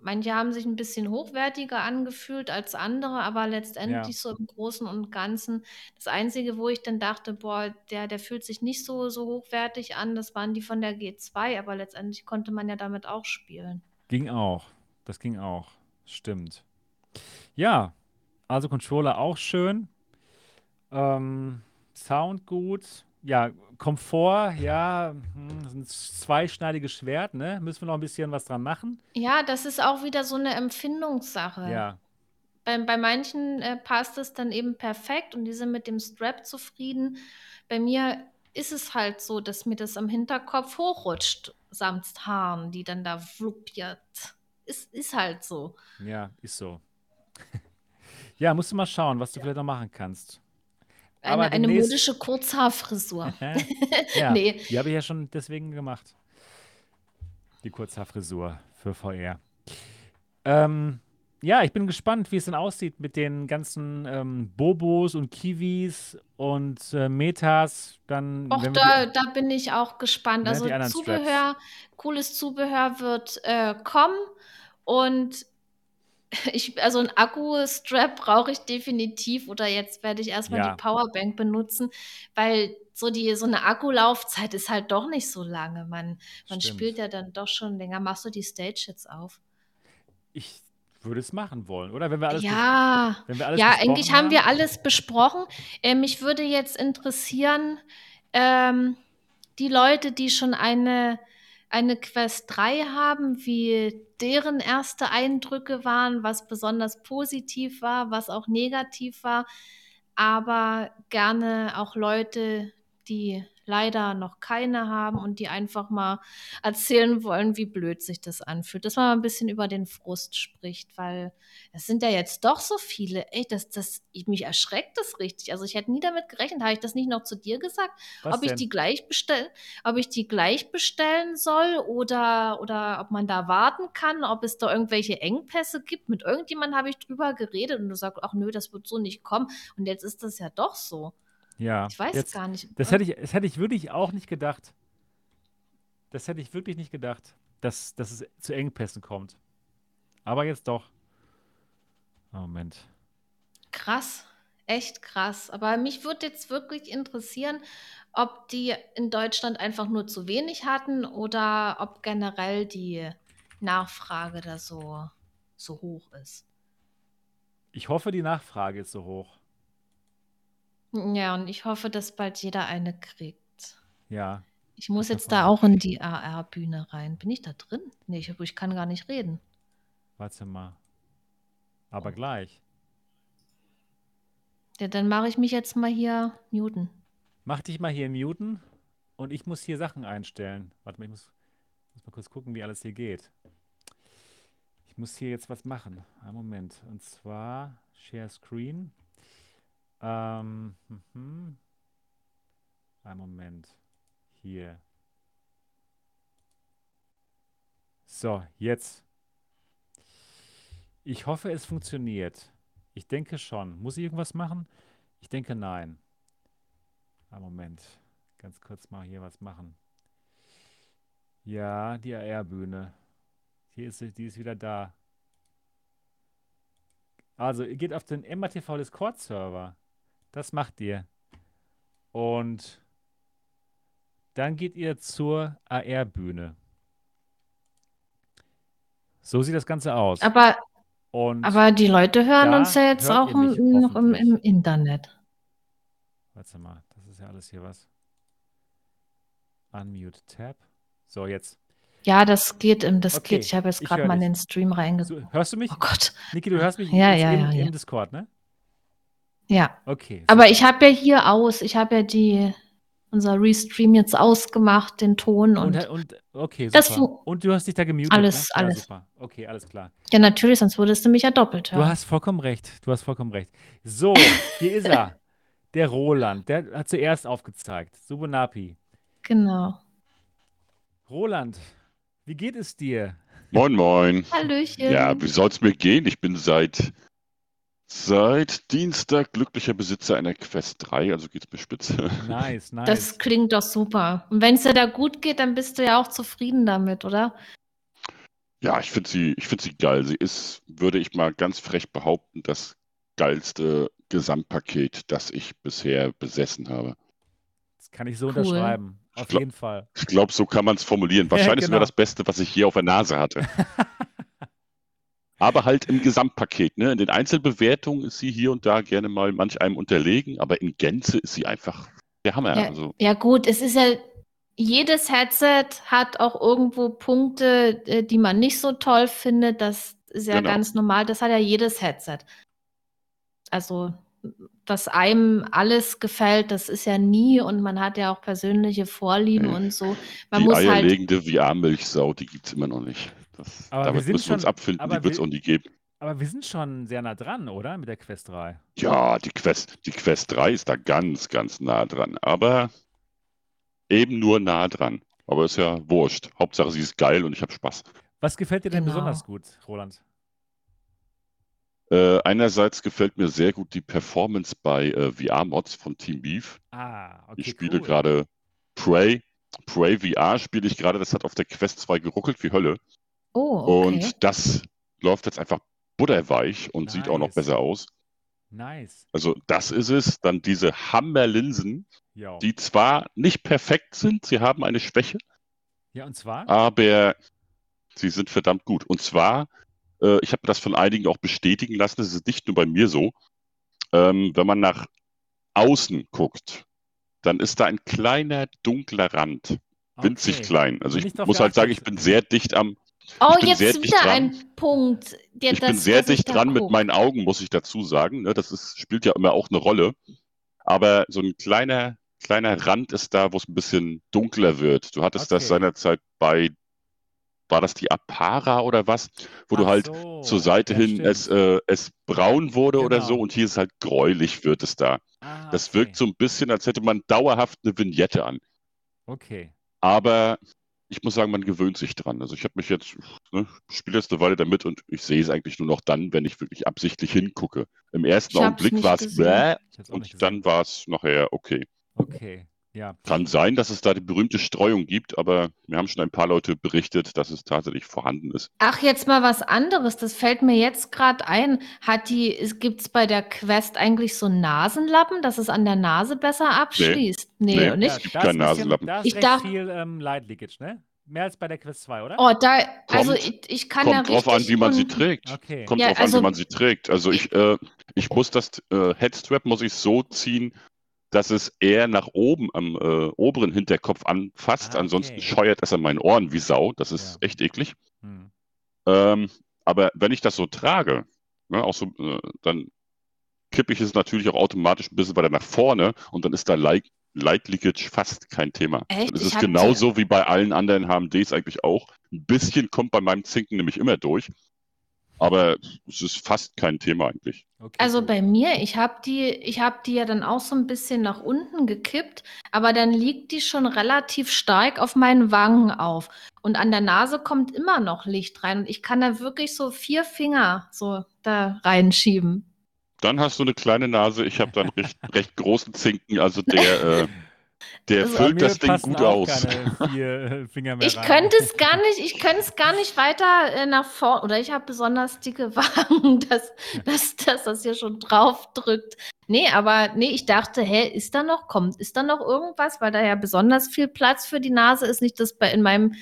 manche haben sich ein bisschen hochwertiger angefühlt als andere, aber Ja. letztendlich so im Großen und Ganzen das Einzige, wo ich dann dachte: „Boah, der der fühlt sich nicht so so hochwertig an“, das waren die von der G2, aber letztendlich konnte man ja damit auch spielen. Ging auch. Das ging auch. Stimmt. Ja, also Controller auch schön. Ähm, Sound gut. Ja, Komfort, ja, hm, das ist ein zweischneidiges Schwert, ne? Müssen wir noch ein bisschen was dran machen? Ja, das ist auch wieder so eine Empfindungssache. Ja, Bei, bei manchen äh, passt es dann eben perfekt und die sind mit dem Strap zufrieden. Bei mir ist es halt so, dass mir das am Hinterkopf hochrutscht, samt Haaren, die dann da fluppiert. Ist, ist halt so. ja, ist so. <laughs> Ja, musst du mal schauen, was du vielleicht noch machen kannst. Aber Eine, modische Kurzhaarfrisur. <laughs> ja, Nee, die habe ich ja schon deswegen gemacht. Die Kurzhaarfrisur für VR. Ähm, ja, ich bin gespannt, wie es denn aussieht mit den ganzen ähm, Bobos und Kiwis und äh, Metas. Dann, die, da, da bin ich auch gespannt. Also anderen Straps. Zubehör, cooles Zubehör wird äh, kommen und ich, also ein Akku-Strap brauche ich definitiv oder jetzt werde ich erstmal die Ja, Powerbank benutzen, weil so die, so eine Akkulaufzeit ist halt doch nicht so lange. Man, man spielt ja dann doch schon länger. Machst du die Stage jetzt auf? Ich würde es machen wollen, oder? Wenn wir alles, Ja, wenn wir alles ja, eigentlich besprochen haben wir haben. alles besprochen. Äh, mich würde jetzt interessieren, ähm, die Leute, die schon eine, eine Quest 3 haben, wie deren erste Eindrücke waren, was besonders positiv war, was auch negativ war, aber gerne auch Leute, die leider noch keine haben und die einfach mal erzählen wollen, wie blöd sich das anfühlt. Dass man mal ein bisschen über den Frust spricht, weil es sind ja jetzt doch so viele. Ey, das, das, mich erschreckt das richtig. Also ich hätte nie damit gerechnet. Habe ich das nicht noch zu dir gesagt? Was Ob ich denn? die gleich bestellen, ob ich die gleich bestellen soll oder, oder ob man da warten kann, ob es da irgendwelche Engpässe gibt. Mit irgendjemandem habe ich drüber geredet und du sagst, ach nö, das wird so nicht kommen. Und jetzt ist das ja doch so. Ja, Ich weiß jetzt, gar nicht. das hätte ich, das hätte ich wirklich auch nicht gedacht. Das hätte ich wirklich nicht gedacht, dass, dass es zu Engpässen kommt. Aber jetzt doch. Oh, Moment. Krass, echt krass. Aber mich würde jetzt wirklich interessieren, ob die in Deutschland einfach nur zu wenig hatten oder ob generell die Nachfrage da so, so hoch ist. Ich hoffe, die Nachfrage ist so hoch. Ja, und ich hoffe, dass bald jeder eine kriegt. Ja, Ich muss jetzt da auch. auch in die AR-Bühne rein. Bin ich da drin? Nee, ich, ich kann gar nicht reden. Warte mal. Aber gleich. Ja, dann mache ich mich jetzt mal hier muten. Mach dich mal hier muten und ich muss hier Sachen einstellen. Warte mal, ich muss, muss mal kurz gucken, wie alles hier geht. Ich muss hier jetzt was machen. Einen Moment. Und zwar Share Screen. Ähm, mhm. Einen Moment. Hier. So, jetzt. Ich hoffe, es funktioniert. Ich denke schon. Muss ich irgendwas machen? Ich denke nein. Einen Moment. Ganz kurz mal hier was machen. Ja, die AR-Bühne. Hier ist sie, die ist wieder da. Also, ihr geht auf den MATV Discord-Server. Das macht ihr. Und dann geht ihr zur AR-Bühne. So sieht das Ganze aus. Aber, Und aber die Leute hören uns ja jetzt auch im, noch im, im Internet. Warte mal, das ist ja alles hier was. Unmute Tab. So, jetzt. Ja, das geht, im- das geht. Okay, Ich habe jetzt gerade mal in den Stream reinge... So, hörst du mich? Oh Gott. Niki, du hörst mich Ja, ja, im, ja, ja. im Discord, ne? Ja. Okay, Aber super. ich habe ja hier aus, ich habe ja die, unser Restream jetzt ausgemacht, den Ton Und, und und okay, das super. fu- Und du hast dich da gemutet, alles, ne? Ja, alles. super. Okay, alles klar. Ja, natürlich, sonst würdest du mich ja doppelt Du hören. hast vollkommen recht. Du hast vollkommen recht. So, hier ist er. <laughs> Der Roland. Der hat zuerst aufgezeigt. Subunapi. Genau. Roland, wie geht es dir? Moin, moin. Ja, Hallöchen. wie soll's mir gehen? Ich bin seit, seit Dienstag glücklicher Besitzer einer Quest 3, also geht's mir spitze. Nice, <laughs> nice. Das klingt doch super. Und wenn es dir da gut geht, dann bist du ja auch zufrieden damit, oder? Ja, ich finde sie, ich finde sie geil. Sie ist, würde ich mal ganz frech behaupten, das geilste Gesamtpaket, das ich bisher besessen habe. Das kann ich so Cool. unterschreiben. Auf glaub- jeden Fall. Ich glaube, so kann man es formulieren. <laughs> Wahrscheinlich genau. sogar das Beste, was ich je auf der Nase hatte. <laughs> Aber halt im Gesamtpaket. Ne? In den Einzelbewertungen ist sie hier und da gerne mal manch einem unterlegen, aber in Gänze ist sie einfach der Hammer. Ja, also. ja gut, es ist ja, jedes Headset hat auch irgendwo Punkte, äh, die man nicht so toll findet. Das ist ja Genau. ganz normal. Das hat ja jedes Headset. Also, dass einem alles gefällt, das ist ja nie und man hat ja auch persönliche Vorlieben Nee. und so. Man Die muss halt. eierlegende VR-Milchsau, die gibt es immer noch nicht. Das, Aber wir damit sind müssen wir uns schon- abfinden, aber die wird es wir- auch nie geben. Aber wir sind schon sehr nah dran, oder? Mit der Quest 3. Ja, die Quest, die Quest 3 ist da ganz, ganz nah dran. Aber eben nur nah dran. Aber ist ja wurscht. Hauptsache, sie ist geil und ich habe Spaß. Was gefällt dir denn Genau. besonders gut, Roland? Äh, einerseits gefällt mir sehr gut die Performance bei äh, VR-Mods von Team Beef. Ah, okay, Ich spiele cool. gerade Prey. Prey VR spiele ich gerade. Das hat auf der Quest 2 geruckelt wie Hölle. Oh, okay. Und das läuft jetzt einfach butterweich und sieht auch noch Nice. besser aus. Nice. Also das ist es. Dann diese Hammerlinsen, die zwar nicht perfekt sind, sie haben eine Schwäche, ja, und zwar? aber sie sind verdammt gut. Und zwar, äh, ich habe das von einigen auch bestätigen lassen, das ist nicht nur bei mir so, ähm, wenn man nach außen guckt, dann ist da ein kleiner dunkler Rand, winzig Okay. klein. Also ich muss halt sagen, ich bin sehr dicht am, oh, ich bin jetzt sehr dicht wieder dran. ein Punkt. Der, ich bin das, sehr was ich dicht dran mit meinen Augen, muss ich dazu sagen. Ne? Das ist, spielt ja immer auch eine Rolle. Aber so ein kleiner, kleiner Rand ist da, wo es ein bisschen dunkler wird. Du hattest das Okay. seinerzeit bei, war das die Apara oder was? Wo du Ach halt so, zur Seite ja, hin stimmt. es, äh, es braun wurde oder Genau. so und hier ist halt gräulich wird es da. Ah, Das okay. wirkt so ein bisschen, als hätte man dauerhaft eine Vignette an. Okay. Aber ich muss sagen, man gewöhnt sich dran. Also ich habe mich jetzt, ne, spiele jetzt eine Weile damit und ich sehe es eigentlich nur noch dann, wenn ich wirklich absichtlich hingucke. Im ersten Augenblick war es bläh und dann war es nachher okay. Okay. Ja. Kann sein, dass es da die berühmte Streuung gibt, aber mir haben schon ein paar Leute berichtet, dass es tatsächlich vorhanden ist. Ach, jetzt mal was anderes. Das fällt mir jetzt gerade ein. Hat die, gibt es bei der Quest eigentlich so Nasenlappen, dass es an der Nase besser abschließt? Nee, Nee. und Ja, nicht? es gibt da ist keinen Nasenlappen. Da ist Ich recht darf- viel ähm, Light Leakage, ne? Mehr als bei der Quest 2, oder? Oh, da, also Kommt- ich, ich kann ja Kommt drauf an, wie man sie trägt. Okay. Kommt Ja, drauf an, also- wie man sie trägt. Also ich, äh, ich muss das äh, Headstrap muss ich so ziehen, dass es eher nach oben am äh, oberen Hinterkopf anfasst. Ah, Ansonsten okay. scheuert es an meinen Ohren wie Sau. Das ist Ja. echt eklig. Hm. Ähm, aber wenn ich das so trage, ne, auch so, äh, dann kippe ich es natürlich auch automatisch ein bisschen weiter nach vorne und dann ist da Light, Light Leakage fast kein Thema. Echt? Dann ist hatte- genauso wie bei allen anderen HMDs eigentlich auch. Ein bisschen kommt bei meinem Zinken nämlich immer durch. Aber es ist fast kein Thema eigentlich. Okay, Also bei mir, ich habe die, ich habe die ja dann auch so ein bisschen nach unten gekippt, aber dann liegt die schon relativ stark auf meinen Wangen auf. Und an der Nase kommt immer noch Licht rein. Und ich kann da wirklich so vier Finger so da reinschieben. Dann hast du eine kleine Nase. Ich habe dann recht, <laughs> recht großen Zinken. Also der, äh, der Also füllt das Ding gut aus. <laughs> äh, Ich könnte es gar nicht, ich könnte es gar nicht weiter äh, nach vorne, oder ich habe besonders dicke <laughs> Wangen, dass, dass, dass das hier schon drauf drückt. Nee, aber nee, ich dachte, hä, ist da noch, kommt, ist da noch irgendwas, weil da ja besonders viel Platz für die Nase ist, nicht, dass bei in meinem,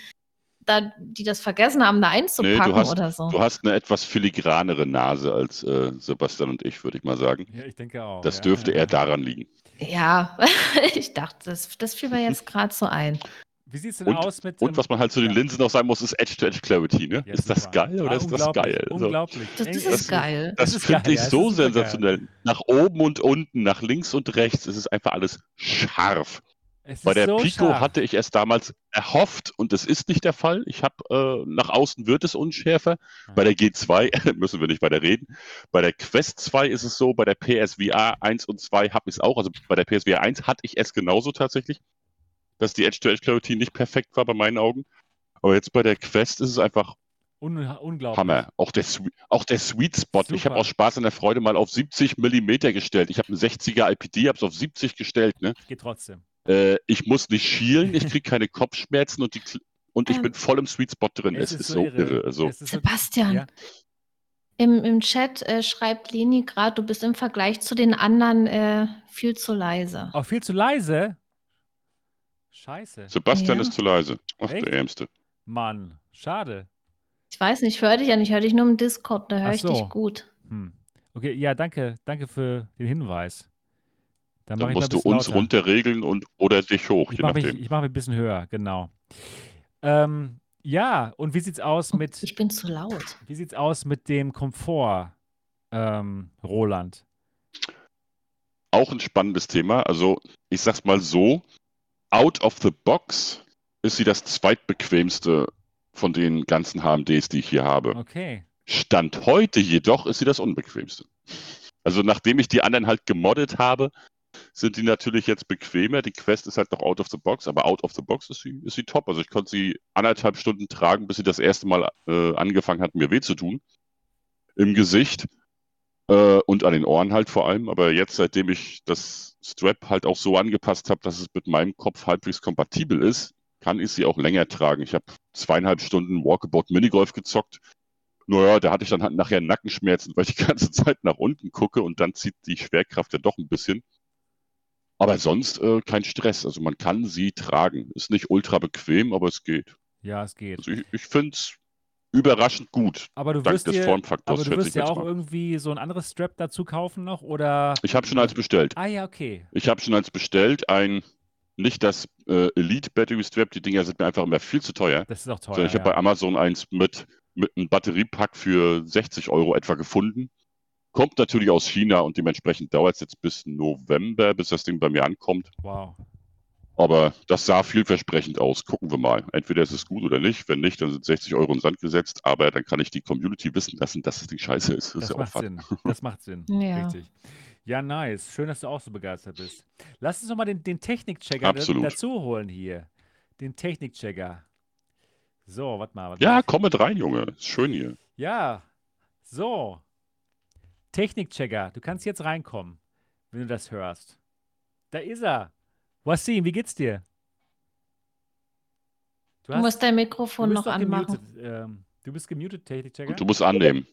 da, die das vergessen haben, da einzupacken hast- oder so. Du hast eine etwas filigranere Nase als äh, Sebastian und ich, würde ich mal sagen. Ja, ich denke auch. Das ja. dürfte eher daran liegen. Ja, <laughs> ich dachte, das, das fiel mir jetzt gerade so ein. Wie sieht es denn Und- aus mit. Und was man halt zu den. Linsen noch sagen muss, ist Edge-to-Edge-Clarity. Ne? Ja, ist das geil oder Ah, ist das geil? Unglaublich. Das, Ey, das es ist geil. das Das ist finde geil, ich ja, so sensationell. Nach oben und unten, nach links und rechts ist es einfach alles scharf. Bei der so Pico scharf. hatte ich es damals erhofft und es ist nicht der Fall. Ich habe äh, nach außen wird es unschärfer. Bei der G2 <laughs> müssen wir nicht weiter reden. Bei der Quest 2 ist es so, bei der PSVR 1 und 2 habe ich es auch. Also bei der PSVR 1 hatte ich es genauso tatsächlich, dass die Edge-to-Edge-Clarity nicht perfekt war bei meinen Augen. Aber jetzt bei der Quest ist es einfach Un unglaublich. Hammer. Auch der, auch der Sweet Spot. Ich Super. habe aus Spaß an der Freude mal auf 70 Millimeter gestellt. Ich habe einen 60er IPD, habe es auf 70 gestellt. Ne? Geht trotzdem. Äh, ich muss nicht schielen, ich <laughs> kriege keine Kopfschmerzen und, die, und ich Ähm, bin voll im Sweet Spot drin. Es, ist, so irre. Also, Es ist so, Sebastian, ja. im, im Chat äh, schreibt Leni gerade, du bist im Vergleich zu den anderen äh, viel zu leise. Auch viel zu leise. Scheiße. Sebastian Ja. ist zu leise. Ach, Echt? der Ärmste. Mann, schade. Ich weiß nicht, ich höre dich ja nicht, ich höre dich nur im Discord, da höre ich so. dich gut. Hm. Okay, ja, danke, danke für den Hinweis. Dann, Dann musst du uns lauter. runterregeln und oder dich hoch, ich nachdem. Mich, ich mache mich ein bisschen höher, genau. Ähm, ja, und wie sieht's aus oh, mit. Ich bin zu laut. Wie sieht's aus mit dem Komfort, ähm, Roland? Auch ein spannendes Thema. Also, ich sag's mal so: out of the box ist sie das zweitbequemste von den ganzen HMDs, die ich hier habe. Okay. Stand heute jedoch ist sie das unbequemste. Also nachdem ich die anderen halt gemoddet habe, sind die natürlich jetzt bequemer. Die Quest ist halt noch out of the box, aber out of the box ist sie, ist sie top. Also ich konnte sie anderthalb Stunden tragen, bis sie das erste Mal äh, angefangen hat, mir weh zu tun. Im Gesicht äh, und an den Ohren halt vor allem. Aber jetzt, seitdem ich das Strap halt auch so angepasst habe, dass es mit meinem Kopf halbwegs kompatibel ist, kann ich sie auch länger tragen. Ich habe zweieinhalb Stunden Walkabout Minigolf gezockt. Naja, da hatte ich dann halt nachher Nackenschmerzen, weil ich die ganze <laughs> Zeit nach unten gucke und dann zieht die Schwerkraft ja doch ein bisschen. Aber sonst äh, kein Stress. Also man kann sie tragen. Ist nicht ultra bequem, aber es geht. Ja, es geht. Also ich, ich finde es überraschend gut. Aber du wirst, dir, aber du wirst ja auch irgendwie so ein anderes Strap dazu kaufen noch, oder? Ich habe schon eins bestellt. Ah ja, okay. Ich habe schon eins bestellt, ein nicht das äh, Elite Battery Strap, die Dinger sind mir einfach immer viel zu teuer. Das ist auch teuer. So, ich ja. habe bei Amazon eins mit, mit einem Batteriepack für 60 Euro etwa gefunden. Kommt natürlich aus China und dementsprechend dauert es jetzt bis November, bis das Ding bei mir ankommt. Wow. Aber das sah vielversprechend aus. Gucken wir mal. Entweder ist es gut oder nicht. Wenn nicht, dann sind 60 Euro in den Sand gesetzt. Aber dann kann ich die Community wissen lassen, dass es die Scheiße ist. Das, das ist macht Sinn. <laughs> Das macht Sinn. Ja. Richtig. Ja, nice. Schön, dass du auch so begeistert bist. Lass uns doch mal den, den Technikchecker dazu holen hier. Den Technikchecker. So, warte mal. Wat ja, komm mit rein, Junge. Ist schön hier. Ja, so. Technikchecker, du kannst jetzt reinkommen, wenn du das hörst. Da ist er. Wasim, wie geht's dir? Du, hast, musst dein Mikrofon noch anmachen. Ähm, du bist gemutet, Technikchecker. Du musst annehmen.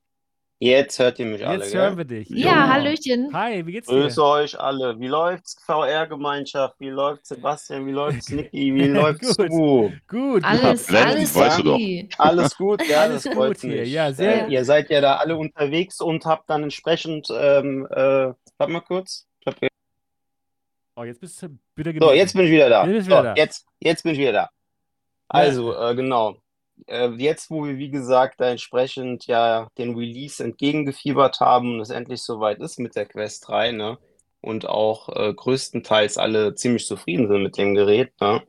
Jetzt hört ihr mich alle. Jetzt hören wir dich. Ja, ja, Hallöchen. Hi, wie geht's dir? Grüße euch alle. Wie läuft's, VR-Gemeinschaft? Wie läuft's, Sebastian? Wie läuft's, <laughs> Niki? Wie läuft's, gut. du? Gut. Alles, ja, alles, weißt du doch. alles gut, ja, <laughs> alles das freut gut mich. Ja, sehr. Äh, ihr seid ja da alle unterwegs und habt dann entsprechend, ähm, äh, warte mal kurz. Oh, jetzt bist du wieder So, jetzt bin ich wieder da. Jetzt, so, wieder da. Jetzt, jetzt bin ich wieder da. Also, äh, genau äh, jetzt, wo wir, wie gesagt, da entsprechend ja den Release entgegengefiebert haben und es endlich soweit ist mit der Quest 3, ne? Und auch äh, größtenteils alle ziemlich zufrieden sind mit dem Gerät, ne?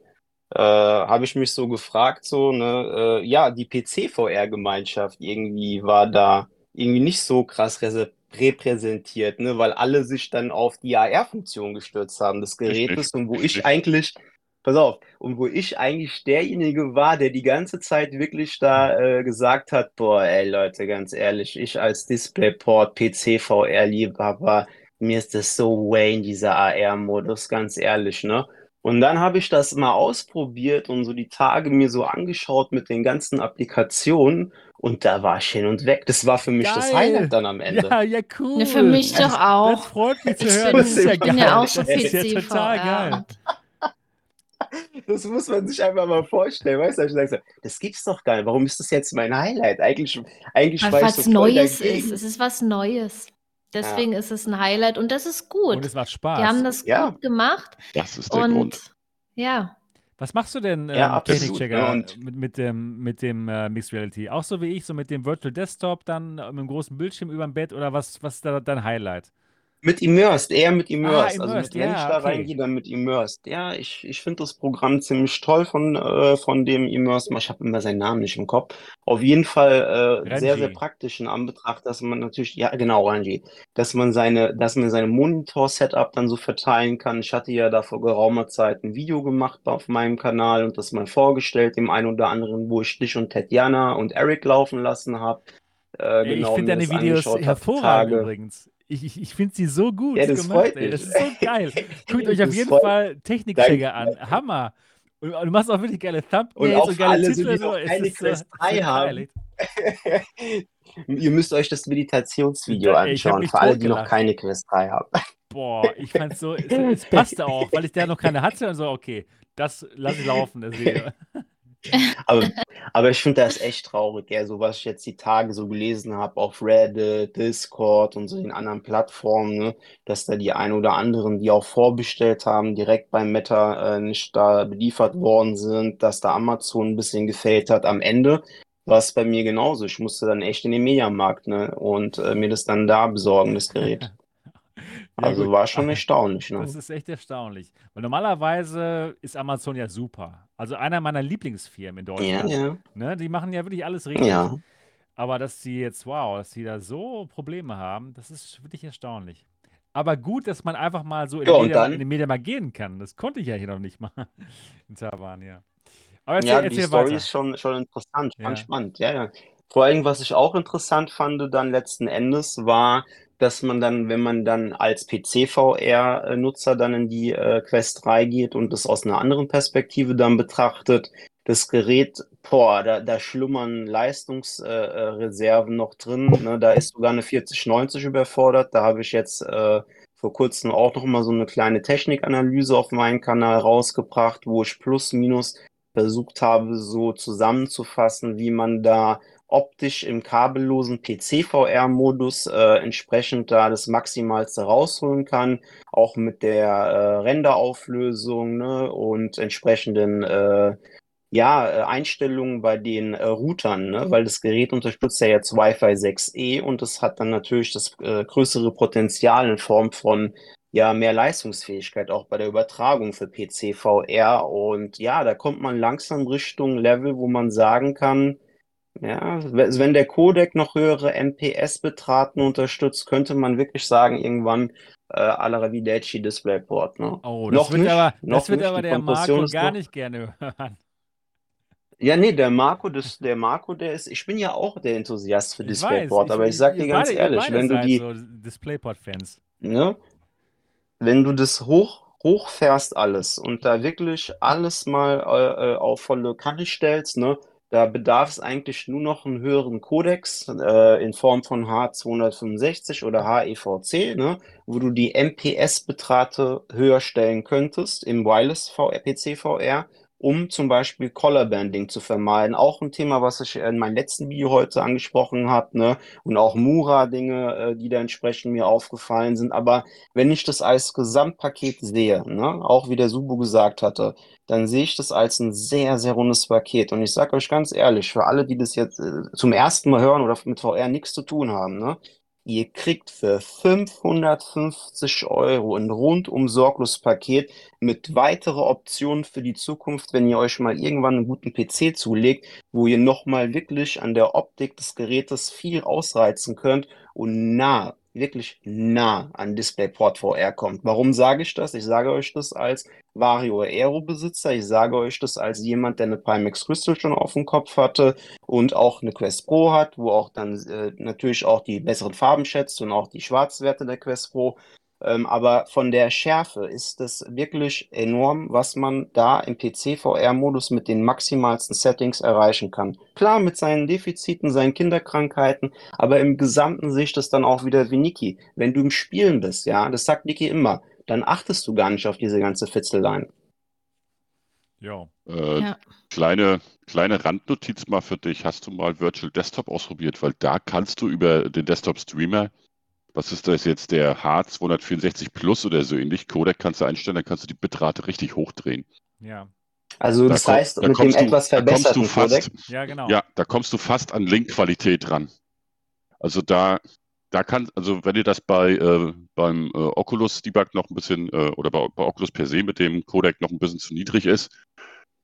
Äh, habe ich mich so gefragt, so, ne, äh, ja, die PC-VR-Gemeinschaft irgendwie war da irgendwie nicht so krass repräsentiert, ne, weil alle sich dann auf die AR-Funktion gestürzt haben des Gerätes und wo ich eigentlich pass auf, und wo ich eigentlich derjenige war, der die ganze Zeit wirklich da äh, gesagt hat, boah, ey Leute, ganz ehrlich, ich als DisplayPort PC VR Liebhaber, mir ist das so Wayne, dieser AR-Modus, ganz ehrlich, ne? Und dann habe ich das mal ausprobiert und so die Tage mir so angeschaut mit den ganzen Applikationen und da war ich hin und weg. Das war für mich geil. das Highlight dann am Ende. Ja, ja, cool. Ja, für mich doch auch. Das freut mich zu hören. Das ist ja geil. Ja auch schon das ist ja total geil. Das muss man sich einfach mal vorstellen. Weißt du, ich sage so, das gibt's doch gar nicht. Warum ist das jetzt mein Highlight? Eigentlich, eigentlich Weil was so Neues ist. Es ist was Neues. Deswegen ja. ist es ein Highlight und das ist gut. Und es macht Spaß. Die haben das ja. gut gemacht. Das ist der und, Grund. Ja. Was machst du denn, ähm, ja, Technikchecker, ne? mit, mit dem, mit dem äh, Mixed Reality? Auch so wie ich, so mit dem Virtual Desktop, dann mit einem großen Bildschirm über dem Bett oder was, was ist da dein Highlight? Mit Immersed, eher mit Immersed. Ah, also Immersed, mit, wenn ja, ich da okay. reingehe, dann mit Immersed. Ja, ich, ich finde das Programm ziemlich toll von, äh, von dem Immersed. Ich habe immer seinen Namen nicht im Kopf. Auf jeden Fall äh, sehr, sehr praktisch in Anbetracht, dass man natürlich, ja genau, Ranji, dass man seine, dass man seine Monitor-Setup dann so verteilen kann. Ich hatte ja da vor geraumer Zeit ein Video gemacht auf meinem Kanal und das mal vorgestellt, dem einen oder anderen, wo ich dich und Tatjana und Eric laufen lassen habe. Äh, genau, ich finde deine Videos hervorragend übrigens. Ich, ich, ich finde sie so gut ja, das gemacht, freut ey. Das ist so geil. <laughs> Guckt euch auf jeden Fall Technikchecker an. Hammer. Und du machst auch wirklich geile Thumbnails und, auch und geile alle, Titel. die noch keine Quest 3 haben. <laughs> Ihr müsst euch das Meditationsvideo anschauen, für alle, die noch keine Quest 3 haben. <laughs> Boah, ich fand's so, es, es passte auch, weil ich der noch keine hatte und so, okay, das lasse ich laufen, das Video. <laughs> aber, aber ich finde das echt traurig, ja, so was ich jetzt die Tage so gelesen habe auf Reddit, Discord und so den anderen Plattformen, ne, dass da die ein oder anderen, die auch vorbestellt haben, direkt beim Meta äh, nicht da beliefert worden sind, dass da Amazon ein bisschen gefällt hat. Am Ende war es bei mir genauso. Ich musste dann echt in den Mediamarkt ne, und äh, mir das dann da besorgen, das Gerät. <laughs> Ja, Also gut. war schon <laughs> erstaunlich, Das ne? ist echt erstaunlich. Weil normalerweise ist Amazon ja super. Also einer meiner Lieblingsfirmen in Ja, Deutschland. ja, Ne? Die machen ja wirklich alles richtig. ja. Aber dass die jetzt, wow, dass die da so Probleme haben, das ist wirklich erstaunlich. Aber gut, dass man einfach mal so in Ja, Media, in den Mediamarkt gehen kann. Das konnte ich ja hier noch nicht mal <laughs> in Taiwan, ja. Aber erzähl, ja, die erzähl Story weiter. ist schon, schon interessant, Ja. spannend, ja, ja. Vor allem, was ich auch interessant fand dann letzten Endes, war, dass man dann, wenn man dann als PC-VR-Nutzer dann in die äh, Quest 3 geht und das aus einer anderen Perspektive dann betrachtet, das Gerät, boah, da, da schlummern Leistungsreserven noch drin, ne? Da ist sogar eine 4090 überfordert. Da habe ich jetzt äh, vor kurzem auch noch mal so eine kleine Technikanalyse auf meinem Kanal rausgebracht, wo ich plus minus versucht habe, so zusammenzufassen, wie man da optisch im kabellosen PC-VR-Modus äh, entsprechend da das Maximalste rausholen kann, auch mit der äh, Renderauflösung ne, und entsprechenden äh, ja, äh, Einstellungen bei den äh, Routern, ne, weil das Gerät unterstützt ja jetzt Wi-Fi 6E und es hat dann natürlich das äh, größere Potenzial in Form von ja, mehr Leistungsfähigkeit auch bei der Übertragung für PC VR. Und ja, da kommt man langsam Richtung Level, wo man sagen kann, ja, we- wenn der Codec noch höhere MPS-Betraten unterstützt, könnte man wirklich sagen, irgendwann äh, à la Ravideci DisplayPort, ne? Oh, das Noch wird nicht, aber, noch wird nicht. aber der Marco gar noch. nicht gerne hören. Ja, nee, der Marco, das, der Marco, der ist, ich bin ja auch der Enthusiast für Ich weiß, DisplayPort, ich, aber ich sag ihr dir ganz ihr ehrlich, wenn du die, so DisplayPort-Fans. ne, wenn du das hoch, hochfährst alles und da wirklich alles mal äh, äh, auf volle Kanne stellst, ne, da bedarf es eigentlich nur noch einen höheren Codex äh, in Form von H265 oder HEVC, ne, wo du die MPS-Betrate höher stellen könntest im Wireless VR, PC VR, um zum Beispiel Color Banding zu vermeiden. Auch ein Thema, was ich in meinem letzten Video heute angesprochen habe, ne, und auch Mura-Dinge, äh, die da entsprechend mir aufgefallen sind. Aber wenn ich das als Gesamtpaket sehe, ne, auch wie der Subu gesagt hatte, dann sehe ich das als ein sehr, sehr rundes Paket. Und ich sage euch ganz ehrlich, für alle, die das jetzt äh, zum ersten Mal hören oder mit VR nichts zu tun haben, ne, ihr kriegt für 550 Euro ein rundum sorglos Paket mit weiteren Optionen für die Zukunft, wenn ihr euch mal irgendwann einen guten PC zulegt, wo ihr nochmal wirklich an der Optik des Gerätes viel ausreizen könnt und nah, wirklich nah an DisplayPort VR kommt. Warum sage ich das? Ich sage euch das als Vario Aero-Besitzer. Ich sage euch das als jemand, der eine Pimax Crystal schon auf dem Kopf hatte und auch eine Quest Pro hat, wo auch dann äh, natürlich auch die besseren Farben schätzt und auch die Schwarzwerte der Quest Pro. Ähm, aber von der Schärfe ist es wirklich enorm, was man da im PC-VR-Modus mit den maximalsten Settings erreichen kann. Klar, mit seinen Defiziten, seinen Kinderkrankheiten, aber im Gesamten sehe ich das dann auch wieder wie Niki. Wenn du im Spielen bist, ja, das sagt Niki immer, dann achtest du gar nicht auf diese ganze Fitzeleien. Ja. Äh, Ja. kleine, kleine Randnotiz mal für dich. Hast du mal Virtual Desktop ausprobiert? Weil da kannst du über den Desktop Streamer, was ist das jetzt, der H264 Plus oder so ähnlich, Codec kannst du einstellen, dann kannst du die Bitrate richtig hochdrehen. Ja. Also Da, das ko heißt, da mit dem kommst du, etwas verbesserten Codec. fast, Ja, genau. ja, da kommst du fast an Link-Qualität ran. Also da, da kann, also wenn ihr das bei äh, beim äh, Oculus Debug noch ein bisschen äh, oder bei, bei Oculus per se mit dem Codec noch ein bisschen zu niedrig ist,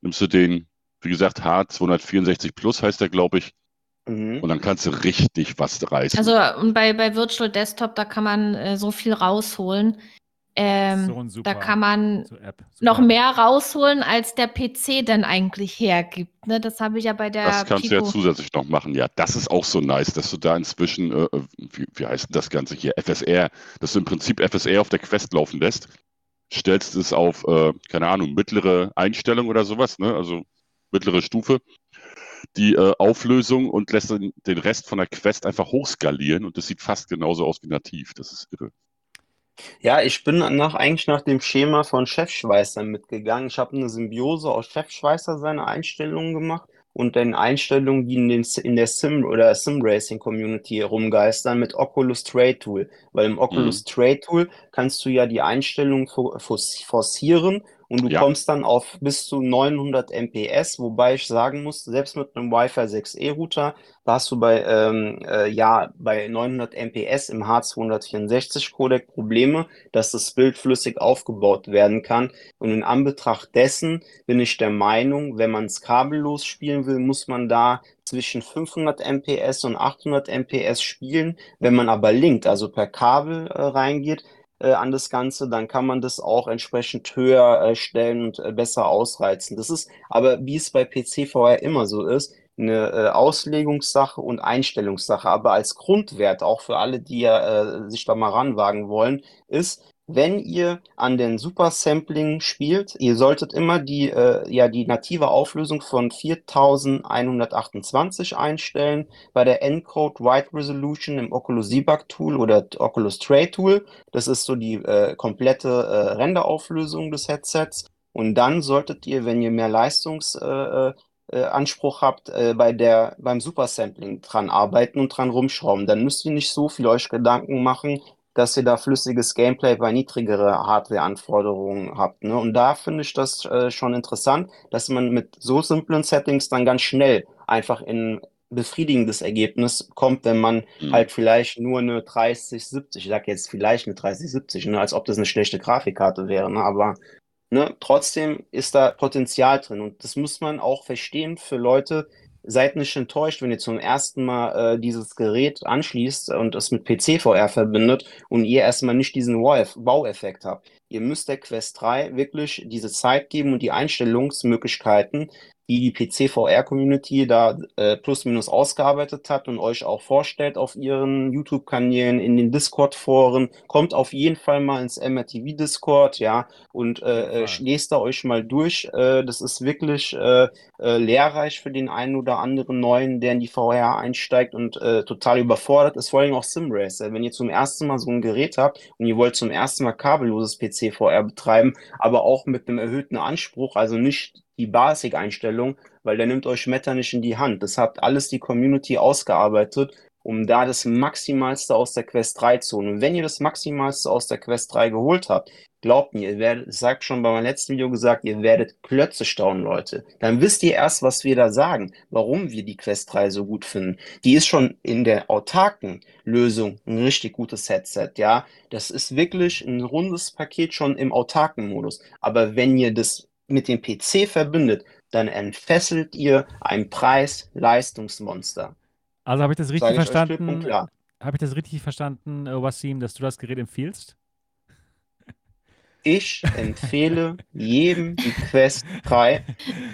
nimmst du den, wie gesagt, H264 Plus heißt der, glaube ich, Mhm. und dann kannst du richtig was reißen. Also und bei, bei Virtual Desktop, da kann man äh, so viel rausholen. Ähm, So ein da kann man so App, noch mehr rausholen, als der PC denn eigentlich hergibt. Ne? Das habe ich ja bei der Das kannst du ja Pico. zusätzlich noch machen. Ja, das ist auch so nice, dass du da inzwischen, äh, äh, wie, wie heißt denn das Ganze hier, FSR, dass du im Prinzip FSR auf der Quest laufen lässt, stellst es auf, äh, keine Ahnung, mittlere Einstellung oder sowas, ne? also mittlere Stufe, die äh, Auflösung und lässt den, den Rest von der Quest einfach hochskalieren und das sieht fast genauso aus wie nativ. Das ist irre. Ja, ich bin nach, eigentlich nach dem Schema von Chefschweißer mitgegangen. Ich habe eine Symbiose aus Chefschweißer seine Einstellungen gemacht und den Einstellungen, die in, den, in der Sim- oder Sim-Racing-Community rumgeistern mit Oculus Trade Tool. Weil im Oculus mhm. Trade Tool kannst du ja die Einstellungen forcieren und du ja. kommst dann auf bis zu 900 MPS, wobei ich sagen muss, selbst mit einem Wi-Fi 6E Router warst du bei ähm, äh, ja bei 900 MPS im H264 Codec Probleme, dass das Bild flüssig aufgebaut werden kann. Und in Anbetracht dessen bin ich der Meinung, wenn man es kabellos spielen will, muss man da zwischen 500 MPS und 800 MPS spielen. Wenn man aber linkt, also per Kabel äh, reingeht, äh, an das Ganze, dann kann man das auch entsprechend höher äh, stellen und äh, besser ausreizen. Das ist aber, wie es bei PC VR immer so ist, eine äh, Auslegungssache und Einstellungssache. Aber als Grundwert, auch für alle, die ja äh, sich da mal ranwagen wollen, ist, wenn ihr an den Supersampling spielt, ihr solltet immer die, äh, ja, die native Auflösung von 4128 einstellen. Bei der Encode Wide Resolution im Oculus Debug Tool oder Oculus Tray Tool, das ist so die äh, komplette äh, Renderauflösung des Headsets. Und dann solltet ihr, wenn ihr mehr Leistungsanspruch äh, äh, habt, äh, bei der, beim Supersampling dran arbeiten und dran rumschrauben. Dann müsst ihr nicht so viel euch Gedanken machen, dass ihr da flüssiges Gameplay bei niedrigere Hardware-Anforderungen habt. Ne? Und da finde ich das äh, schon interessant, dass man mit so simplen Settings dann ganz schnell einfach in befriedigendes Ergebnis kommt, wenn man mhm. halt vielleicht nur eine 3070, ich sag jetzt vielleicht eine 3070, ne, als ob das eine schlechte Grafikkarte wäre, ne, aber ne, trotzdem ist da Potenzial drin und das muss man auch verstehen für Leute, seid nicht enttäuscht, wenn ihr zum ersten Mal äh, dieses Gerät anschließt und es mit PC-VR verbindet und ihr erstmal nicht diesen Wow-Effekt habt. Ihr müsst der Quest 3 wirklich diese Zeit geben und die Einstellungsmöglichkeiten, die die PC-VR-Community da äh, plus minus ausgearbeitet hat und euch auch vorstellt auf ihren YouTube-Kanälen, in den Discord-Foren. Kommt auf jeden Fall mal ins MRTV-Discord, ja, und äh, äh, lest da euch mal durch. Äh, das ist wirklich äh, äh, lehrreich für den einen oder anderen Neuen, der in die VR einsteigt und äh, total überfordert ist, vor allem auch SimRacer. Wenn ihr zum ersten Mal so ein Gerät habt und ihr wollt zum ersten Mal kabelloses PC-VR betreiben, aber auch mit einem erhöhten Anspruch, also nicht die Basic-Einstellung, weil der nimmt euch Meta nicht in die Hand. Das hat alles die Community ausgearbeitet, um da das Maximalste aus der Quest 3 zu holen. Und wenn ihr das Maximalste aus der Quest 3 geholt habt, glaubt mir, ihr werdet, ich sag schon bei meinem letzten Video gesagt, ihr werdet Klötze staunen, Leute. Dann wisst ihr erst, was wir da sagen, warum wir die Quest 3 so gut finden. Die ist schon in der autarken Lösung ein richtig gutes Headset, ja. Das ist wirklich ein rundes Paket schon im autarken Modus. Aber wenn ihr das mit dem PC verbindet, dann entfesselt ihr ein Preis-Leistungsmonster. Also habe ich das richtig ich verstanden? Habe ich das richtig verstanden, äh, Wasim, dass du das Gerät empfiehlst? Ich empfehle jedem die Quest 3.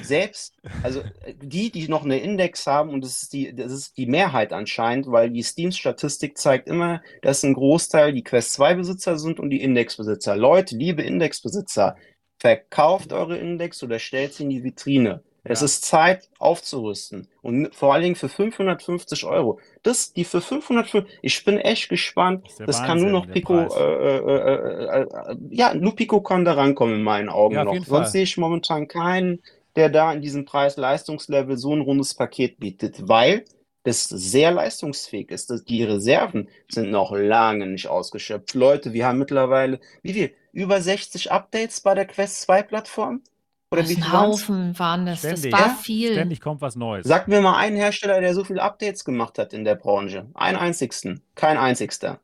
Selbst, also die, die noch eine Index haben, und das ist die, das ist die Mehrheit anscheinend, weil die Steam-Statistik zeigt immer, dass ein Großteil die Quest 2-Besitzer sind und die Index-Besitzer. Leute, liebe Index-Besitzer, verkauft eure Index oder stellt sie in die Vitrine. Ja. Es ist Zeit aufzurüsten. Und vor allen Dingen für 550 Euro. Das, die für 550, ich bin echt gespannt. Das, das kann nur noch Pico, äh äh, äh, äh, äh, ja, nur Pico kann da rankommen in meinen Augen ja, noch. Sonst sehe ich momentan keinen, der da in diesem Preis-Leistungslevel so ein rundes Paket bietet, weil das sehr leistungsfähig ist. Die Reserven sind noch lange nicht ausgeschöpft. Leute, wir haben mittlerweile, wie viel? über 60 Updates bei der Quest 2 Plattform? Oder das wie ein Haufen waren das. Ständig, das war ja? viel. Ständig kommt was Neues. Sag mir mal einen Hersteller, der so viele Updates gemacht hat in der Branche. Einen einzigsten. Kein einzigster.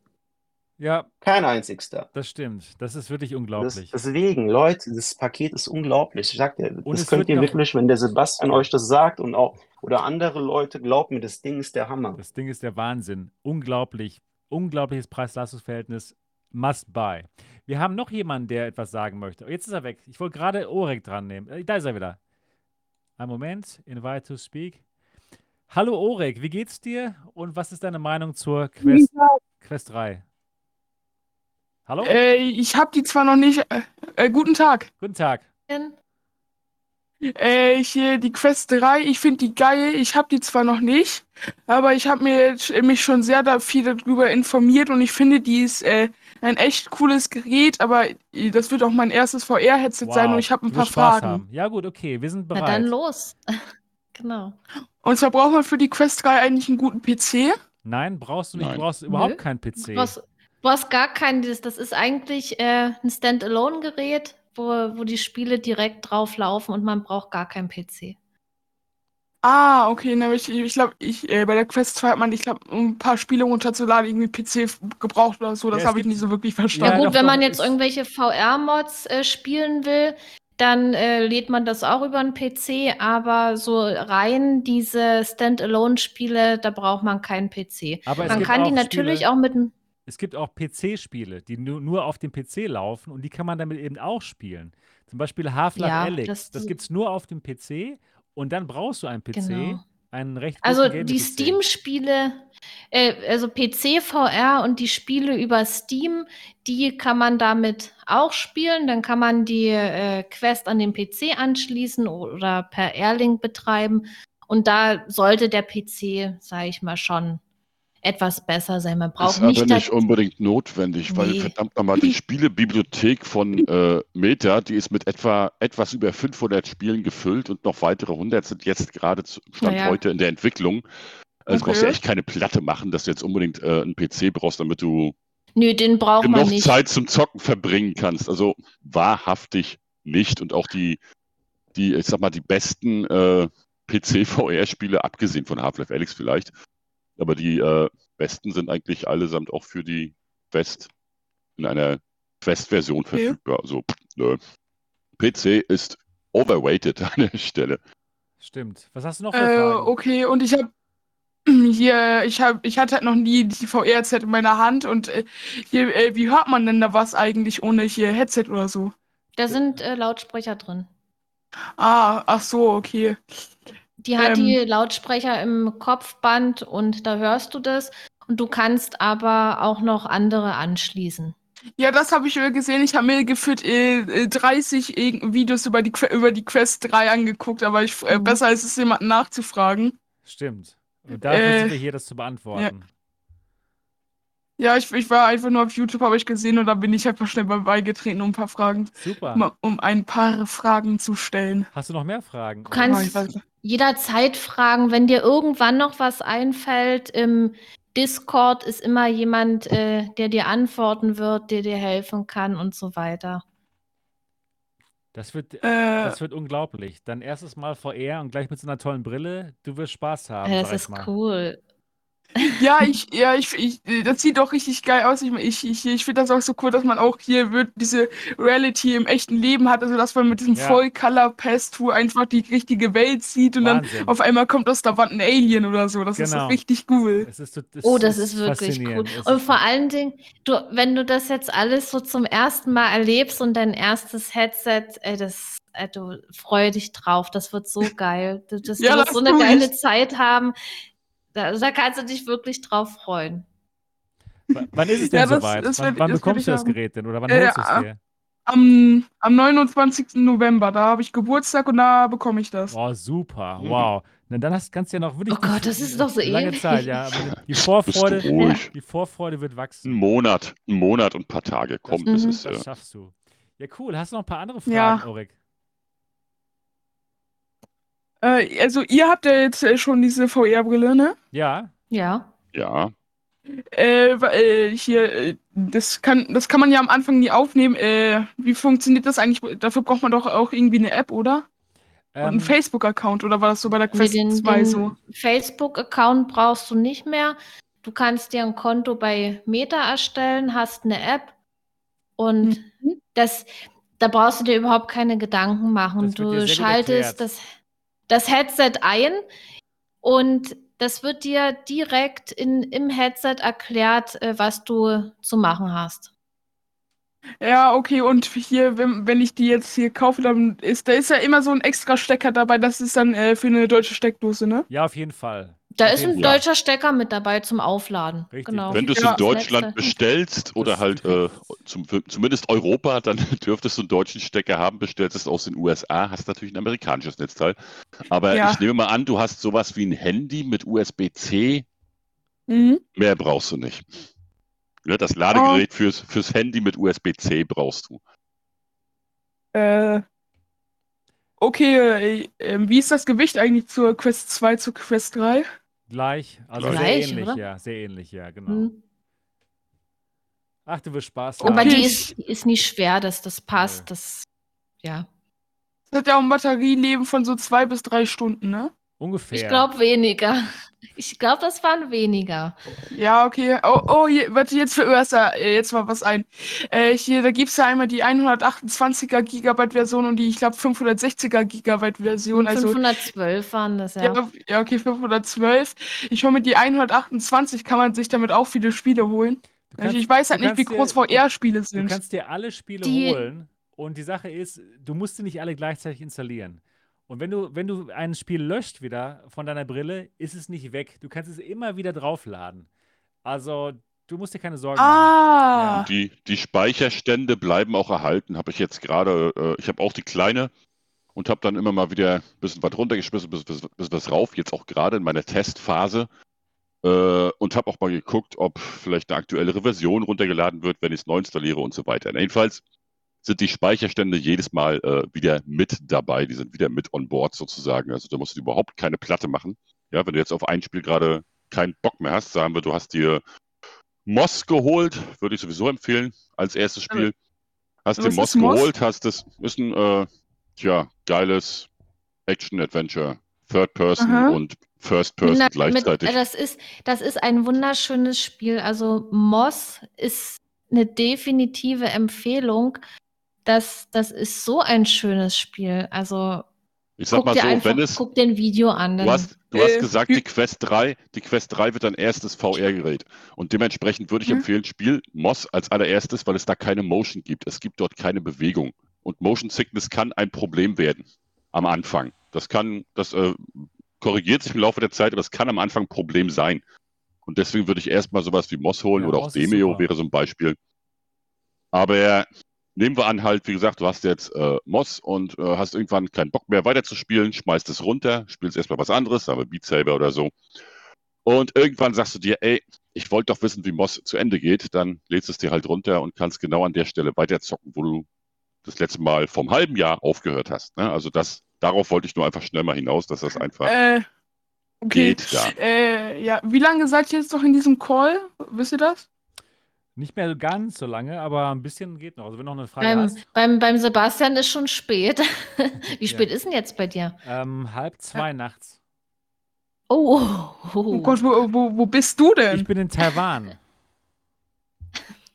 Ja. Kein einzigster. Das stimmt. Das ist wirklich unglaublich. Das, deswegen, Leute, das Paket ist unglaublich. Ich sag dir, das könnt ihr wirklich, wenn der Sebastian euch das sagt und auch oder andere Leute, glaubt mir, das Ding ist der Hammer. Das Ding ist der Wahnsinn. Unglaublich. Unglaubliches Preis-Leistungs-Verhältnis. Must buy. Wir haben noch jemanden, der etwas sagen möchte. Jetzt ist er weg. Ich wollte gerade Orek dran nehmen. Äh, da ist er wieder. Ein Moment. Invite to speak. Hallo Orek, wie geht's dir und was ist deine Meinung zur Quest, Quest 3? Hallo? Äh, ich habe die zwar noch nicht. Äh, äh, guten Tag. Guten Tag. Äh, hier die Quest 3, ich finde die geil. Ich habe die zwar noch nicht, aber ich habe mir mich schon sehr da viel darüber informiert und ich finde, die ist äh, ein echt cooles Gerät, aber das wird auch mein erstes VR-Headset wow. sein und ich habe ein paar Fragen. Haben. Ja gut, okay, wir sind bereit. Na dann los. <laughs> genau. Und zwar braucht man für die Quest 3 eigentlich einen guten PC. Nein, brauchst du nicht. Nein. Du brauchst überhaupt Nö. keinen PC. Du brauchst, du brauchst gar keinen. Das ist eigentlich äh, ein Standalone-Gerät wo, wo die Spiele direkt drauf laufen und man braucht gar keinen PC. Ah, okay, ne, ich, ich glaube, ich, äh, bei der Quest 2 hat man, ich glaube, um ein paar Spiele runterzuladen, irgendwie PC gebraucht oder so. Das ja, habe ich nicht so wirklich verstanden. Ja, gut, wenn man jetzt irgendwelche VR-Mods äh, spielen will, dann äh, lädt man das auch über einen PC, aber so rein diese Standalone-Spiele, da braucht man keinen PC. Aber man kann die natürlich Spiele, auch mit einem es gibt auch PC-Spiele, die nur, nur auf dem PC laufen und die kann man damit eben auch spielen. Zum Beispiel Half-Life ja, Alyx. Das, das gibt es nur auf dem PC und dann brauchst du einen PC. Genau. Einen recht also die Steam-Spiele, äh, also PC, VR und die Spiele über Steam, die kann man damit auch spielen. Dann kann man die äh, Quest an den PC anschließen oder per Airlink betreiben. Und da sollte der PC, sage ich mal, schon etwas besser sein. Man braucht ist nicht. aber nicht unbedingt notwendig, nee. weil verdammt nochmal, die Spielebibliothek von <laughs> äh, Meta, die ist mit etwa etwas über 500 Spielen gefüllt und noch weitere 100 sind jetzt gerade Stand naja. heute in der Entwicklung. Also okay. brauchst du echt keine Platte machen, dass du jetzt unbedingt äh, einen PC brauchst, damit du Nö, den braucht genug man nicht. Zeit zum Zocken verbringen kannst. Also wahrhaftig nicht. Und auch die, die ich sag mal, die besten äh, PC-VR-Spiele, abgesehen von Half-Life Alyx vielleicht, aber die äh, besten sind eigentlich allesamt auch für die Quest in einer Quest-Version verfügbar. Ja. Also nö. PC ist overweighted an der Stelle. Stimmt. Was hast du noch für äh, Fragen? Okay, und ich habe <clears throat> hier, ich habe, ich hatte halt noch nie die VR-Headset in meiner Hand und äh, hier, äh, wie hört man denn da was eigentlich ohne hier Headset oder so? Da sind äh, Lautsprecher drin. Ah, ach so, okay. Die hat ähm, die Lautsprecher im Kopfband und da hörst du das. Und du kannst aber auch noch andere anschließen. Ja, das habe ich gesehen. Ich habe mir gefühlt äh, 30 Videos über die, über die Quest 3 angeguckt, aber ich, äh, mhm. besser ist es, jemanden nachzufragen. Stimmt. Und dafür äh, sind wir hier, das zu beantworten. Ja. Ja, ich, ich war einfach nur auf YouTube, habe ich gesehen und da bin ich einfach schnell beigetreten, um ein paar Fragen. Super. Um, um, ein paar Fragen zu stellen. Hast du noch mehr Fragen? Du kannst oh, jederzeit fragen, wenn dir irgendwann noch was einfällt. Im Discord ist immer jemand, äh, der dir antworten wird, der dir helfen kann und so weiter. Das wird, äh, das wird unglaublich. Dann erstes Mal VR und gleich mit so einer tollen Brille. Du wirst Spaß haben. Ja, das ist mal. cool. Ja, ich, ja, ich, ich, das sieht doch richtig geil aus. Ich, ich, ich, ich finde das auch so cool, dass man auch hier wird, diese Reality im echten Leben hat. Also, dass man mit diesem ja. Voll-Color-Pass-Tour einfach die richtige Welt sieht und Wahnsinn. dann auf einmal kommt aus der Wand ein Alien oder so. Das genau. ist so richtig cool. Das ist, das oh, das ist, ist wirklich cool. Und vor allen Dingen, du, wenn du das jetzt alles so zum ersten Mal erlebst und dein erstes Headset, ey, das, ey, du freu dich drauf. Das wird so geil. Das, das ja, wird so eine geile Zeit haben. Da, da kannst du dich wirklich drauf freuen. W wann ist es denn ja, das, soweit? Das wann, wann bekommst du das Gerät denn oder wann äh, holst du es dir? Am, am 29. November, da habe ich Geburtstag und da bekomme ich das. Oh, super, wow. Na, dann hast, kannst du ja noch wirklich. Oh Gott, das ist doch so lange ewig. Zeit, ja. Die Vorfreude, die Vorfreude wird wachsen. Ein Monat, ein Monat und ein paar Tage. Komm, das, das, ist, das schaffst du. Ja, cool. Hast du noch ein paar andere Fragen, ja. Ulrich? Äh, also, ihr habt ja jetzt äh, schon diese VR-Brille, ne? Ja. Ja. Ja. Äh, äh, hier, äh, das kann, das kann man ja am Anfang nie aufnehmen. Äh, wie funktioniert das eigentlich? Dafür braucht man doch auch irgendwie eine App, oder? Ähm, Und einen Facebook-Account, oder war das so bei der Quest den, 2 den so? Facebook-Account brauchst du nicht mehr. Du kannst dir ein Konto bei Meta erstellen, hast eine App und mhm. das, da brauchst du dir überhaupt keine Gedanken machen. Du schaltest das, das Headset ein und das wird dir direkt in, im Headset erklärt, äh, was du zu machen hast. Ja, okay, und hier, wenn, wenn ich die jetzt hier kaufe, dann ist da ist ja immer so ein extra Stecker dabei, das ist dann äh, für eine deutsche Steckdose, ne? Ja, auf jeden Fall. Da ist ein ja. deutscher Stecker mit dabei zum Aufladen. Richtig. Genau. Wenn du es in Deutschland bestellst oder halt äh, zum, zumindest Europa, dann <laughs> dürftest du einen deutschen Stecker haben. Bestellst es aus den USA, hast natürlich ein amerikanisches Netzteil. Aber ja. ich nehme mal an, du hast sowas wie ein Handy mit USB-C. Mhm. Mehr brauchst du nicht. Ja, das Ladegerät oh. fürs, fürs Handy mit USB-C brauchst du. Äh, okay, äh, äh, wie ist das Gewicht eigentlich zur Quest 2 zur Quest 3? Gleich, also Gleich, sehr ähnlich, oder? ja, sehr ähnlich, ja, genau. Hm. Ach, du wirst Spaß haben. Aber die ist, ist nicht schwer, das, das passt, ja. das, ja. Das hat ja auch ein Batterieleben von so zwei bis drei Stunden, ne? Ungefähr. Ich glaube weniger. Ich glaube, das waren weniger. Ja, okay. Oh, oh hier, warte, jetzt für USA, äh, jetzt mal was ein. Äh, hier, da gibt es ja einmal die 128er Gigabyte Version und die, ich glaube, 560er Gigabyte Version. Also, 512 waren das, ja. ja. Ja, okay, 512. Ich hole mir die 128, kann man sich damit auch viele Spiele holen. Kannst, ich weiß halt nicht, wie groß VR-Spiele sind. Du kannst dir alle Spiele die, holen und die Sache ist, du musst sie nicht alle gleichzeitig installieren. Und wenn du, wenn du ein Spiel löscht wieder von deiner Brille, ist es nicht weg. Du kannst es immer wieder draufladen. Also, du musst dir keine Sorgen ah. machen. Ja. Die, die Speicherstände bleiben auch erhalten. Habe ich jetzt gerade, äh, ich habe auch die kleine und habe dann immer mal wieder ein bisschen was runtergeschmissen, ein bisschen, bisschen was rauf. Jetzt auch gerade in meiner Testphase. Äh, und habe auch mal geguckt, ob vielleicht eine aktuellere Version runtergeladen wird, wenn ich es neu installiere und so weiter. Jedenfalls sind die Speicherstände jedes Mal äh, wieder mit dabei. Die sind wieder mit on board sozusagen. Also da musst du überhaupt keine Platte machen. Ja, wenn du jetzt auf ein Spiel gerade keinen Bock mehr hast, sagen wir, du hast dir Moss geholt, würde ich sowieso empfehlen als erstes Spiel. Hast dir Moss geholt, hast das ist ein äh, tja, geiles Action-Adventure, Third Person Aha. und First Person mit, gleichzeitig. Mit, das, ist, das ist ein wunderschönes Spiel. Also Moss ist eine definitive Empfehlung das, das ist so ein schönes Spiel. Also ich sag mal so, einfach, wenn es. Guck den Video an. Du hast, du hast äh, gesagt, die Quest 3, die Quest 3 wird dein erstes VR-Gerät. Und dementsprechend würde ich hm. empfehlen, spiel Moss als allererstes, weil es da keine Motion gibt. Es gibt dort keine Bewegung. Und Motion Sickness kann ein Problem werden am Anfang. Das kann, das äh, korrigiert sich im Laufe der Zeit, aber das kann am Anfang ein Problem sein. Und deswegen würde ich erstmal sowas wie Moss holen ja, oder auch Demeo wäre so ein Beispiel. Aber nehmen wir an, halt, wie gesagt, du hast jetzt äh, Moss und äh, hast irgendwann keinen Bock mehr weiterzuspielen, schmeißt es runter, spielst erstmal was anderes, sagen wir Beat Saber oder so. Und irgendwann sagst du dir, ey, ich wollte doch wissen, wie Moss zu Ende geht, dann lädst du es dir halt runter und kannst genau an der Stelle weiterzocken, wo du das letzte Mal vom halben Jahr aufgehört hast. Ne? Also das, darauf wollte ich nur einfach schnell mal hinaus, dass das einfach äh, okay. geht. Ja. Äh, ja, wie lange seid ihr jetzt noch in diesem Call? Wisst ihr das? Nicht mehr ganz so lange, aber ein bisschen geht noch. Also wenn noch eine Frage beim, hast. Beim, beim Sebastian ist schon spät. <laughs> Wie spät ja. ist denn jetzt bei dir? Ähm, halb zwei ja. nachts. Oh. oh. oh Gott, wo, wo, wo bist du denn? Ich bin in Taiwan.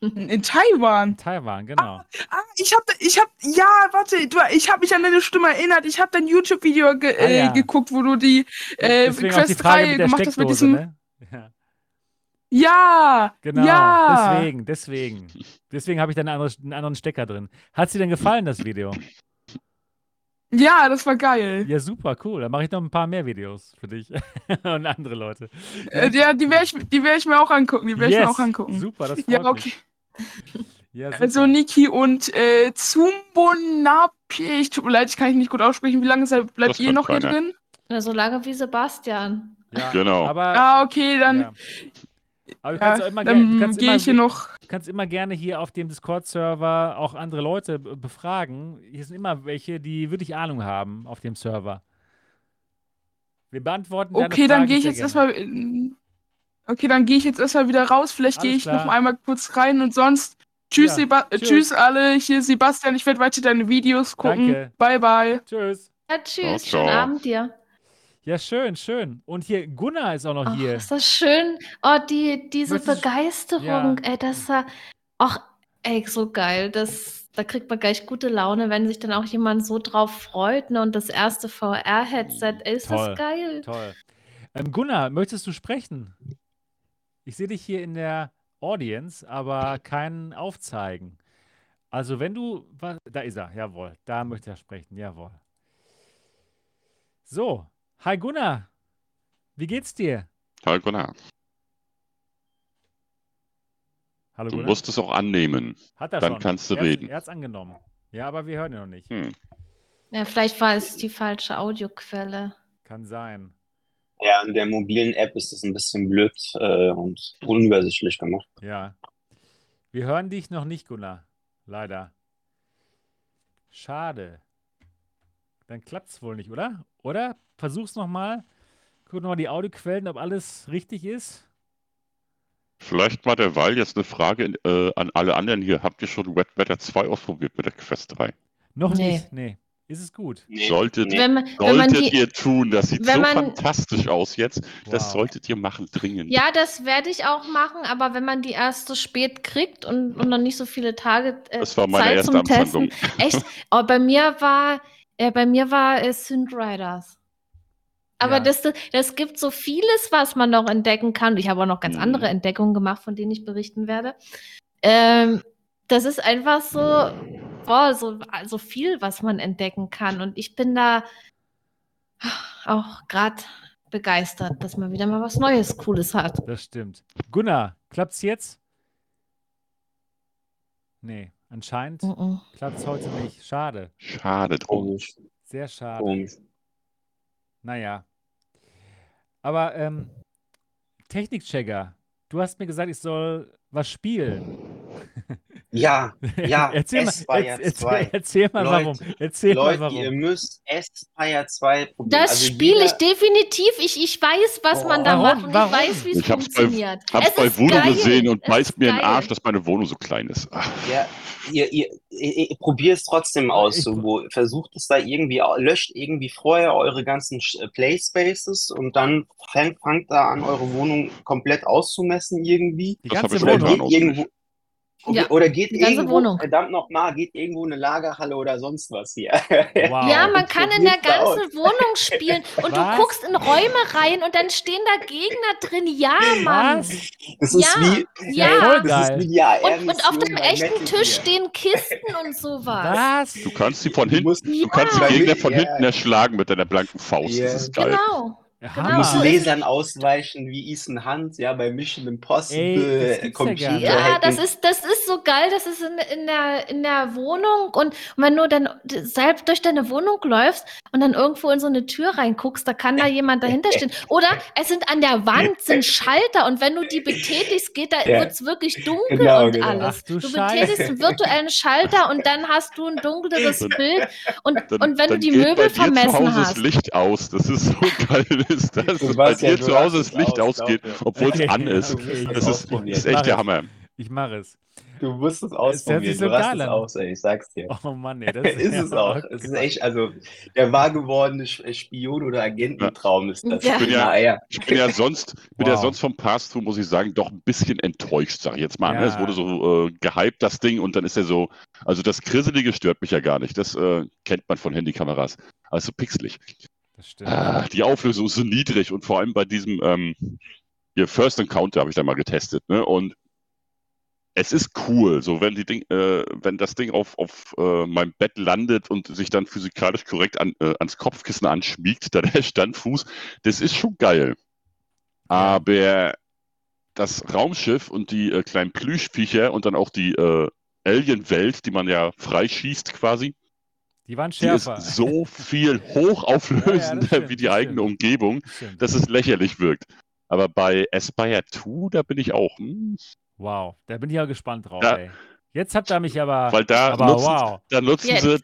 <laughs> In Taiwan. In Taiwan, genau. Ah, ah, ich habe, ich habe, ja, warte, du, ich habe mich an deine Stimme erinnert. Ich habe dein YouTube-Video ge ah, ja. äh, geguckt, wo du die äh, Quest 3 gemacht hast mit diesem. Ne? Ja. Ja! Genau, ja. deswegen, deswegen. Deswegen habe ich da eine andere, einen anderen Stecker drin. Hat sie denn gefallen, das Video? Ja, das war geil. Ja, super, cool. Dann mache ich noch ein paar mehr Videos für dich <laughs> und andere Leute. Äh, ja, die werde ich, werd ich mir auch angucken. Die werde yes, ich mir auch angucken. Super, das freut ja, okay. Ja, also Niki und äh, Zumbonapi, ich tut mir leid, ich kann ich nicht gut aussprechen. Wie lange bleibt ihr noch hier drin? Na, so lange wie Sebastian. Ja, genau. Aber, ah, okay, dann. Ja. Aber du kannst ja, immer dann kannst gehe ich hier noch. Du kannst immer gerne hier auf dem Discord-Server auch andere Leute befragen. Hier sind immer welche, die wirklich Ahnung haben auf dem Server. Wir beantworten Okay, dann gehe ich jetzt erstmal. Okay, dann gehe ich jetzt erstmal wieder raus. Vielleicht gehe ich klar. noch einmal kurz rein und sonst. Tschüss, ja, tschüss. tschüss. alle. Hier Sebastian. Ich werde weiter deine Videos gucken. Danke. Bye, bye. Tschüss. Ja, tschüss. Ciao, Schönen Abend dir. Ja, schön, schön. Und hier, Gunnar ist auch noch Och, hier. ist das schön. Oh, die, diese Möchtest Begeisterung, ja. ey, das war, ach, ey, so geil. Das, da kriegt man gleich gute Laune, wenn sich dann auch jemand so drauf freut. Ne? Und das erste VR-Headset, ey, ist toll, das geil. Toll. Ähm, Gunnar, möchtest du sprechen? Ich sehe dich hier in der Audience, aber keinen aufzeigen. Also wenn du, da ist er, jawohl, da möchte er sprechen, jawohl. So, Hi Gunnar. Wie geht's dir? Hallo Gunnar. Hallo Du Gunnar. musst es auch annehmen. Hat er Dann schon. kannst du er reden. Er hat's angenommen. Ja, aber wir hören ihn noch nicht. Hm. Ja, vielleicht war es die falsche Audioquelle. Kann sein. Ja, in der mobilen App ist das ein bisschen blöd äh, und unübersichtlich gemacht. Ja. Wir hören dich noch nicht, Gunnar. Leider. Schade. Dann klappt's wohl nicht, oder? Oder? Versuch's nochmal. Guck nochmal die Audioquellen, ob alles richtig ist. Vielleicht mal derweil jetzt eine Frage äh, an alle anderen hier. Habt ihr schon Wet Weather 2 ausprobiert mit der Quest 3? Noch Nee. nicht. Nee. Ist es gut? Nee, Solltet, nee. Wenn man, wenn man solltet die, ihr tun. Das sieht wenn so man- fantastisch aus jetzt. Das Wow. solltet ihr machen, dringend. ja, das werde ich auch machen, aber wenn man die erst so spät kriegt und, und noch nicht so viele Tage äh, Das war meine Zeit erste zum Amtshandlung. Testen. <laughs> Echt? Oh, bei mir war, äh, bei mir war äh, Synth Riders. Aber Ja. das, das gibt so vieles, was man noch entdecken kann. Ich habe auch noch ganz Mhm. andere Entdeckungen gemacht, von denen ich berichten werde. Ähm, das ist einfach so, boah, so, so viel, was man entdecken kann. Und ich bin da auch gerade begeistert, dass man wieder mal was Neues, Cooles hat. Das stimmt. Gunnar, klappt's jetzt? Nee, anscheinend Mhm. klappt's heute nicht. Schade. Schade drum. Komisch, Sehr schade. komisch. Naja. Aber, ähm, Technikchecker, du hast mir gesagt, ich soll was spielen. <laughs> Ja, ja, erzähl, mal, Aspire erz- erzähl, 2. erzähl mal Leute, warum. Erzähl Leute, mal ihr warum. müsst Aspire 2 probieren. Das Also spiele ich definitiv. Ich, ich weiß, was man da Warum? macht und Warum? ich weiß, wie es Ich hab's bei- funktioniert. Hab's es bei Voodoo gesehen und Es beißt mir in den. Arsch, dass meine Wohnung so klein ist. Ach, Ja, ihr, ihr, ihr, ihr probiert es trotzdem aus. Ich So, pro- wo, versucht es da irgendwie, löscht irgendwie vorher eure ganzen äh, Playspaces und dann fangt, fangt da an, eure Wohnung komplett auszumessen irgendwie. Die ganze Wohnung. irgendwo, Ja, oder geht die ganze irgendwo, Wohnung. verdammt nochmal, geht irgendwo eine Lagerhalle oder sonst was hier. Wow. Ja, man kann in der da aus. ganzen Wohnung <laughs> spielen und du Was? guckst in Räume rein und dann stehen da Gegner drin. Ja, Mann. Was? Das ist Ja, wie, ja. voll das ist wie AR Und, und auf dem echten Tisch Gear. stehen Kisten <laughs> und sowas. Was? Du kannst sie von Du hinten, musst, du kannst die Ja. Gegner von Ja. hinten erschlagen mit deiner blanken Faust. Ja. Das ist geil. Genau. Du musst Lasern ausweichen wie Ethan Hunt, ja, bei Mission Impossible, Ey, das gibt's ja Computer nicht. Ja, hacken. das ist, das ist so geil, das ist in, in, der, in der Wohnung und wenn du dann selbst durch deine Wohnung läufst und dann irgendwo in so eine Tür reinguckst, da kann da <laughs> jemand dahinter stehen. Oder es sind an der Wand sind Schalter und wenn du die betätigst, geht da, Ja. wird's wirklich dunkel Genau, und genau. alles. Ach du du betätigst einen virtuellen Schalter und dann hast du ein dunkleres Bild und, Dann, und wenn du die Möbel bei dir zu vermessen Hause das hast. Licht aus. Das ist so <laughs> geil, ist das. Dass bei ja, dir zu Hause das es Licht aus, ausgeht, obwohl es an ist. okay, Das ist, ist echt der es. Hammer. Ich mache es. Du musst es ausprobieren. sich so du hast es an. aus, ey, ich sag's dir. Oh Mann, ey. <laughs> Das ist es auch. Es ist echt, also der wahr gewordene Sch- Spion- oder Agententraum ist das. Ja. Ich bin ja- Naja. Ich bin ja sonst, bin ja Wow. sonst vom Pass-Through, muss ich sagen, doch ein bisschen enttäuscht, sag ich jetzt mal. ne? Ja. Es wurde so äh, gehypt, das Ding, und dann ist er so, also das Krisselige stört mich ja gar nicht. Das äh, kennt man von Handykameras. Also pixelig. Das stimmt. Ah, die Auflösung ist so niedrig und vor allem bei diesem ähm, hier First Encounter habe ich da mal getestet, ne? Und es ist cool, so wenn Ding, äh, wenn das Ding auf, auf äh, meinem Bett landet und sich dann physikalisch korrekt an, äh, ans Kopfkissen anschmiegt, <laughs> da der Standfuß, das ist schon geil. Aber das Raumschiff und die äh, kleinen Plüschviecher und dann auch die äh, Alien-Welt, die man ja freischießt quasi, Die waren die schärfer. ist so viel hochauflösender <laughs> stimmt, wie die eigene stimmt. Umgebung, dass es lächerlich wirkt. Aber bei Aspire 2, da bin ich auch. Hm, Wow, da bin ich ja gespannt drauf, Ja. ey. Jetzt habt ihr mich aber. weil da aber nutzen, wow. da nutzen Ja, sie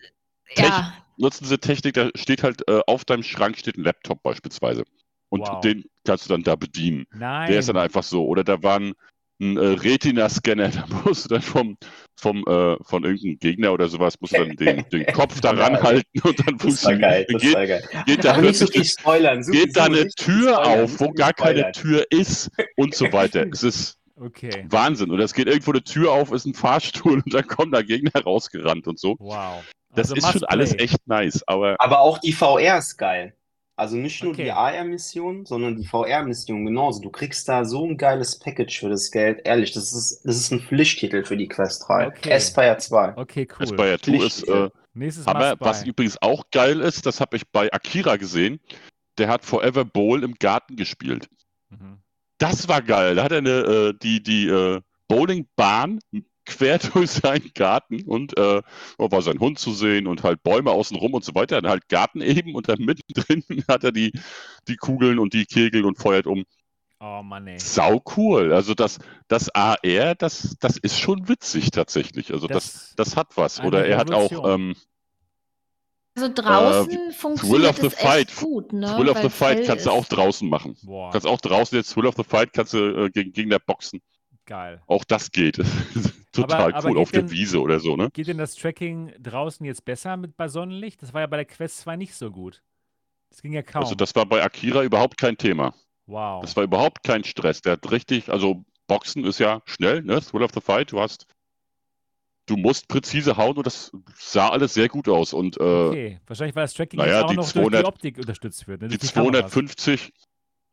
Ja, nutzen sie Technik, da steht halt äh, auf deinem Schrank steht ein Laptop beispielsweise. Und Wow. den kannst du dann da bedienen. Nein. Der ist dann einfach so. Oder da war ein, ein äh, Retina-Scanner, <laughs> da musst du dann vom, vom, äh, von irgendeinem Gegner oder sowas, musst du dann den, den Kopf da <laughs> Ja, ranhalten und dann Das war geil, funktioniert. das Geht, war geil. geht da Aber nicht so plötzlich viel spoilern. So, geht da eine Tür spoilern, auf, wo gar keine spoilern. Tür ist und so weiter. <laughs> Es ist Okay. Wahnsinn. Und es geht irgendwo eine Tür auf, ist ein Fahrstuhl und dann kommen da Gegner rausgerannt und so. Wow. Das Also ist schon alles play. echt nice. Aber Aber auch die VR ist geil. Also nicht nur Okay. die AR-Mission, sondern die VR-Mission genauso. Du kriegst da so ein geiles Package für das Geld. Ehrlich, das ist, das ist ein Pflichttitel für die Quest 3. Okay. Aspire 2. Okay, cool. Aspire 2 ist. Äh, Nächstes aber Must was buy. übrigens auch geil ist, das habe ich bei Akira gesehen. der hat Forever Bowl im Garten gespielt. Mhm. Das war geil. Da hat er eine, äh, die, die äh, Bowlingbahn quer durch seinen Garten und äh, war sein Hund zu sehen und halt Bäume außenrum und so weiter. Dann halt Garten eben und dann mittendrin <laughs> hat er die, die Kugeln und die Kegel und feuert um. Oh Mann, ey. Sau cool. Also das, das AR, das, das ist schon witzig tatsächlich. Also das, das, das hat was. Oder er hat auch. Ähm, also draußen äh, funktioniert Thrill of the Fight. gut, ne? Thrill of the Fight kannst du auch draußen machen. Boah. Kannst auch draußen jetzt Thrill of the Fight kannst du äh, gegen Gegner boxen. Geil. Auch das geht. <laughs> Total aber, cool aber auf denn, der Wiese oder so, ne? Geht denn das Tracking draußen jetzt besser mit bei Sonnenlicht? Das war ja bei der Quest 2 nicht so gut. Das ging ja kaum. Also das war bei Akira überhaupt kein Thema. Wow. Das war überhaupt kein Stress. Der hat richtig, also Boxen ist ja schnell, ne? Thrill of the Fight. Du hast, du musst präzise hauen und das sah alles sehr gut aus. Und, äh, okay, wahrscheinlich weil das Tracking naja, auch noch 200, durch die Optik unterstützt wird. Ne? Die, die 250,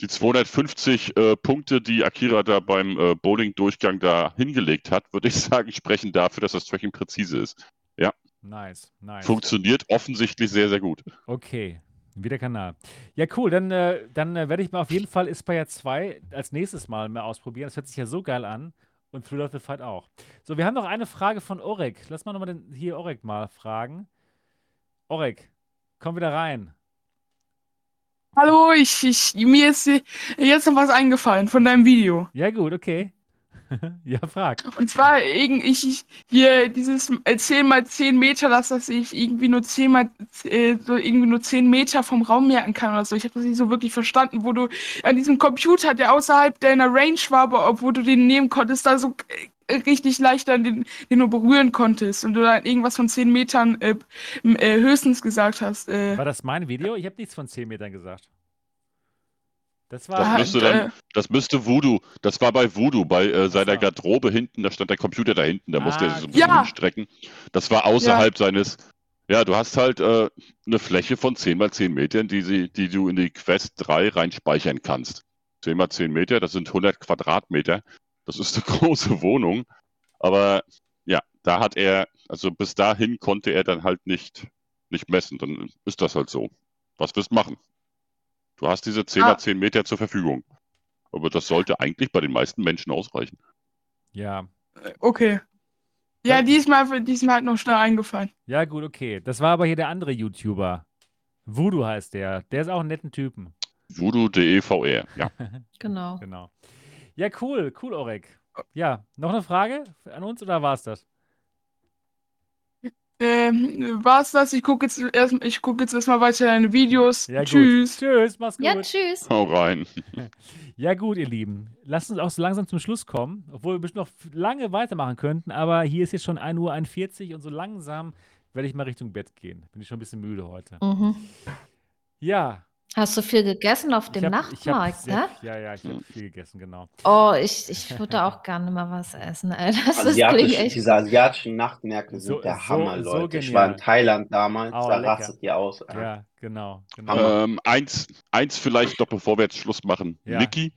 die 250 äh, Punkte, die Akira da beim äh, Bowling-Durchgang da hingelegt hat, würde ich <laughs> sagen, sprechen dafür, dass das Tracking präzise ist. Ja. Nice, nice. Funktioniert offensichtlich sehr, sehr gut. Okay, wie der Kanal. Ja, cool. Dann, äh, dann äh, werde ich mal auf jeden Fall Aspire 2 als nächstes Mal mehr ausprobieren. Das hört sich ja so geil an. Und Thrill of the Fight auch. So, wir haben noch eine Frage von Orek. Lass mal nochmal den, hier Orek mal fragen. Orek, komm wieder rein. Hallo, ich, ich, mir ist jetzt noch was eingefallen von deinem Video. Ja, gut, okay. <laughs> ja, frag. Und zwar, ich, ich hier dieses 10 äh, mal 10 Meter, dass das ich irgendwie nur 10 mal, äh, so irgendwie nur 10 Meter vom Raum merken kann oder so. Ich habe das nicht so wirklich verstanden, wo du an diesem Computer, der außerhalb deiner Range war, aber obwohl du den nehmen konntest, da so äh, richtig leicht dann den, den du berühren konntest und du dann irgendwas von 10 Metern äh, äh, höchstens gesagt hast. Äh. War das mein Video? Ich habe nichts von 10 Metern gesagt. Das war das müsste, dann, äh, das müsste Voodoo, das war bei Voodoo, bei äh, seiner Garderobe hinten, da stand der Computer da hinten, da ah, musste er sich so ein bisschen ja. strecken. Das war außerhalb ja. seines, ja, du hast halt äh, eine Fläche von 10 mal 10 Metern, die, sie, die du in die Quest 3 reinspeichern kannst. 10 mal 10 Meter, das sind 100 Quadratmeter. Das ist eine <laughs> große Wohnung. Aber ja, da hat er, also bis dahin konnte er dann halt nicht, nicht messen. Dann ist das halt so. Was wirst du machen? Du hast diese 10 ah. 10 Meter zur Verfügung. Aber das sollte eigentlich bei den meisten Menschen ausreichen. Ja. Okay. Ja, diesmal, diesmal hat noch schnell eingefallen. Ja, gut, okay. Das war aber hier der andere YouTuber. Voodoo heißt der. Der ist auch ein netten Typen. Voodoo.de ja. <laughs> genau. Genau. Ja, cool, cool, Orek. Ja, noch eine Frage an uns oder war es das? Ähm, war's das? Ich gucke jetzt erst, ich gucke jetzt erstmal weiter deine Videos. Ja, tschüss. Gut. Tschüss, mach's gut. Ja, tschüss. Hau rein. <laughs> Ja, gut, ihr Lieben. Lasst uns auch so langsam zum Schluss kommen, obwohl wir bestimmt noch lange weitermachen könnten, aber hier ist jetzt schon 1.41 Uhr und so langsam werde ich mal Richtung Bett gehen. Bin ich schon ein bisschen müde heute. Mhm. Ja, Hast du viel gegessen auf dem hab, Nachtmarkt, ne? Ja, ja, ich habe viel gegessen, genau. Oh, ich, ich würde auch <laughs> gerne mal was essen, Alter. Das Asiatisch, echt... Diese asiatischen Nachtmärkte sind so, der Hammer, so, Leute. So ich war in Thailand damals, oh, da lecker. rastet ihr aus. Alter. Ja, genau. genau. Ähm, eins, eins vielleicht noch, bevor wir jetzt Schluss machen. Ja. Niki,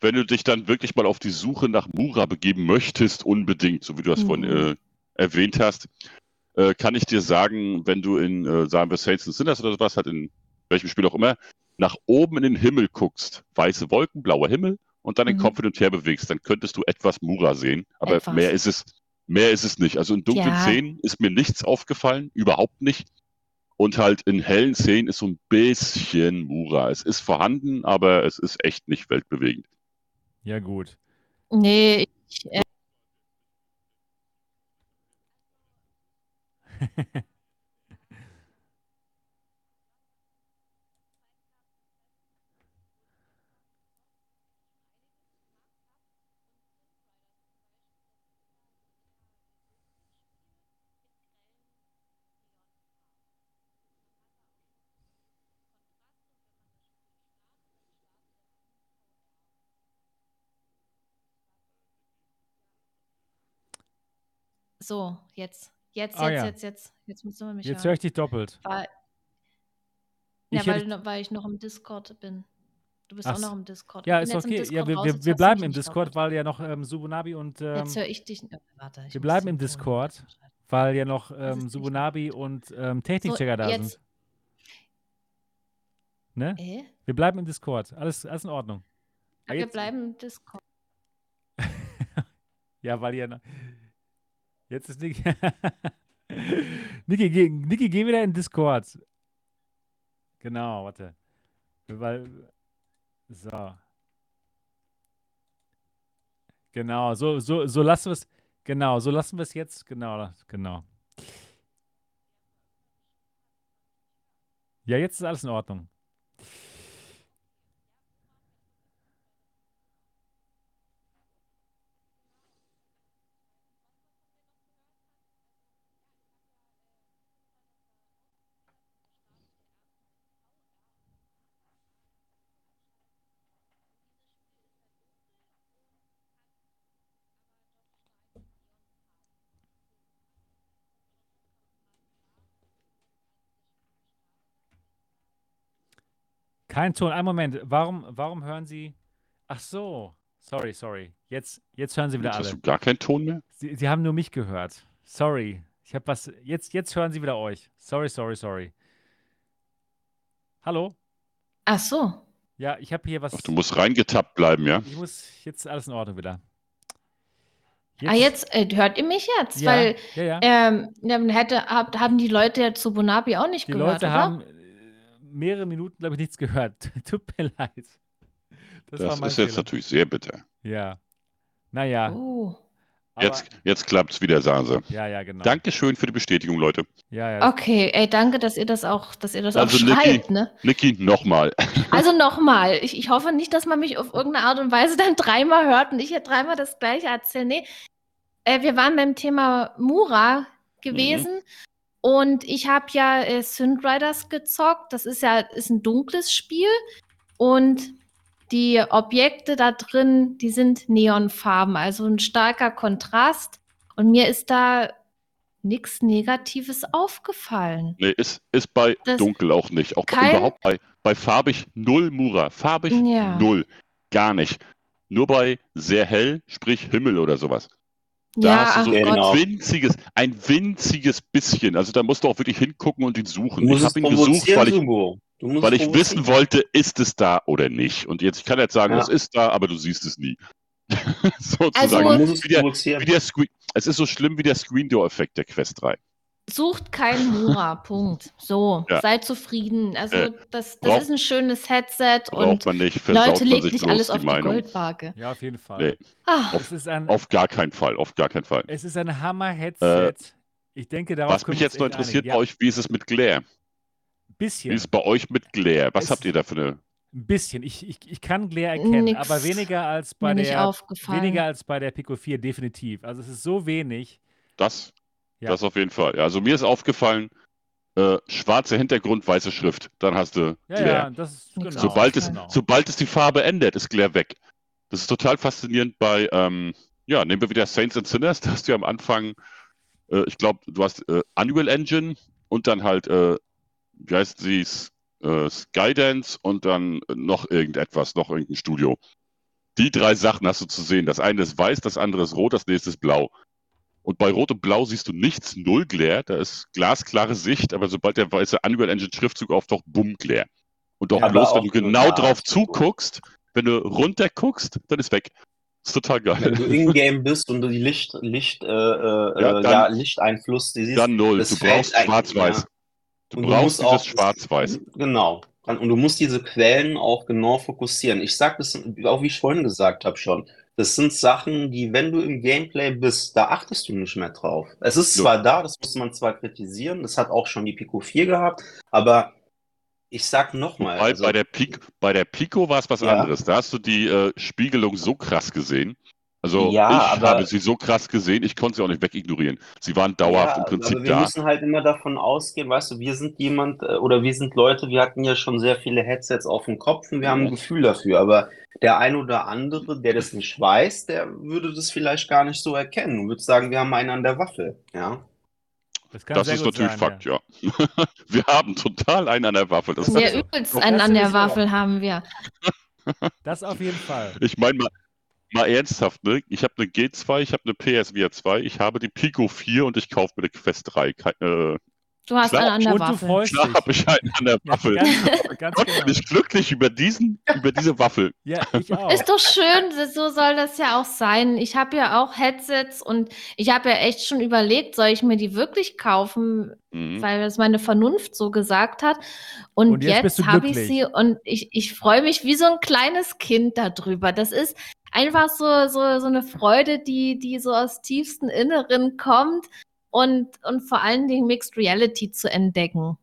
wenn du dich dann wirklich mal auf die Suche nach Mura begeben möchtest, unbedingt, so wie du das mhm. vorhin äh, erwähnt hast, äh, kann ich dir sagen, wenn du in, äh, sagen wir, Saints and Sinners oder sowas, halt in welchem Spiel auch immer, nach oben in den Himmel guckst, weiße Wolken, blauer Himmel und dann den mhm. Kopf hin und her bewegst, dann könntest du etwas Mura sehen. Aber etwas. mehr ist es, mehr ist es nicht. Also in dunklen ja. Szenen ist mir nichts aufgefallen, überhaupt nicht. Und halt in hellen Szenen ist so ein bisschen Mura. Es ist vorhanden, aber es ist echt nicht weltbewegend. Ja, gut. Nee, ich, äh <laughs> So, jetzt. Jetzt, ah, jetzt, ja. jetzt, jetzt. Jetzt müssen wir mich Jetzt höre ich dich doppelt. Weil, ja, weil, weil ich noch im Discord bin. Du bist Ach, auch noch im Discord. Ja, ist okay. Ja, wir, wir, wir bleiben im Discord, weil ja noch ähm, Subunabi und. Ähm, jetzt höre ich dich. Oh, warte, ich wir bleiben im Discord, weil ja noch ähm, Subunabi und ähm, Technikchecker so, da jetzt. sind. Ne? Äh? Wir bleiben im Discord. Alles, alles in Ordnung. Ja, wir bleiben im Discord. <laughs> ja, weil ihr. Jetzt ist Niki. <laughs> Niki, geh, Niki, geh wieder in Discord. Genau, warte. Weil. So. Genau, so, so, so lassen wir es. Genau, so lassen wir es jetzt. Genau, genau. Ja, jetzt ist alles in Ordnung. Kein Ton. Ein Moment. Warum, warum hören Sie. Ach so. Sorry, sorry. Jetzt, jetzt hören Sie wieder Jetzt alle. Hast du gar keinen Ton mehr? Sie, Sie haben nur mich gehört. Sorry. Ich habe was. Jetzt, jetzt hören Sie wieder euch. Sorry, sorry, sorry. Hallo? Ach so. Ja, ich habe hier was. Ach, du musst reingetappt bleiben, ja? Ich muss jetzt alles in Ordnung wieder. ah, jetzt äh, hört ihr mich jetzt? Ja, Weil ja, ja. ähm, dann hätte, hab, haben die Leute ja zu Bonabi auch nicht Die gehört, Leute oder? haben mehrere Minuten, glaube ich, nichts gehört. <laughs> Tut mir leid. Das, war Das mein ist jetzt Fehler. natürlich sehr bitter. Ja. Naja. Oh. aber- Jetzt, jetzt klappt es wieder, sagen sie. Ja, ja, genau. Dankeschön für die Bestätigung, Leute. Ja, ja. Okay, ey, danke, dass ihr das auch, dass ihr das Also, auch Niki- schreibt, ne? Niki, nochmal. <laughs> Also nochmal, ich, ich hoffe nicht, dass man mich auf irgendeine Art und Weise dann dreimal hört und ich hier dreimal das gleiche erzähle. Nee, äh, wir waren beim Thema Mura gewesen und ich habe ja äh, Synth Riders gezockt. Das ist ja ist ein dunkles Spiel und die Objekte da drin, die sind Neonfarben, also ein starker Kontrast. Und mir ist da nichts Negatives aufgefallen. Nee, ist, ist bei Das- dunkel auch nicht. Auch Kein- überhaupt bei, bei farbig null Mura. Farbig Ja. null. Gar nicht. Nur bei sehr hell, sprich Himmel oder sowas. Da ja, hast ach du so ein winziges, ein winziges bisschen. Also da musst du auch wirklich hingucken und ihn suchen. Ich habe ihn gesucht, weil ich, weil ich wissen wollte, ist es da oder nicht. Und jetzt, ich kann jetzt sagen, Ja. es ist da, aber du siehst es nie. <laughs> Sozusagen. Also- muss es wie der, wie der Screen, es ist so schlimm wie der Screen Door Effekt der Quest 3. Sucht keinen Mura, <laughs> Punkt. So, Ja. seid zufrieden. Also Äh, das, das braucht- ist ein schönes Headset Braucht und man nicht, versaut Leute, legt sich nicht alles die auf die Meinung. Goldwaage. Ja, auf jeden Fall. Nee. Es ist ein, Auf gar keinen Fall, auf gar keinen Fall. es ist ein Hammer-Headset. ich denke, darauf Was mich jetzt noch interessiert einigen. bei euch, wie ist es mit Glare? Ja, bisschen. Wie ist es bei euch mit Glare? Was Es- habt ihr da für eine? Ein bisschen. Ich, ich, ich kann Glare erkennen, Nix aber weniger als bei der weniger als bei der Pico 4, definitiv. Also es ist so wenig. Das, Ja. das auf jeden Fall. Ja, also mir ist aufgefallen, äh, schwarzer Hintergrund, weiße Schrift. Dann hast du Ja, Glare. ja, das ist genau. Sobald, es, genau. sobald es die Farbe ändert, ist Glare weg. Das ist total faszinierend bei, ähm, ja, nehmen wir wieder Saints and Sinners. <laughs> Da hast du ja am Anfang, äh, ich glaube, du hast äh, Unreal Engine und dann halt, äh, wie heißt sie, äh, Skydance und dann noch irgendetwas, noch irgendein Studio. Die drei Sachen hast du zu sehen. Das eine ist weiß, das andere ist rot, das nächste ist blau. Und bei Rot und Blau siehst du nichts, null Glare, da ist glasklare Sicht, aber sobald der weiße Unreal Engine Schriftzug auftaucht, bumm, Glare. Und auch Aber bloß, wenn du genau drauf zuguckst, wenn du runter guckst, dann ist weg. ist total Wenn geil. du in-game bist und du die Licht, Licht, äh, äh, Ja, äh, dann- ja, Lichteinfluss, die siehst, Dann null. Du brauchst schwarz-weiß. ja. Du Und du brauchst musst dieses auch- schwarz-weiß. Genau. Und du musst diese Quellen auch genau fokussieren. Ich sag das, auch wie ich vorhin gesagt habe schon, das sind Sachen, die, wenn du im Gameplay bist, da achtest du nicht mehr drauf. Es ist Ja. zwar da, das muss man zwar kritisieren, das hat auch schon die Pico 4 gehabt, aber ich sag nochmal, also, bei der, Pico, bei der Pico war es was Ja. anderes. Da hast du die äh, Spiegelung so krass gesehen. Also Ja, ich aber- habe sie so krass gesehen, ich konnte sie auch nicht wegignorieren. Sie waren dauerhaft Ja, im Prinzip aber wir da. müssen halt immer davon ausgehen, weißt du, wir sind jemand äh, oder wir sind Leute, wir hatten ja schon sehr viele Headsets auf dem Kopf und wir haben ein Gefühl dafür, aber der ein oder andere, der das nicht weiß, der würde das vielleicht gar nicht so erkennen und würde sagen, wir haben einen an der Waffel, ja. Das kann Das ist natürlich sein, Fakt, ja. <laughs> wir haben total einen an der Waffe. Das Ja, übelst einen an der Waffel haben wir. Das auf jeden Fall. <laughs> Ich meine mal, mal ernsthaft, ne? Ich habe eine G2, ich habe eine PSVR 2, ich habe die Pico 4 und ich kaufe mir eine Quest 3. Kein, äh, Du hast Klar, einen an der und Waffel. freust Klar habe ich einen an der Ja, Waffel. ganz, ganz Gott, genau. bin ich glücklich über, diesen, über diese Waffel. Ja, ich <laughs> auch. Ist doch schön, so soll das ja auch sein. Ich habe ja auch Headsets und ich habe ja echt schon überlegt, soll ich mir die wirklich kaufen, Mhm. weil das meine Vernunft so gesagt hat. Und, Und jetzt bist jetzt, habe ich sie und ich, ich freue mich wie so ein kleines Kind darüber. Das ist einfach so, so, so eine Freude, die, die so aus tiefstem Inneren kommt und, und vor allen Dingen Mixed Reality zu entdecken.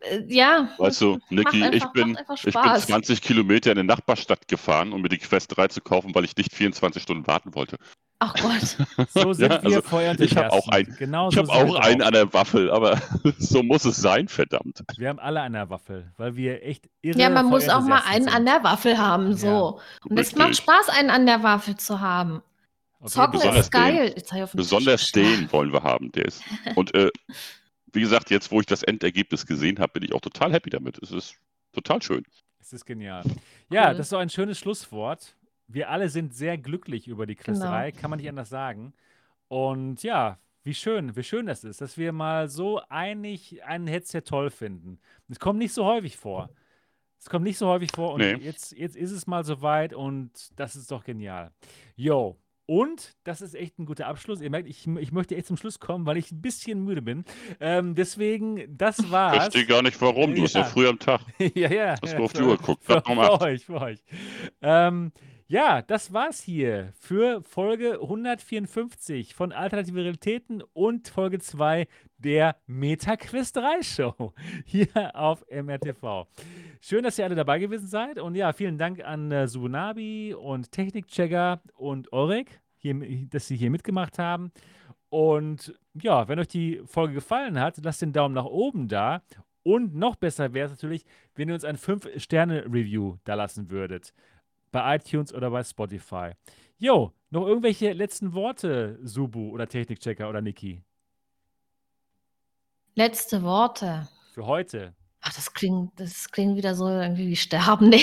Äh, Ja. Weißt du, Niki, ich bin, ich bin Spaß. 20 Kilometer in eine Nachbarstadt gefahren, um mir die Quest 3 zu kaufen, weil ich nicht 24 Stunden warten wollte. Ach Gott. <laughs> So sind Ja, wir also, ich habe auch einen, Genau ich so habe sind auch einen an der Waffel, aber <laughs> so muss es sein, verdammt. Wir haben alle eine Waffel, weil wir echt irre Ja, man muss auch mal einen sind. an der Waffel haben, so. Und es macht Spaß, einen an der Waffel zu haben. Jeden Zocken. Besonders ist geil. Den Besonders Tisch den wollen wir haben, der ist. <laughs> Und äh, wie gesagt, jetzt, wo ich das Endergebnis gesehen habe, bin ich auch total happy damit. Es ist total schön. Es ist genial. Ja, Cool. das ist doch ein schönes Schlusswort. Wir alle sind sehr glücklich über die Quest Genau. 3, kann man nicht anders sagen. Und ja, wie schön, wie schön das ist, dass wir mal so einig ein Headset toll finden. Es kommt nicht so häufig vor. Es kommt nicht so häufig vor und Nee. jetzt, jetzt ist es mal soweit und das ist doch genial. Yo. Und das ist echt ein guter Abschluss. Ihr merkt, ich, ich möchte echt zum Schluss kommen, weil ich ein bisschen müde bin. Ähm, deswegen, das war's. Verstehe gar nicht warum. Du bist Ja. noch früh am Tag. <laughs> ja, ja. Hast ja, du auf die <laughs> Uhr geguckt? Für, für euch, für euch. Ähm, ja, das war's hier für Folge 154 von Alternative Realitäten und Folge 2 der MetaQuest 3 Show <laughs> hier auf MRTV. Schön, dass ihr alle dabei gewesen seid und ja, vielen Dank an äh, Subunabi und Technikchecker und Orek, dass sie hier mitgemacht haben. Und ja, wenn euch die Folge gefallen hat, lasst den Daumen nach oben da. Und noch besser wäre es natürlich, wenn ihr uns ein 5-Sterne-Review da lassen würdet. Bei iTunes oder bei Spotify. Jo, noch irgendwelche letzten Worte, Subu oder Technikchecker oder Niki? Letzte Worte. Für heute. Ach, das klingt, das klingt wieder so irgendwie wie sterben. <laughs> Nee.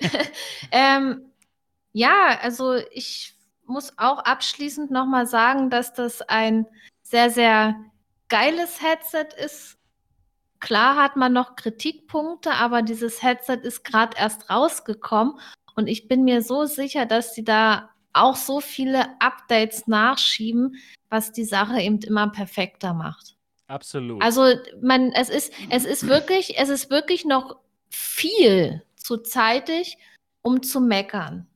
<laughs> ähm, ja, also ich muss auch abschließend nochmal sagen, dass das ein sehr, sehr geiles Headset ist. Klar hat man noch Kritikpunkte, aber dieses Headset ist gerade erst rausgekommen und ich bin mir so sicher, dass sie da auch so viele Updates nachschieben, was die Sache eben immer perfekter macht. Absolut. Also man, es ist, es ist <clears throat> wirklich, es ist wirklich noch viel zu zeitig, um zu meckern.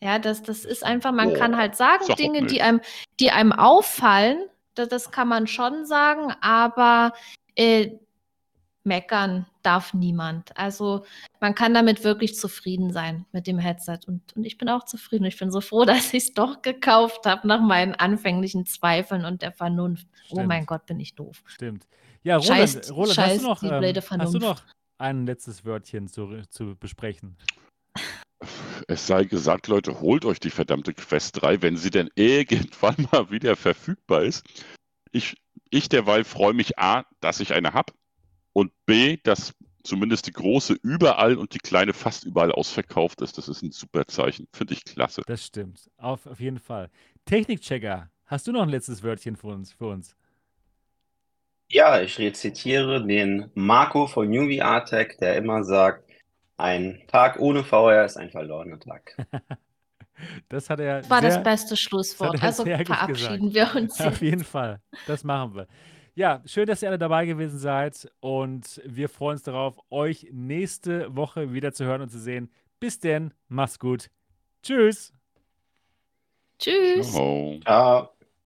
Ja, das, das ist einfach, man Boah, kann halt sagen, Dinge, die einem, die einem auffallen, das, das kann man schon sagen, aber äh, meckern darf niemand. Also man kann damit wirklich zufrieden sein mit dem Headset. Und, und ich bin auch zufrieden. Ich bin so froh, <laughs> dass ich es doch gekauft habe nach meinen anfänglichen Zweifeln und der Vernunft. Oh Stimmt. mein Gott, bin ich doof. Stimmt. Ja, Roland, Scheiß- Roland scheiß hast, du noch, die ähm, hast du noch ein letztes Wörtchen zu, zu besprechen? Es sei gesagt, Leute, holt euch die verdammte Quest 3, wenn sie denn irgendwann <laughs> mal wieder verfügbar ist. Ich, ich derweil freue mich A, dass ich eine habe und B, dass zumindest die große überall und die kleine fast überall ausverkauft ist. Das ist ein super Zeichen. Finde ich klasse. Das stimmt. Auf, auf jeden Fall. Technikchecker, hast du noch ein letztes Wörtchen für uns? Für uns? Ja, ich rezitiere den Marco von Newbie Artec, der immer sagt, ein Tag ohne VR ist ein verlorener Tag. <laughs> Das hat er Das war sehr, das beste das Schlusswort. er Also verabschieden wir uns. Auf jeden Fall. Das machen wir. Ja, schön, dass ihr alle dabei gewesen seid und wir freuen uns darauf, euch nächste Woche wieder zu hören und zu sehen. Bis denn, macht's gut. Tschüss. Tschüss. Oh. Ciao.